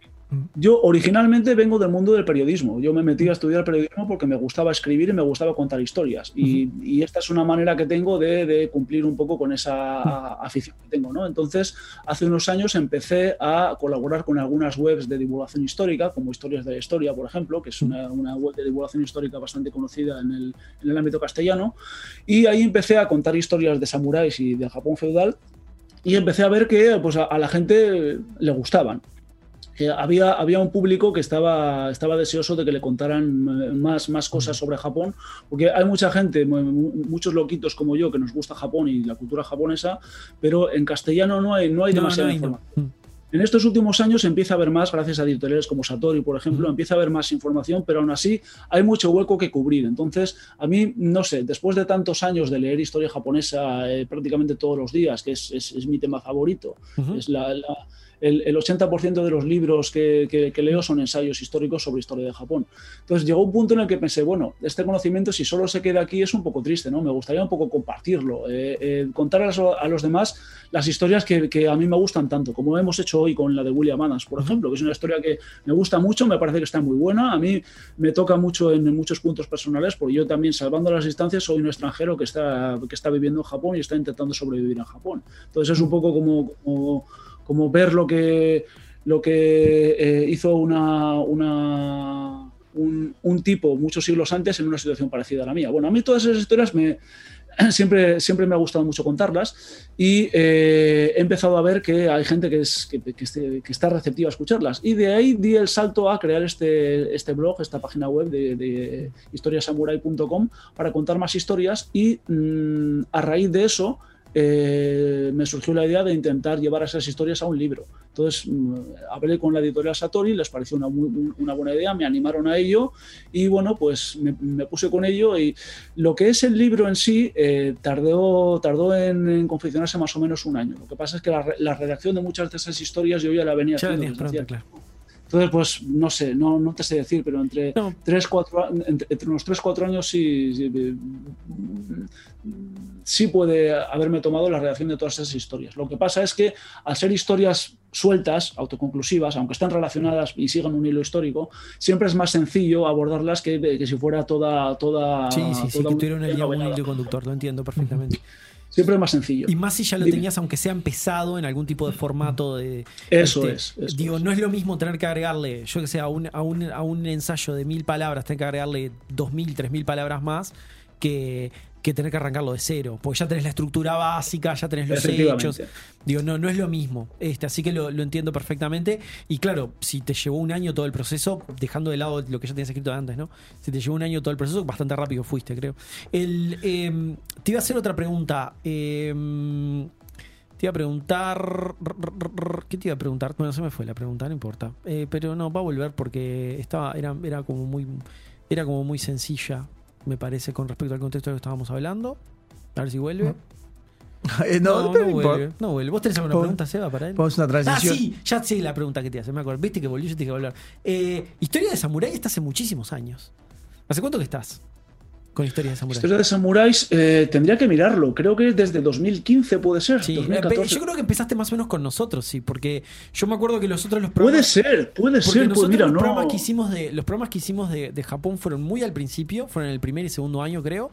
Yo originalmente vengo del mundo del periodismo. Yo me metí a estudiar periodismo porque me gustaba escribir y me gustaba contar historias. Y, y esta es una manera que tengo de, de cumplir un poco con esa afición que tengo. ¿no? Entonces, hace unos años empecé a colaborar con algunas webs de divulgación histórica, como Historias de la Historia, por ejemplo, que es una, una web de divulgación histórica bastante conocida en el, en el ámbito castellano. Y ahí empecé a contar historias de samuráis y del Japón feudal. Y empecé a ver que pues, a, a la gente le gustaban que había, había un público que estaba, estaba deseoso de que le contaran eh, más, más cosas sobre Japón, porque hay mucha gente, mu- mu- muchos loquitos como yo, que nos gusta Japón y la cultura japonesa, pero en castellano no hay, no hay demasiada no hay, no. En estos últimos años empieza a haber más, gracias a editoriales como Satori, por ejemplo, empieza a haber más información, pero aún así hay mucho hueco que cubrir. Entonces, a mí, no sé, después de tantos años de leer historia japonesa eh, prácticamente todos los días, que es, es- es mi tema favorito, es la- la- el, el 80% de los libros que, que- que leo son ensayos históricos sobre historia de Japón. Entonces llegó un punto en el que pensé, bueno, este conocimiento si solo se queda aquí es un poco triste, ¿no? Me gustaría un poco compartirlo, eh, eh, contar a los, demás las historias que, que a mí me gustan tanto, como hemos hecho hoy con la de William Adams, por ejemplo, que es una historia que me gusta mucho, me parece que está muy buena, a mí me toca mucho en, muchos puntos personales, porque yo también, salvando las distancias, soy un extranjero que está, que está viviendo en Japón y está intentando sobrevivir en Japón. Entonces es un poco como, como, como ver lo que, lo que eh, hizo una, una, un, un tipo muchos siglos antes en una situación parecida a la mía. Bueno, a mí todas esas historias me, (clears throat) siempre, siempre me ha gustado mucho contarlas y eh, he empezado a ver que hay gente que, es, que, que esté- que está receptiva a escucharlas. Y de ahí di el salto a crear este, este blog, esta página web de, de historiasamurai.com para contar más historias y mm, a raíz de eso eh, me surgió la idea de intentar llevar esas historias a un libro. Entonces mm, hablé con la editorial Satori, les pareció una, muy- una buena idea, me animaron a ello y bueno, pues me, me puse con ello y lo que es el libro en sí eh, tardó, tardó en, en confeccionarse más o menos un año. Lo que pasa es que la, re- la redacción de muchas de esas historias yo ya la venía haciendo claro. Entonces, pues no sé, no, no te sé decir, pero entre, No. tres, cuatro, a- entre, entre unos 3, 4 años sí, sí, sí puede haberme tomado la redacción de todas esas historias. Lo que pasa es que al ser historias sueltas, autoconclusivas, aunque estén relacionadas y sigan un hilo histórico, siempre es más sencillo abordarlas que, que si fuera toda... toda Sí, sí, sí, toda que una historia línea, un hilo conductor, lo entiendo perfectamente. Siempre es más sencillo. Y más si ya lo Dime. tenías, aunque sea empezado en algún tipo de formato de. Eso este, es, eso digo, es. no es lo mismo tener que agregarle, yo que sé, a un, a un, a un ensayo de mil palabras, tener que agregarle dos mil, tres mil palabras más que, que tener que arrancarlo de cero. Porque ya tenés la estructura básica, ya tenés los hechos. Digo, no, no es lo mismo. Este, así que lo, lo entiendo perfectamente. Y claro, si te llevó un año todo el proceso, dejando de lado lo que ya tenías escrito antes, ¿no? Si te llevó un año todo el proceso, bastante rápido fuiste, creo. El, em, te iba a hacer otra pregunta. Em, te iba a preguntar. ¿Qué te iba a preguntar? Bueno, se me fue la pregunta, no importa. Eh, pero no, va a volver porque estaba, era, era como muy. Era como muy sencilla, me parece, con respecto al contexto de lo que estábamos hablando. A ver si vuelve. (laughs) Eh, no, no, no vuelve. No vuelve. ¿Vos tenés alguna pregunta, Seba, para él? Una Ah, transición. sí, ya sé la pregunta que te hace, me acuerdo. Viste que volvió, yo te dije que volver. Eh, historia de Samurai está hace muchísimos años. ¿Hace cuánto que estás con Historia de Samurai? Historia de samuráis, eh, tendría que mirarlo. Creo que desde 2015 puede ser. Sí, 2014. yo creo que empezaste más o menos con nosotros, sí, porque yo me acuerdo que los otros los Puede programas. ser, puede ser. Pues mira, los, no. programas que hicimos de, los programas que hicimos de, de Japón fueron muy al principio, fueron en el primer y segundo año, creo.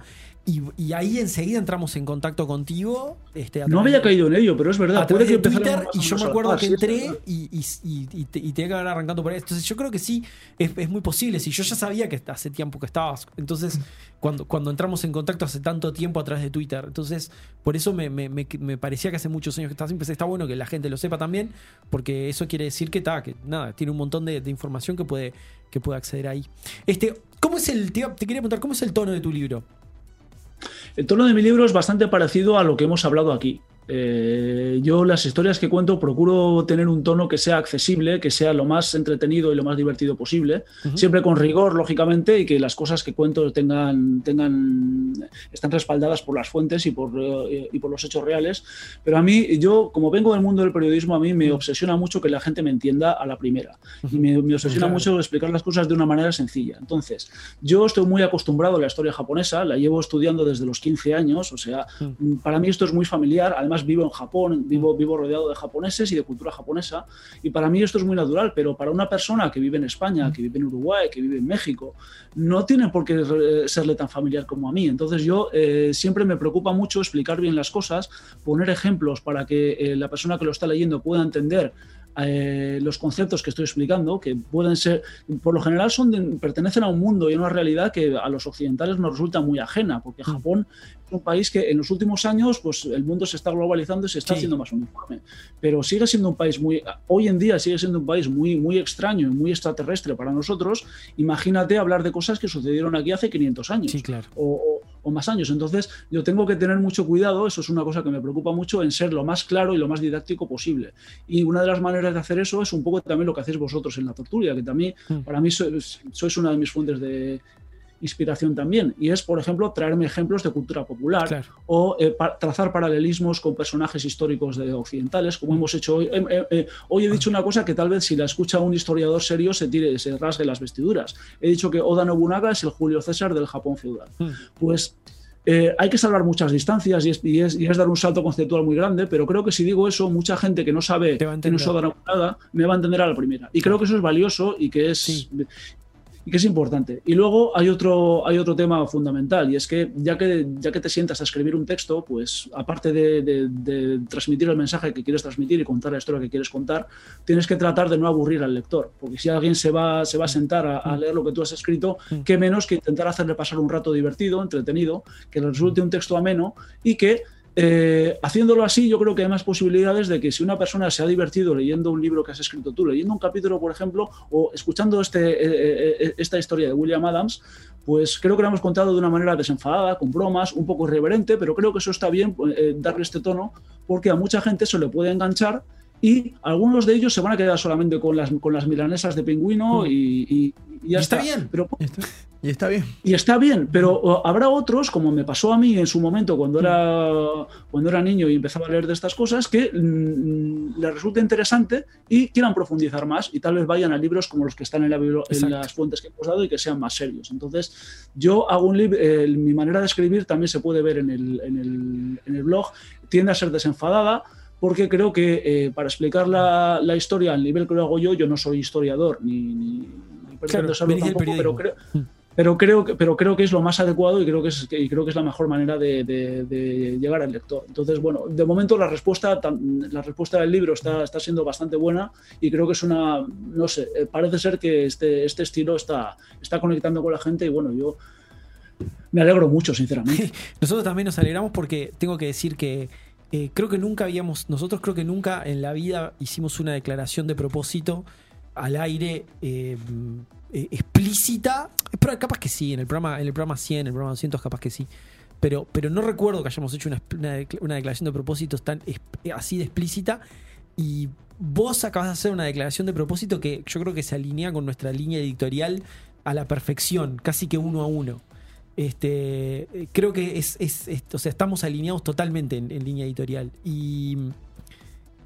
Y, y ahí enseguida entramos en contacto contigo. Este, No había caído en ello, pero es verdad. a través que de Twitter y yo me acuerdo que entré y, y, y, te, y te iba arrancando por ahí. Entonces yo creo que sí, es, es muy posible. Si yo ya sabía que hace tiempo que estabas. Entonces, cuando, cuando entramos en contacto hace tanto tiempo a través de Twitter. Entonces, por eso me, me, me, me parecía que hace muchos años que estabas. Empecé, está bueno que la gente lo sepa también, porque eso quiere decir que, ta, que nada, tiene un montón de, de información que puede, que puede acceder ahí. Este, ¿cómo es el, te, te quería preguntar, ¿cómo es el tono de tu libro? El tono de mi libro es bastante parecido a lo que hemos hablado aquí. Eh, yo las historias que cuento procuro tener un tono que sea accesible, que sea lo más entretenido y lo más divertido posible, Ujú. siempre con rigor, lógicamente, y que las cosas que cuento tengan, tengan, están respaldadas por las fuentes y por, eh, y por los hechos reales. Pero a mí, yo, como vengo del mundo del periodismo, a mí me obsesiona mucho que la gente me entienda a la primera. Y me, me obsesiona Claro. mucho explicar las cosas de una manera sencilla. Entonces, yo estoy muy acostumbrado a la historia japonesa, la llevo estudiando desde los 15 años, o sea, para mí esto es muy familiar. Además, vivo en Japón, vivo, vivo rodeado de japoneses y de cultura japonesa, y para mí esto es muy natural, pero para una persona que vive en España, que vive en Uruguay, que vive en México, no tiene por qué eh, serle tan familiar como a mí. Entonces yo eh, siempre me preocupa mucho explicar bien las cosas, poner ejemplos para que eh, la persona que lo está leyendo pueda entender eh, los conceptos que estoy explicando, que pueden ser, por lo general son de- pertenecen a un mundo y a una realidad que a los occidentales nos resulta muy ajena, porque Japón es un país que en los últimos años pues el mundo se está globalizando y se está Sí. haciendo más uniforme, pero sigue siendo un país muy, hoy en día sigue siendo un país muy, muy extraño y muy extraterrestre para nosotros. Imagínate hablar de cosas que sucedieron aquí hace 500 años Sí, claro. o, o- o más años. Entonces, yo tengo que tener mucho cuidado, eso es una cosa que me preocupa mucho, en ser lo más claro y lo más didáctico posible. Y una de las maneras de hacer eso es un poco también lo que hacéis vosotros en la tortulia, que también Mm. para mí sois, sois una de mis fuentes de inspiración también. Y es, por ejemplo, traerme ejemplos de cultura popular Claro. o eh, pa- trazar paralelismos con personajes históricos de occidentales, como hemos hecho hoy. Eh, eh, eh, hoy he dicho una cosa que tal vez si la escucha un historiador serio se tire, se rasgue las vestiduras. He dicho que Oda Nobunaga es el Julio César del Japón feudal. Mm. Pues eh, hay que salvar muchas distancias y es, y es- y es dar un salto conceptual muy grande, pero creo que si digo eso, mucha gente que no sabe a quién es. Oda Nobunaga me va a entender a la primera. Y creo que eso es valioso y que es, Sí. Y que es importante. Y luego hay otro, hay otro tema fundamental, y es que ya, que ya que te sientas a escribir un texto, pues aparte de, de- de transmitir el mensaje que quieres transmitir y contar la historia que quieres contar, tienes que tratar de no aburrir al lector, porque si alguien se va, se va a sentar a, a leer lo que tú has escrito, Mm. qué menos que intentar hacerle pasar un rato divertido, entretenido, que le resulte un texto ameno y que eh, haciéndolo así, yo creo que hay más posibilidades de que si una persona se ha divertido leyendo un libro que has escrito tú, leyendo un capítulo, por ejemplo, o escuchando este, eh, eh, esta historia de William Adams, pues creo que lo hemos contado de una manera desenfadada, con bromas, un poco irreverente, pero creo que eso está bien eh, darle este tono, porque a mucha gente se le puede enganchar y algunos de ellos se van a quedar solamente con las, con las milanesas de pingüino Mm. y, y- y ya Y está está. bien. Pero Y está bien. y está bien, pero habrá otros, como me pasó a mí en su momento cuando era, cuando era niño y empezaba a leer de estas cosas, que mm, les resulte interesante y quieran profundizar más y tal vez vayan a libros como los que están en, la en las fuentes que hemos dado y que sean más serios. Entonces, yo hago un libro, mi manera de escribir también se puede ver en el, en el- en el blog, tiende a ser desenfadada. Porque creo que eh, para explicar la, la historia al nivel que lo hago yo, yo no soy historiador ni, Claro, tampoco, pero creo, Mm. pero creo que pero creo que es lo más adecuado y creo que es y creo que es la mejor manera de, de- de llegar al lector. Entonces bueno de momento la respuesta la respuesta del libro está, está siendo bastante buena y creo que es una no sé eh, parece ser que este este estilo está está conectando con la gente y bueno yo me alegro mucho sinceramente. (laughs) Nosotros también nos alegramos porque tengo que decir que eh, creo que nunca habíamos, nosotros creo que nunca en la vida hicimos una declaración de propósito al aire eh, eh, explícita. Pero capaz que sí, en el programa, en el programa 100, en el programa 200 capaz que sí. Pero, pero no recuerdo que hayamos hecho una, una decla- una declaración de propósitos tan es- así de explícita. Y vos acabas de hacer una declaración de propósito que yo creo que se alinea con nuestra línea editorial a la perfección, casi que uno a uno. Este, eh, creo que es, es- es- o sea, estamos alineados totalmente en, en línea editorial. Y,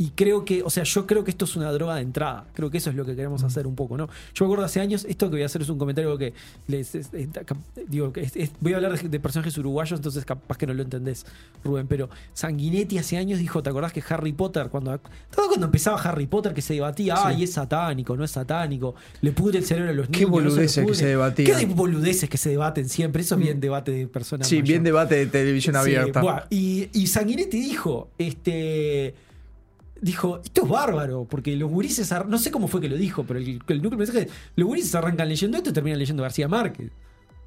y creo que, o sea, yo creo que esto es una droga de entrada. Creo que eso es lo que queremos hacer un poco, ¿no? Yo me acuerdo hace años, esto que voy a hacer es un comentario que les, es- es- cap- digo, es- voy a hablar de, de personajes uruguayos, entonces capaz que no lo entendés, Rubén, pero Sanguinetti hace años dijo, ¿te acordás que Harry Potter, cuando, todo cuando empezaba Harry Potter, que se debatía, Sí. ay, es satánico, no es satánico, le pudre el cerebro a los niños. Qué no boludeces que pudre"? se debatían. Qué de boludeces que se debaten siempre, eso es bien debate de personas Sí, bien debate de televisión Sí, abierta. buah, y, y Sanguinetti dijo, este. Dijo, esto es bárbaro, porque los gurises, no sé cómo fue que lo dijo, pero el, el núcleo mensaje, los gurises arrancan leyendo esto y terminan leyendo García Márquez.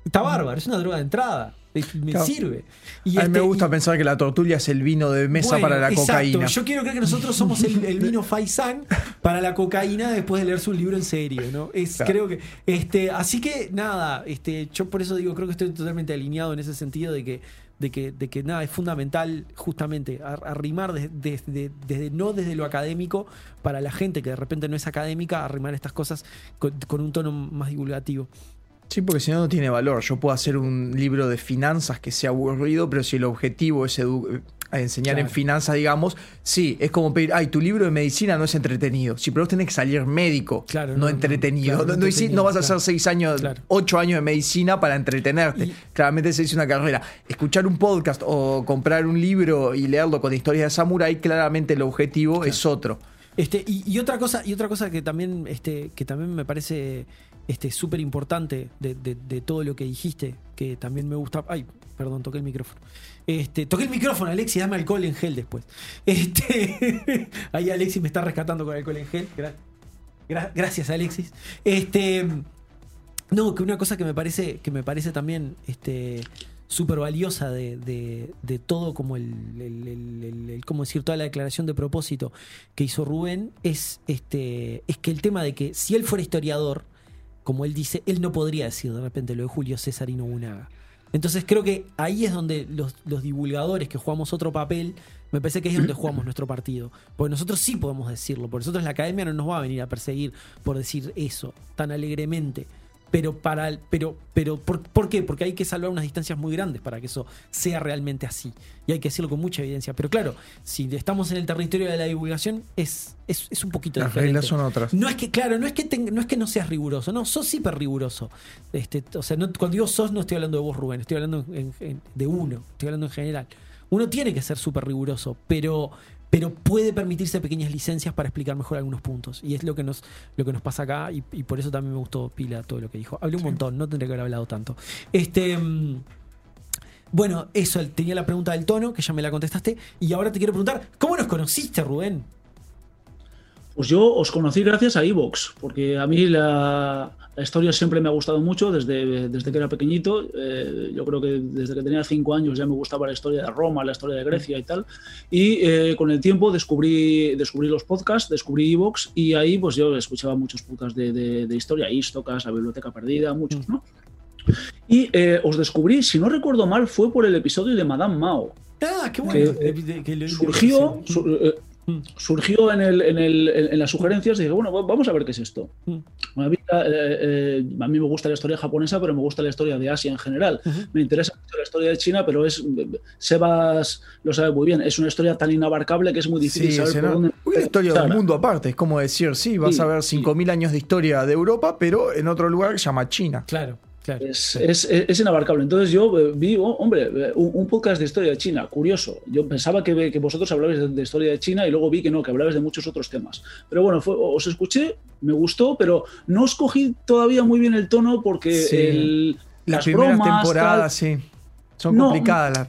Está bárbaro, es una droga de entrada, me Claro. sirve. Y a mí me este- gusta y- pensar que la tortulia es el vino de mesa bueno, para la exacto. cocaína. Yo quiero creer que nosotros somos el, el vino (laughs) Faisán para la cocaína después de leer su libro en serio, ¿no? Es, Claro. creo que. Este, así que nada, este, yo por eso digo, creo que estoy totalmente alineado en ese sentido de que, de que, de que nada, es fundamental justamente ar- arrimar desde, desde- desde- no desde lo académico para la gente que de repente no es académica, arrimar estas cosas con, con un tono más divulgativo. Sí, porque si no, no tiene valor. Yo puedo hacer un libro de finanzas que sea aburrido, pero si el objetivo es a enseñar en finanzas, digamos, sí, es como pedir, ay, tu libro de medicina no es entretenido. Si pero vos tenés que salir médico, Claro, no, entretenido. claro, no, no entretenido, no vas a hacer seis años, ocho años de medicina para entretenerte. Y- Claramente se hizo una carrera. Escuchar un podcast o comprar un libro y leerlo con historias de samurái, claramente el objetivo es otro. Este, y, y otra cosa, y otra cosa que también, este, que también me parece este, súper importante de, de- de todo lo que dijiste, que también me gusta. Ay, perdón, toqué el micrófono. Este, toqué el micrófono, Alexis, dame alcohol en gel después. Este, (laughs) ahí Alexis me está rescatando con alcohol en gel. Gra- gra- gracias, Alexis. Este. No, que una cosa que me parece, que me parece también este, súper valiosa de, de- todo, como el, ¿cómo decir? toda la declaración de propósito que hizo Rubén, es, este, es que el tema de que si él fuera historiador, como él dice, él no podría decir de repente lo de Julio César y Nobunaga. Entonces creo que ahí es donde los, los divulgadores que jugamos otro papel, me parece que ahí es donde jugamos (clears throat) nuestro partido. Porque nosotros sí podemos decirlo, porque nosotros la academia no nos va a venir a perseguir por decir eso tan alegremente. Pero para el- pero, pero ¿por, por qué? Porque hay que salvar unas distancias muy grandes para que eso sea realmente así. Y hay que decirlo con mucha evidencia. Pero claro, si estamos en el territorio de la divulgación, es, es, es un poquito Las diferente. reglas son otras. No es que, claro, no es que, no es que no seas riguroso, no, sos hiper riguroso. Este, o sea, no- cuando digo sos, no estoy hablando de vos, Rubén, estoy hablando en- en- de uno, estoy hablando en general. Uno tiene que ser súper riguroso, pero, pero puede permitirse pequeñas licencias para explicar mejor algunos puntos. Y es lo que nos, lo que nos pasa acá, y, y por eso también me gustó Pila todo lo que dijo. Hablé un montón, no tendría que haber hablado tanto. Este. mm, Bueno, eso, tenía la pregunta del tono, que ya me la contestaste. Y ahora te quiero preguntar, ¿cómo nos conociste, Rubén? Pues yo os conocí gracias a Evox, porque a mí la, la historia siempre me ha gustado mucho desde, desde que era pequeñito. Eh, yo creo que desde que tenía cinco años ya me gustaba la historia de Roma, la historia de Grecia y tal. Y eh, con el tiempo descubrí, descubrí los podcasts, descubrí Evox y ahí pues yo escuchaba muchos podcasts de, de, de historia, Istocas, La Biblioteca Perdida, muchos, ¿no? Y eh, os descubrí, si no recuerdo mal, fue por el episodio de Madame Mao. Ah, qué bueno. Que, De- de- que lo- surgió, su- eh. Surgió en, el, en, el- en- en las sugerencias y dije, bueno, va- vamos a ver qué es esto. Mm. A mí, eh, eh, a mí me gusta la historia japonesa, pero me gusta la historia de Asia en general. Me interesa mucho la historia de China, pero es Sebas lo sabe muy bien. Es una historia tan inabarcable que es muy difícil Sí, saber es por dónde Una historia del mundo aparte. Es como decir, sí, vas Sí, a ver sí. 5.000 años de historia de Europa, pero en otro lugar que se llama China. Claro, claro. Es, es- es inabarcable. Entonces yo eh, vi, oh, hombre, eh, un, un podcast de historia de China, curioso. Yo pensaba que, que vosotros hablabais de, de historia de China y luego vi que no, que hablabais de muchos otros temas. Pero bueno, fue- os escuché, me gustó, pero no os cogí todavía muy bien el tono porque Sí. el, Las las primeras bromas, temporadas, tal, sí. Son No, complicadas. las-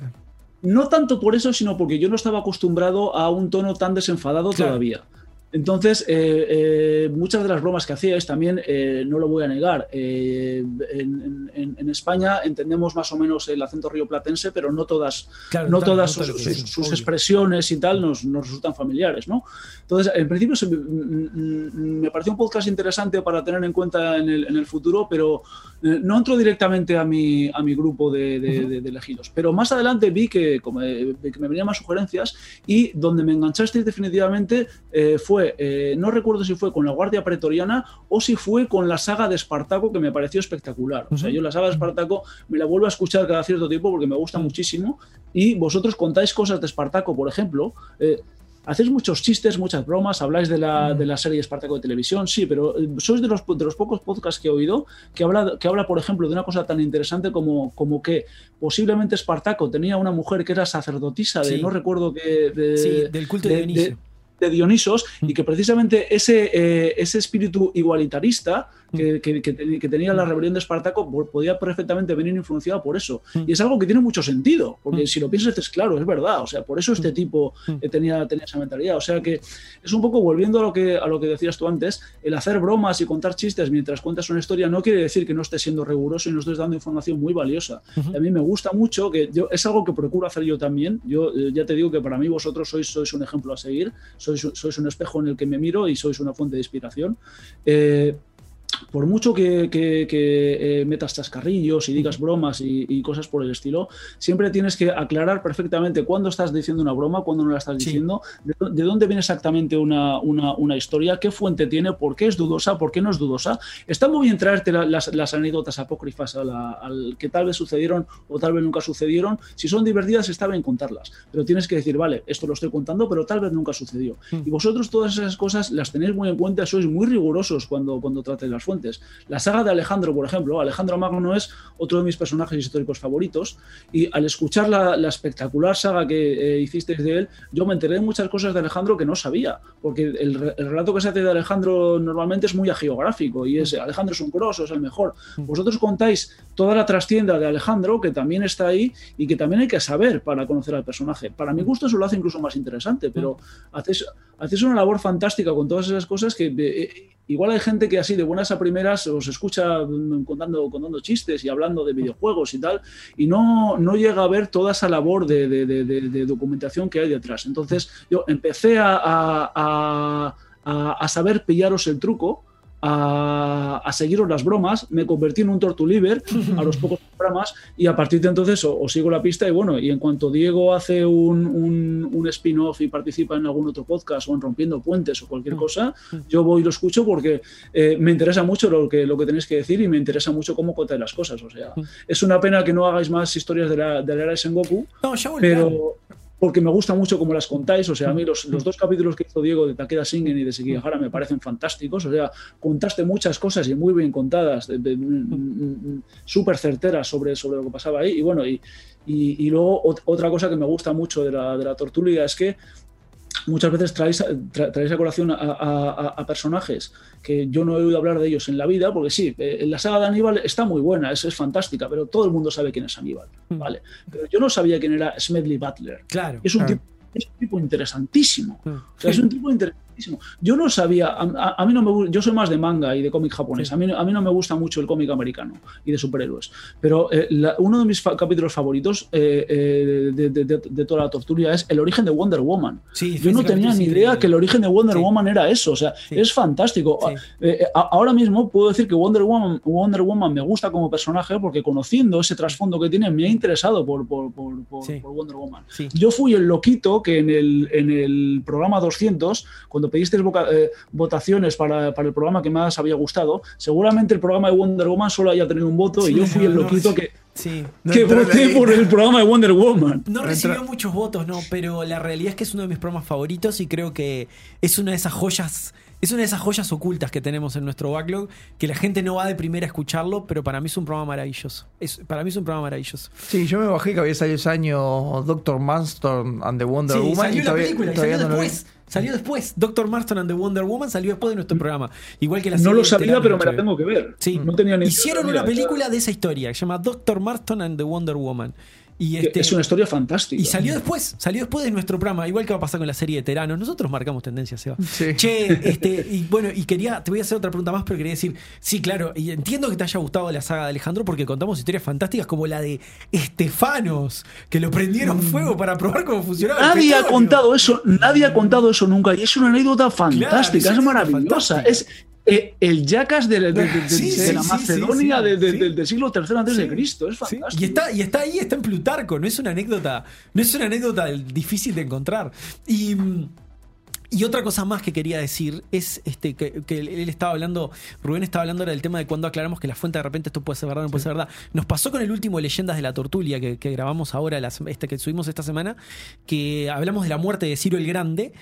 no tanto por eso, sino porque yo no estaba acostumbrado a un tono tan desenfadado Claro. todavía. Entonces, eh, eh, muchas de las bromas que hacíais también, eh, no lo voy a negar, eh, en, en- en España entendemos más o menos el acento rioplatense, pero no todas, Claro, no todas sus, sus- expresiones y tal nos, nos resultan familiares, ¿no? Entonces, en principio se me, mm, mm, me pareció un podcast interesante para tener en cuenta en el, en el futuro, pero no entró directamente a mi, a mi grupo de, de- Ujú. de- de elegidos. Pero más adelante vi que, como, eh, que me venían más sugerencias y donde me enganchasteis definitivamente eh, fue, eh, no recuerdo si fue con la Guardia Pretoriana o si fue con la saga de Espartaco, que me pareció espectacular. O sea, yo la saga de Espartaco me la vuelvo a escuchar cada cierto tiempo porque me gusta muchísimo y vosotros contáis cosas de Espartaco, por ejemplo. eh, Hacéis muchos chistes, muchas bromas, habláis de la, Mm. de la serie Espartaco de televisión, sí, pero eh, sois de los, de los pocos podcasts que he oído que habla, que habla, por ejemplo, de una cosa tan interesante como, como que posiblemente Espartaco tenía una mujer que era sacerdotisa de Sí. no recuerdo qué. de- Sí, del culto de, de-. De Dionisos y que precisamente ese, eh, ese espíritu igualitarista que, que- que te- que tenía la rebelión de Espartaco po- podía perfectamente venir influenciado por eso. Y es algo que tiene mucho sentido, porque si lo piensas es claro, es verdad. O sea, por eso este tipo eh, tenía, tenía esa mentalidad. O sea que es un poco volviendo a lo, que, a lo que decías tú antes, el hacer bromas y contar chistes mientras cuentas una historia no quiere decir que no estés siendo riguroso y no estés dando información muy valiosa. Y a mí me gusta mucho, que yo, es algo que procuro hacer yo también. Yo eh, ya te digo que para mí vosotros sois, sois un ejemplo a seguir, sois, sois un espejo en el que me miro y sois una fuente de inspiración. Eh, por mucho que, que- que, eh, metas chascarrillos y digas bromas y, y cosas por el estilo, siempre tienes que aclarar perfectamente cuándo estás diciendo una broma, cuándo no la estás Sí. diciendo, de, dó- de dónde viene exactamente una, una- una historia, qué fuente tiene, por qué es dudosa, por qué no es dudosa. Está muy bien traerte la- las, las anécdotas apócrifas a la- al que tal vez sucedieron o tal vez nunca sucedieron. Si son divertidas, está bien contarlas, pero tienes que decir, vale, esto lo estoy contando, pero tal vez nunca sucedió. Y vosotros todas esas cosas las tenéis muy en cuenta, sois muy rigurosos cuando, cuando tratáis las fuentes. La saga de Alejandro, por ejemplo, Alejandro Magno es otro de mis personajes históricos favoritos y al escuchar la, la espectacular saga que eh, hicisteis de él, yo me enteré de muchas cosas de Alejandro que no sabía, porque el, re- el relato que se hace de Alejandro normalmente es muy agiográfico y es Alejandro es un grosso, es el mejor. Vosotros contáis toda la trastienda de Alejandro, que también está ahí y que también hay que saber para conocer al personaje. Para mi gusto eso lo hace incluso más interesante, pero hacéis, hacéis una labor fantástica con todas esas cosas que eh, igual hay gente que así de buenas a primeras os escucha contando, chistes y hablando de videojuegos y tal, y no, no llega a ver toda esa labor de, documentación que hay detrás. Entonces yo empecé a- a- a saber pillaros el truco. A, a seguiros las bromas, me convertí en un tortuliver a los pocos programas y a partir de entonces os sigo la pista y bueno, y en cuanto Diego hace un, un- un spin-off y participa en algún otro podcast o en Rompiendo Puentes o cualquier cosa, yo voy y lo escucho porque eh, me interesa mucho lo que, lo que tenéis que decir y me interesa mucho cómo contáis las cosas. O sea, es una pena que no hagáis más historias de la, de la era de Sengoku, No, volverán. Porque me gusta mucho cómo las contáis. O sea, a mí los, los dos capítulos que hizo Diego de Takeda Shingen y de Sekigahara me parecen fantásticos. O sea, contaste muchas cosas y muy bien contadas, mm, mm, súper certeras sobre, sobre lo que pasaba ahí. Y bueno, y, y- y luego ot- otra cosa que me gusta mucho de la, de la tortulia es que muchas veces traéis, tra- traéis a colación a, a- a- personajes que yo no he oído hablar de ellos en la vida, porque sí, eh, la saga de Aníbal está muy buena, es, es fantástica, pero todo el mundo sabe quién es Aníbal, Mm. ¿vale? Pero yo no sabía quién era Smedley Butler. Claro. Es un, Ah. tipo, es un tipo interesantísimo. Mm. O sea, es un tipo interesantísimo. Yo no sabía, a, a- a mí no me yo soy más de manga y de cómic japonés. Sí. A, mí, a mí no me gusta mucho el cómic americano y de superhéroes. Pero eh, la- uno de mis fa- capítulos favoritos eh, eh, de, de- de- de toda la tortulia es el origen de Wonder Woman. Sí, Yo no tenía ni idea increíble. que el origen de Wonder Sí. Woman era eso. O sea, Sí. es fantástico. Sí. Eh, eh, ahora mismo puedo decir que Wonder Woman, Wonder Woman me gusta como personaje porque conociendo ese trasfondo que tiene me ha interesado por, por- por- por- Sí. Wonder Woman. Sí. Yo fui el loquito que en el, en el programa 200, cuando pedisteis voca- eh, votaciones para, para el programa que más había gustado, seguramente el programa de Wonder Woman solo haya tenido un voto Sí, y yo fui no, el no, loquito sí. que, Sí. No que voté por el programa de Wonder Woman. No No recibió entra- muchos votos, no, pero la realidad es que es uno de mis programas favoritos y creo que es una de esas joyas, es una de esas joyas ocultas que tenemos en nuestro backlog, que la gente no va de primera a escucharlo, pero para mí es un programa maravilloso. Es, para mí es un programa maravilloso. Sí, yo me bajé que había salido ese año Doctor Manstorm and the Wonder Sí, Woman salió y la todavía, película, y todavía salió no lo vi. después. Salió después. Doctor Marston and the Wonder Woman salió después de nuestro programa. Igual que la No lo sabía, pero me la tengo que ver. Sí. No tenía ni Hicieron una película de esa historia que se llama Doctor Marston and the Wonder Woman. Y este, Es una historia fantástica. Y salió después, salió después de nuestro programa, igual que va a pasar con la serie de Teranos. Nosotros marcamos tendencia, Seba. Sí. Che, (laughs) este, y bueno, y quería, te voy a hacer otra pregunta más, pero quería decir, sí, claro, y entiendo que te haya gustado la saga de Alejandro porque contamos historias fantásticas como la de Estefanos, que lo prendieron fuego para probar cómo funcionaba. el Nadie ha contado eso, nadie ha contado eso nunca y es una anécdota fantástica, es maravillosa. fantástica. Es eh, el Jackass de, de- de- de- Sí, de sí, la Macedonia sí, del- siglo III antes de Cristo, es fantástico. Y está, y está ahí, está en Plutarco, no es una anécdota, no es una anécdota difícil de encontrar. Y, y otra cosa más que quería decir es este que, que él estaba hablando, Rubén estaba hablando ahora del tema de cuando aclaramos que la fuente de repente esto puede ser verdad, no puede ser verdad. Nos pasó con el último Leyendas de la Tortulia que, que grabamos ahora, este que subimos esta semana, que hablamos de la muerte de Ciro el Grande.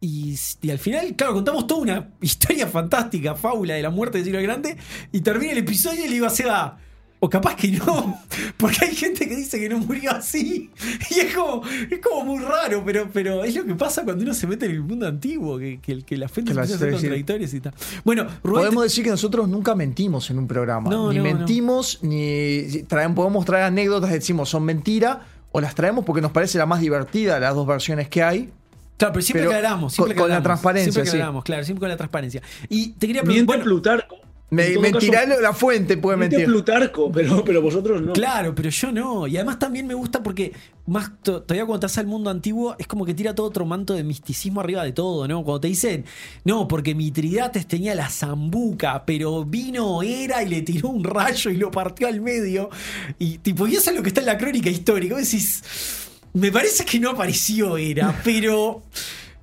Y, y al final, claro, contamos toda una historia fantástica, fábula de la muerte de Ciro el Grande. Y termina el episodio y le digo a Seba, o capaz que no, (laughs) porque hay gente que dice que no murió así. (laughs) Y es como, es como muy raro, pero, pero es lo que pasa cuando uno se mete en el mundo antiguo, que, que, que las fuentes sí. contradictorias y tal. Bueno, Rubén. Podemos decir que nosotros nunca mentimos en un programa. No, ni no, mentimos, ni traen, podemos traer anécdotas, decimos son mentira, o las traemos porque nos parece la más divertida las dos versiones que hay. Claro, pero siempre pero aclaramos. Siempre con- con la transparencia, Siempre sí. aclaramos, claro, siempre con la transparencia. Y te quería preguntar. Bueno, Plutarco. Me, mentirá caso, la fuente, puede mentir. Plutarco, pero, pero vosotros no. Claro, pero yo no. Y además también me gusta porque, más to- todavía cuando estás al mundo antiguo, es como que tira todo otro manto de misticismo arriba de todo, ¿no? Cuando te dicen, no, porque Mitridates tenía la zambuca, pero vino Era y le tiró un rayo y lo partió al medio. Y tipo, y eso es lo que está en la crónica histórica. Vos decís, me parece que no apareció Era, pero.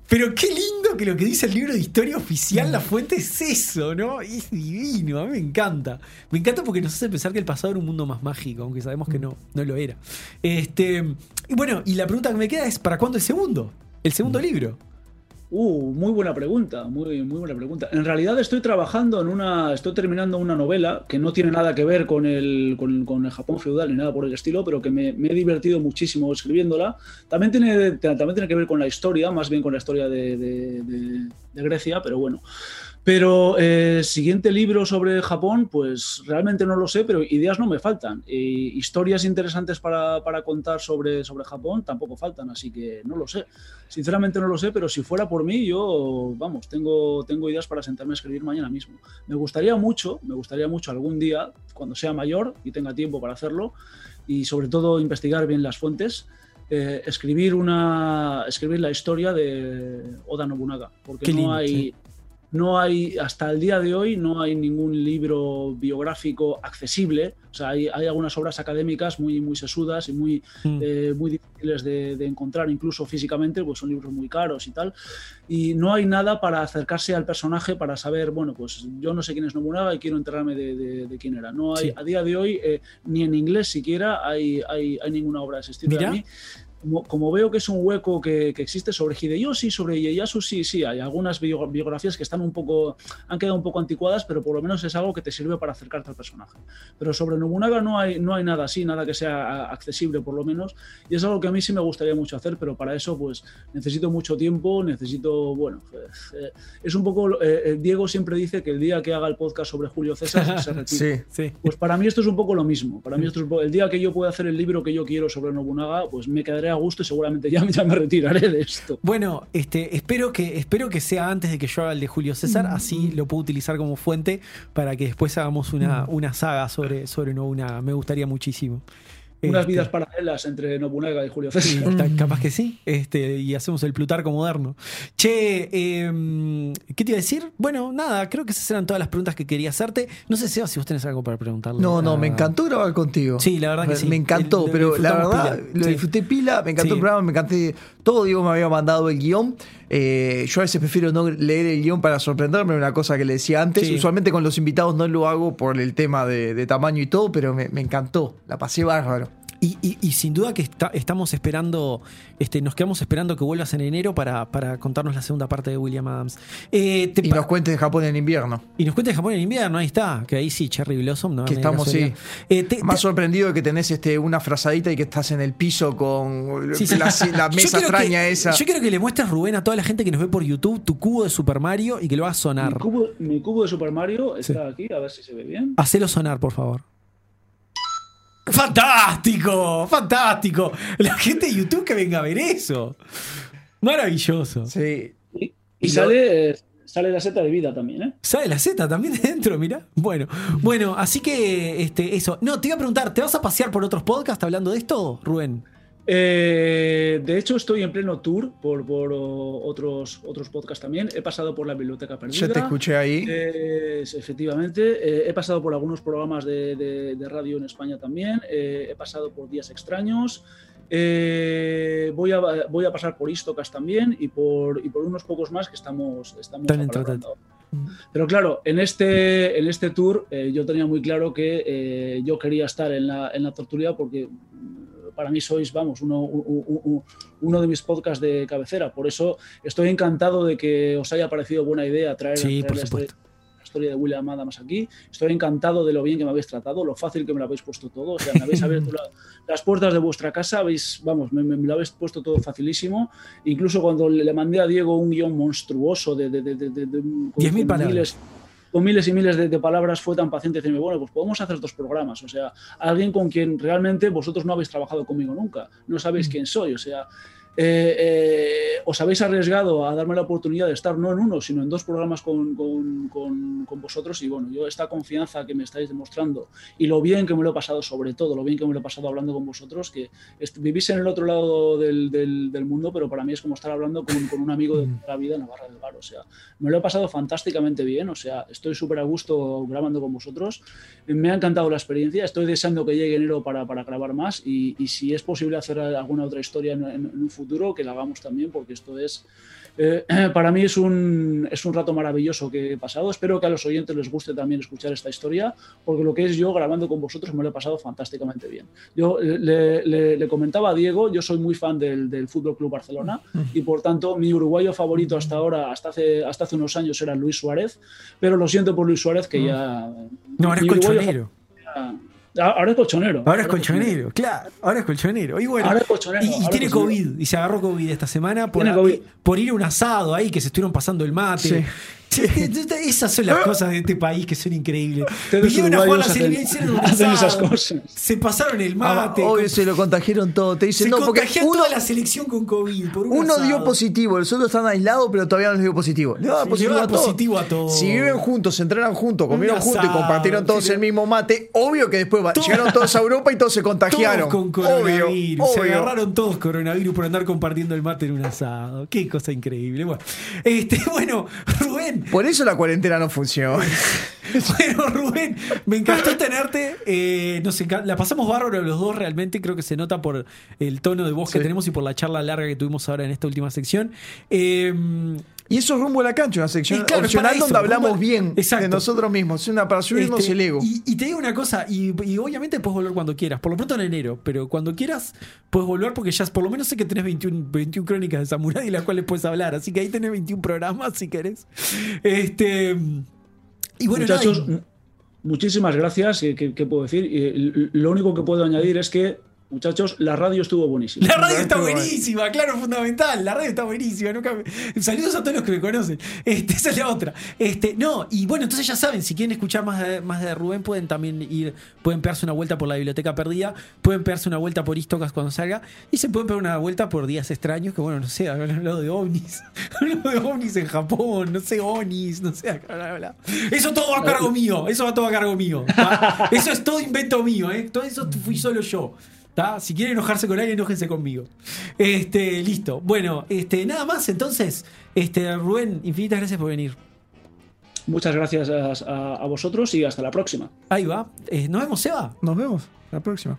Pero qué lindo que lo que dice el libro de historia oficial, la fuente es eso, ¿no? Es divino, a mí me encanta. Me encanta porque nos hace pensar que el pasado era un mundo más mágico, aunque sabemos que no, no lo era. Este, y bueno, y la pregunta que me queda es, ¿para cuándo el segundo? El segundo libro. Uh, muy buena pregunta, muy, muy buena pregunta. En realidad estoy trabajando en una, estoy terminando una novela que no tiene nada que ver con el, con, con el Japón feudal ni nada por el estilo, pero que me, he divertido muchísimo escribiéndola. También tiene, también tiene que ver con la historia, más bien con la historia de Grecia, pero bueno. Pero eh, siguiente libro sobre Japón, pues realmente no lo sé, pero ideas no me faltan. Y historias interesantes para, para contar sobre, sobre Japón tampoco faltan, así que no lo sé. Sinceramente no lo sé, pero si fuera por mí, yo, vamos, tengo, tengo ideas para sentarme a escribir mañana mismo. Me gustaría mucho, me gustaría mucho algún día, cuando sea mayor y tenga tiempo para hacerlo, y sobre todo investigar bien las fuentes, eh, escribir, una, escribir la historia de Oda Nobunaga, porque Qué no lindo, hay... sí. No hay, hasta el día de hoy, no hay ningún libro biográfico accesible. O sea, hay, hay algunas obras académicas muy, muy sesudas y muy, Mm. eh, muy difíciles de, de encontrar, incluso físicamente, pues son libros muy caros y tal. Y no hay nada para acercarse al personaje para saber, bueno, pues yo no sé quién es Nobunaga y quiero enterarme de, de- de quién era. No hay, Sí. a día de hoy, eh, ni en inglés siquiera, hay, hay, hay ninguna obra de ese estilo. A mí, como, como veo que es un hueco que, que existe sobre Hideyoshi, sobre Ieyasu, sí, sí, hay algunas bio- biografías que están un poco, han quedado un poco anticuadas, pero por lo menos es algo que te sirve para acercarte al personaje. Pero sobre Nobunaga no hay, no hay nada así, nada que sea accesible por lo menos, y es algo que a mí sí me gustaría mucho hacer, pero para eso pues necesito mucho tiempo, necesito, bueno, eh, es un poco, eh, eh, Diego siempre dice que el día que haga el podcast sobre Julio César se (laughs) retira. Sí. Sí. Pues para mí esto es un poco lo mismo. Para mí esto es el día que yo pueda hacer el libro que yo quiero sobre Nobunaga, pues me quedaré a gusto y seguramente ya, ya me retiraré de esto. Bueno, este, espero que, espero que sea antes de que yo haga el de Julio César, así lo puedo utilizar como fuente para que después hagamos una, una saga sobre, sobre Nobunaga. Me gustaría muchísimo. Unas Este, vidas paralelas entre Nobunaga y Julio César. (laughs) capaz que sí, este, y hacemos el Plutarco moderno. Che, em, ¿qué te iba a decir? Bueno, nada, creo que esas eran todas las preguntas que quería hacerte. No sé, Seba, si vos tenés algo para preguntarle. No, no, a- me encantó grabar contigo. Sí, la verdad que sí. Me encantó, pero la verdad pila. lo Sí. disfruté pila, me encantó Sí. el programa, me encanté todo. Diego me había mandado el guion. Eh, yo a veces prefiero no leer el guion para sorprenderme, una cosa que le decía antes. Sí. Usualmente con los invitados no lo hago por el tema de, de tamaño y todo, pero me, me encantó, la pasé bárbaro. Y, y- y sin duda que está- estamos esperando, este, nos quedamos esperando que vuelvas en enero para, para contarnos la segunda parte de William Adams. Eh, te Y nos cuentes de Japón en invierno. y nos cuentes Japón en invierno, ahí está, que ahí sí, Cherry Blossom. No, Que estamos, sí. Eh, te- Más te- sorprendido de que tenés este, una frazadita y que estás en el piso con sí, sí. la, mesa extraña que- esa. Yo quiero que le muestres, Rubén, a toda la gente que nos ve por YouTube tu cubo de Super Mario y que lo hagas Mi sonar. cubo, mi cubo de Super Mario está aquí, a ver si se ve bien. Hacelo sonar, por favor. ¡Fantástico! ¡Fantástico! La gente de YouTube que venga a ver eso. Maravilloso. Sí. Y, Y y lo- sale, sale la seta de vida también, ¿eh? ¿Sabe la Z también dentro? Mira. Bueno, bueno, así que este, eso. No, te iba a preguntar, ¿te vas a pasear por otros podcasts hablando de esto, Rubén? Eh, de hecho, estoy en pleno tour por, por otros, otros podcasts también. He pasado por la Biblioteca Perdida. Yo te escuché ahí. Eh, efectivamente, eh, he pasado por algunos programas de, de- de radio en España también, eh, he pasado por Días Extraños, eh, voy, a, voy a pasar por Istocas también y por, y por unos pocos más que estamos, estamos apalabrando. Pero claro, en este, en este tour eh, yo tenía muy claro que eh, yo quería estar en la, en la porque mm, para mí sois, vamos, uno, uno de mis podcasts de cabecera. Por eso estoy encantado de que os haya parecido buena idea traer, Sí, traer por la historia- la historia de William Adams aquí. Estoy encantado de lo bien que me habéis tratado, lo fácil que me lo habéis puesto todo. O sea, me habéis abierto la- las puertas de vuestra casa, habéis, vamos, me, me- me lo habéis puesto todo facilísimo. Incluso cuando le, mandé a Diego un guion monstruoso de, de, de, de- de- de- con- 10.000 con palabras. Miles- con miles y miles de, de palabras fue tan paciente decirme, bueno, pues podemos hacer dos programas. O sea, alguien con quien realmente vosotros no habéis trabajado conmigo nunca, no sabéis quién soy. O sea, eh, eh, os habéis arriesgado a darme la oportunidad de estar no en uno, sino en dos programas con, con- con- con vosotros. Y bueno, yo esta confianza que me estáis demostrando y lo bien que me lo he pasado, sobre todo, lo bien que me lo he pasado hablando con vosotros, que vivís en el otro lado del, del- del mundo, pero para mí es como estar hablando con, un amigo de toda la vida en Navarra del Bar. O sea, me lo he pasado fantásticamente bien. O sea, estoy súper a gusto grabando con vosotros. Me ha encantado la experiencia. Estoy deseando que llegue enero para, para grabar más. Y, y si es posible hacer alguna otra historia en, en- en un futuro, que la hagamos también, porque esto es. eh, (clears throat) para mí es un, es un rato maravilloso que he pasado. Espero que a los oyentes les guste también escuchar esta historia, porque lo que es yo grabando con vosotros me lo he pasado fantásticamente bien. Yo eh, le, le- le comentaba a Diego, yo soy muy fan del, del Fútbol Club Barcelona y por tanto mi uruguayo favorito hasta ahora, hasta hace, hasta hace unos años, era Luis Suárez, pero lo siento por Luis Suárez que ya. No, ahora es mi uruguayo colchonero. Ahora es colchonero. Ahora es colchonero, claro. Ahora es colchonero. Y bueno, Ahora es colchonero, y, y ahora tiene colchonero. COVID. Y se agarró COVID esta semana por, por ir a un asado ahí que se estuvieron pasando el mate. Sí. Esas son las cosas de este país que son increíbles. Vinieron a jugar la selección, hicieron (laughs) hacen esas cosas. Se pasaron el Ah, mate. obvio, se lo contagiaron todo. Te se dicen, no, porque uno, toda la selección con COVID. Por un uno dio positivo, los otros están aislados, pero todavía no les dio positivo. Le daba Sí, positivo, le daba a todos. positivo a todos. Si viven juntos, se entrenan juntos, comieron Un juntos y compartieron todos el mismo mate, obvio que después va- Todos- llegaron todos a Europa y todos se (laughs) contagiaron. Todos con obvio, coronavirus. Se obvio. agarraron todos coronavirus por andar compartiendo el mate en un asado. Qué cosa increíble. Bueno, este, (laughs) bueno Rubén. Por eso la cuarentena no funciona. (laughs) Bueno, Rubén, me encantó tenerte. eh, nos la pasamos bárbaro los dos realmente. Creo que se nota por el tono de voz que tenemos y por la charla larga que tuvimos ahora en esta última sección. Eh, Y eso es rumbo a la cancha, una sección claro, opcional eso, donde hablamos rumbo bien Exacto. de nosotros mismos. Es una para subirnos Este, el ego. Y, y te digo una cosa, y, y obviamente puedes volver cuando quieras, por lo pronto en enero, pero cuando quieras puedes volver porque ya por lo menos sé que tenés 21, 21 crónicas de Samurai de las cuales puedes hablar, así que ahí tenés 21 programas si querés. Este, y bueno, Muchachos, nada, y- mu- muchísimas gracias. ¿Qué, qué- qué puedo decir? Y l- lo único que puedo añadir es que, muchachos, la radio estuvo buenísima. La radio está buenísima, claro, fundamental. La radio está buenísima. Nunca me- Saludos a todos los que me conocen. Este, (laughs) esa es la otra. Este, no, y bueno, entonces ya saben, si quieren escuchar más de, más de Rubén, pueden también ir, pueden pegarse una vuelta por la biblioteca perdida, pueden pegarse una vuelta por Istocas cuando salga, y se pueden pegar una vuelta por días extraños, que bueno, no sé, han hablado de ovnis. (laughs) Hablado de ovnis en Japón, no sé, onis, no sé, han hablado. Eso todo va a cargo mío, eso va todo a cargo mío. (laughs) Eso es todo invento mío, ¿eh? Todo eso fui solo yo. ¿Tá? Si quieren enojarse con alguien, enójense conmigo. Este, listo. Bueno, este, nada más entonces. Este, Rubén, infinitas gracias por venir. Muchas gracias a, a- a vosotros y hasta la próxima. Ahí va. Eh, Nos vemos, Seba. Nos vemos la próxima.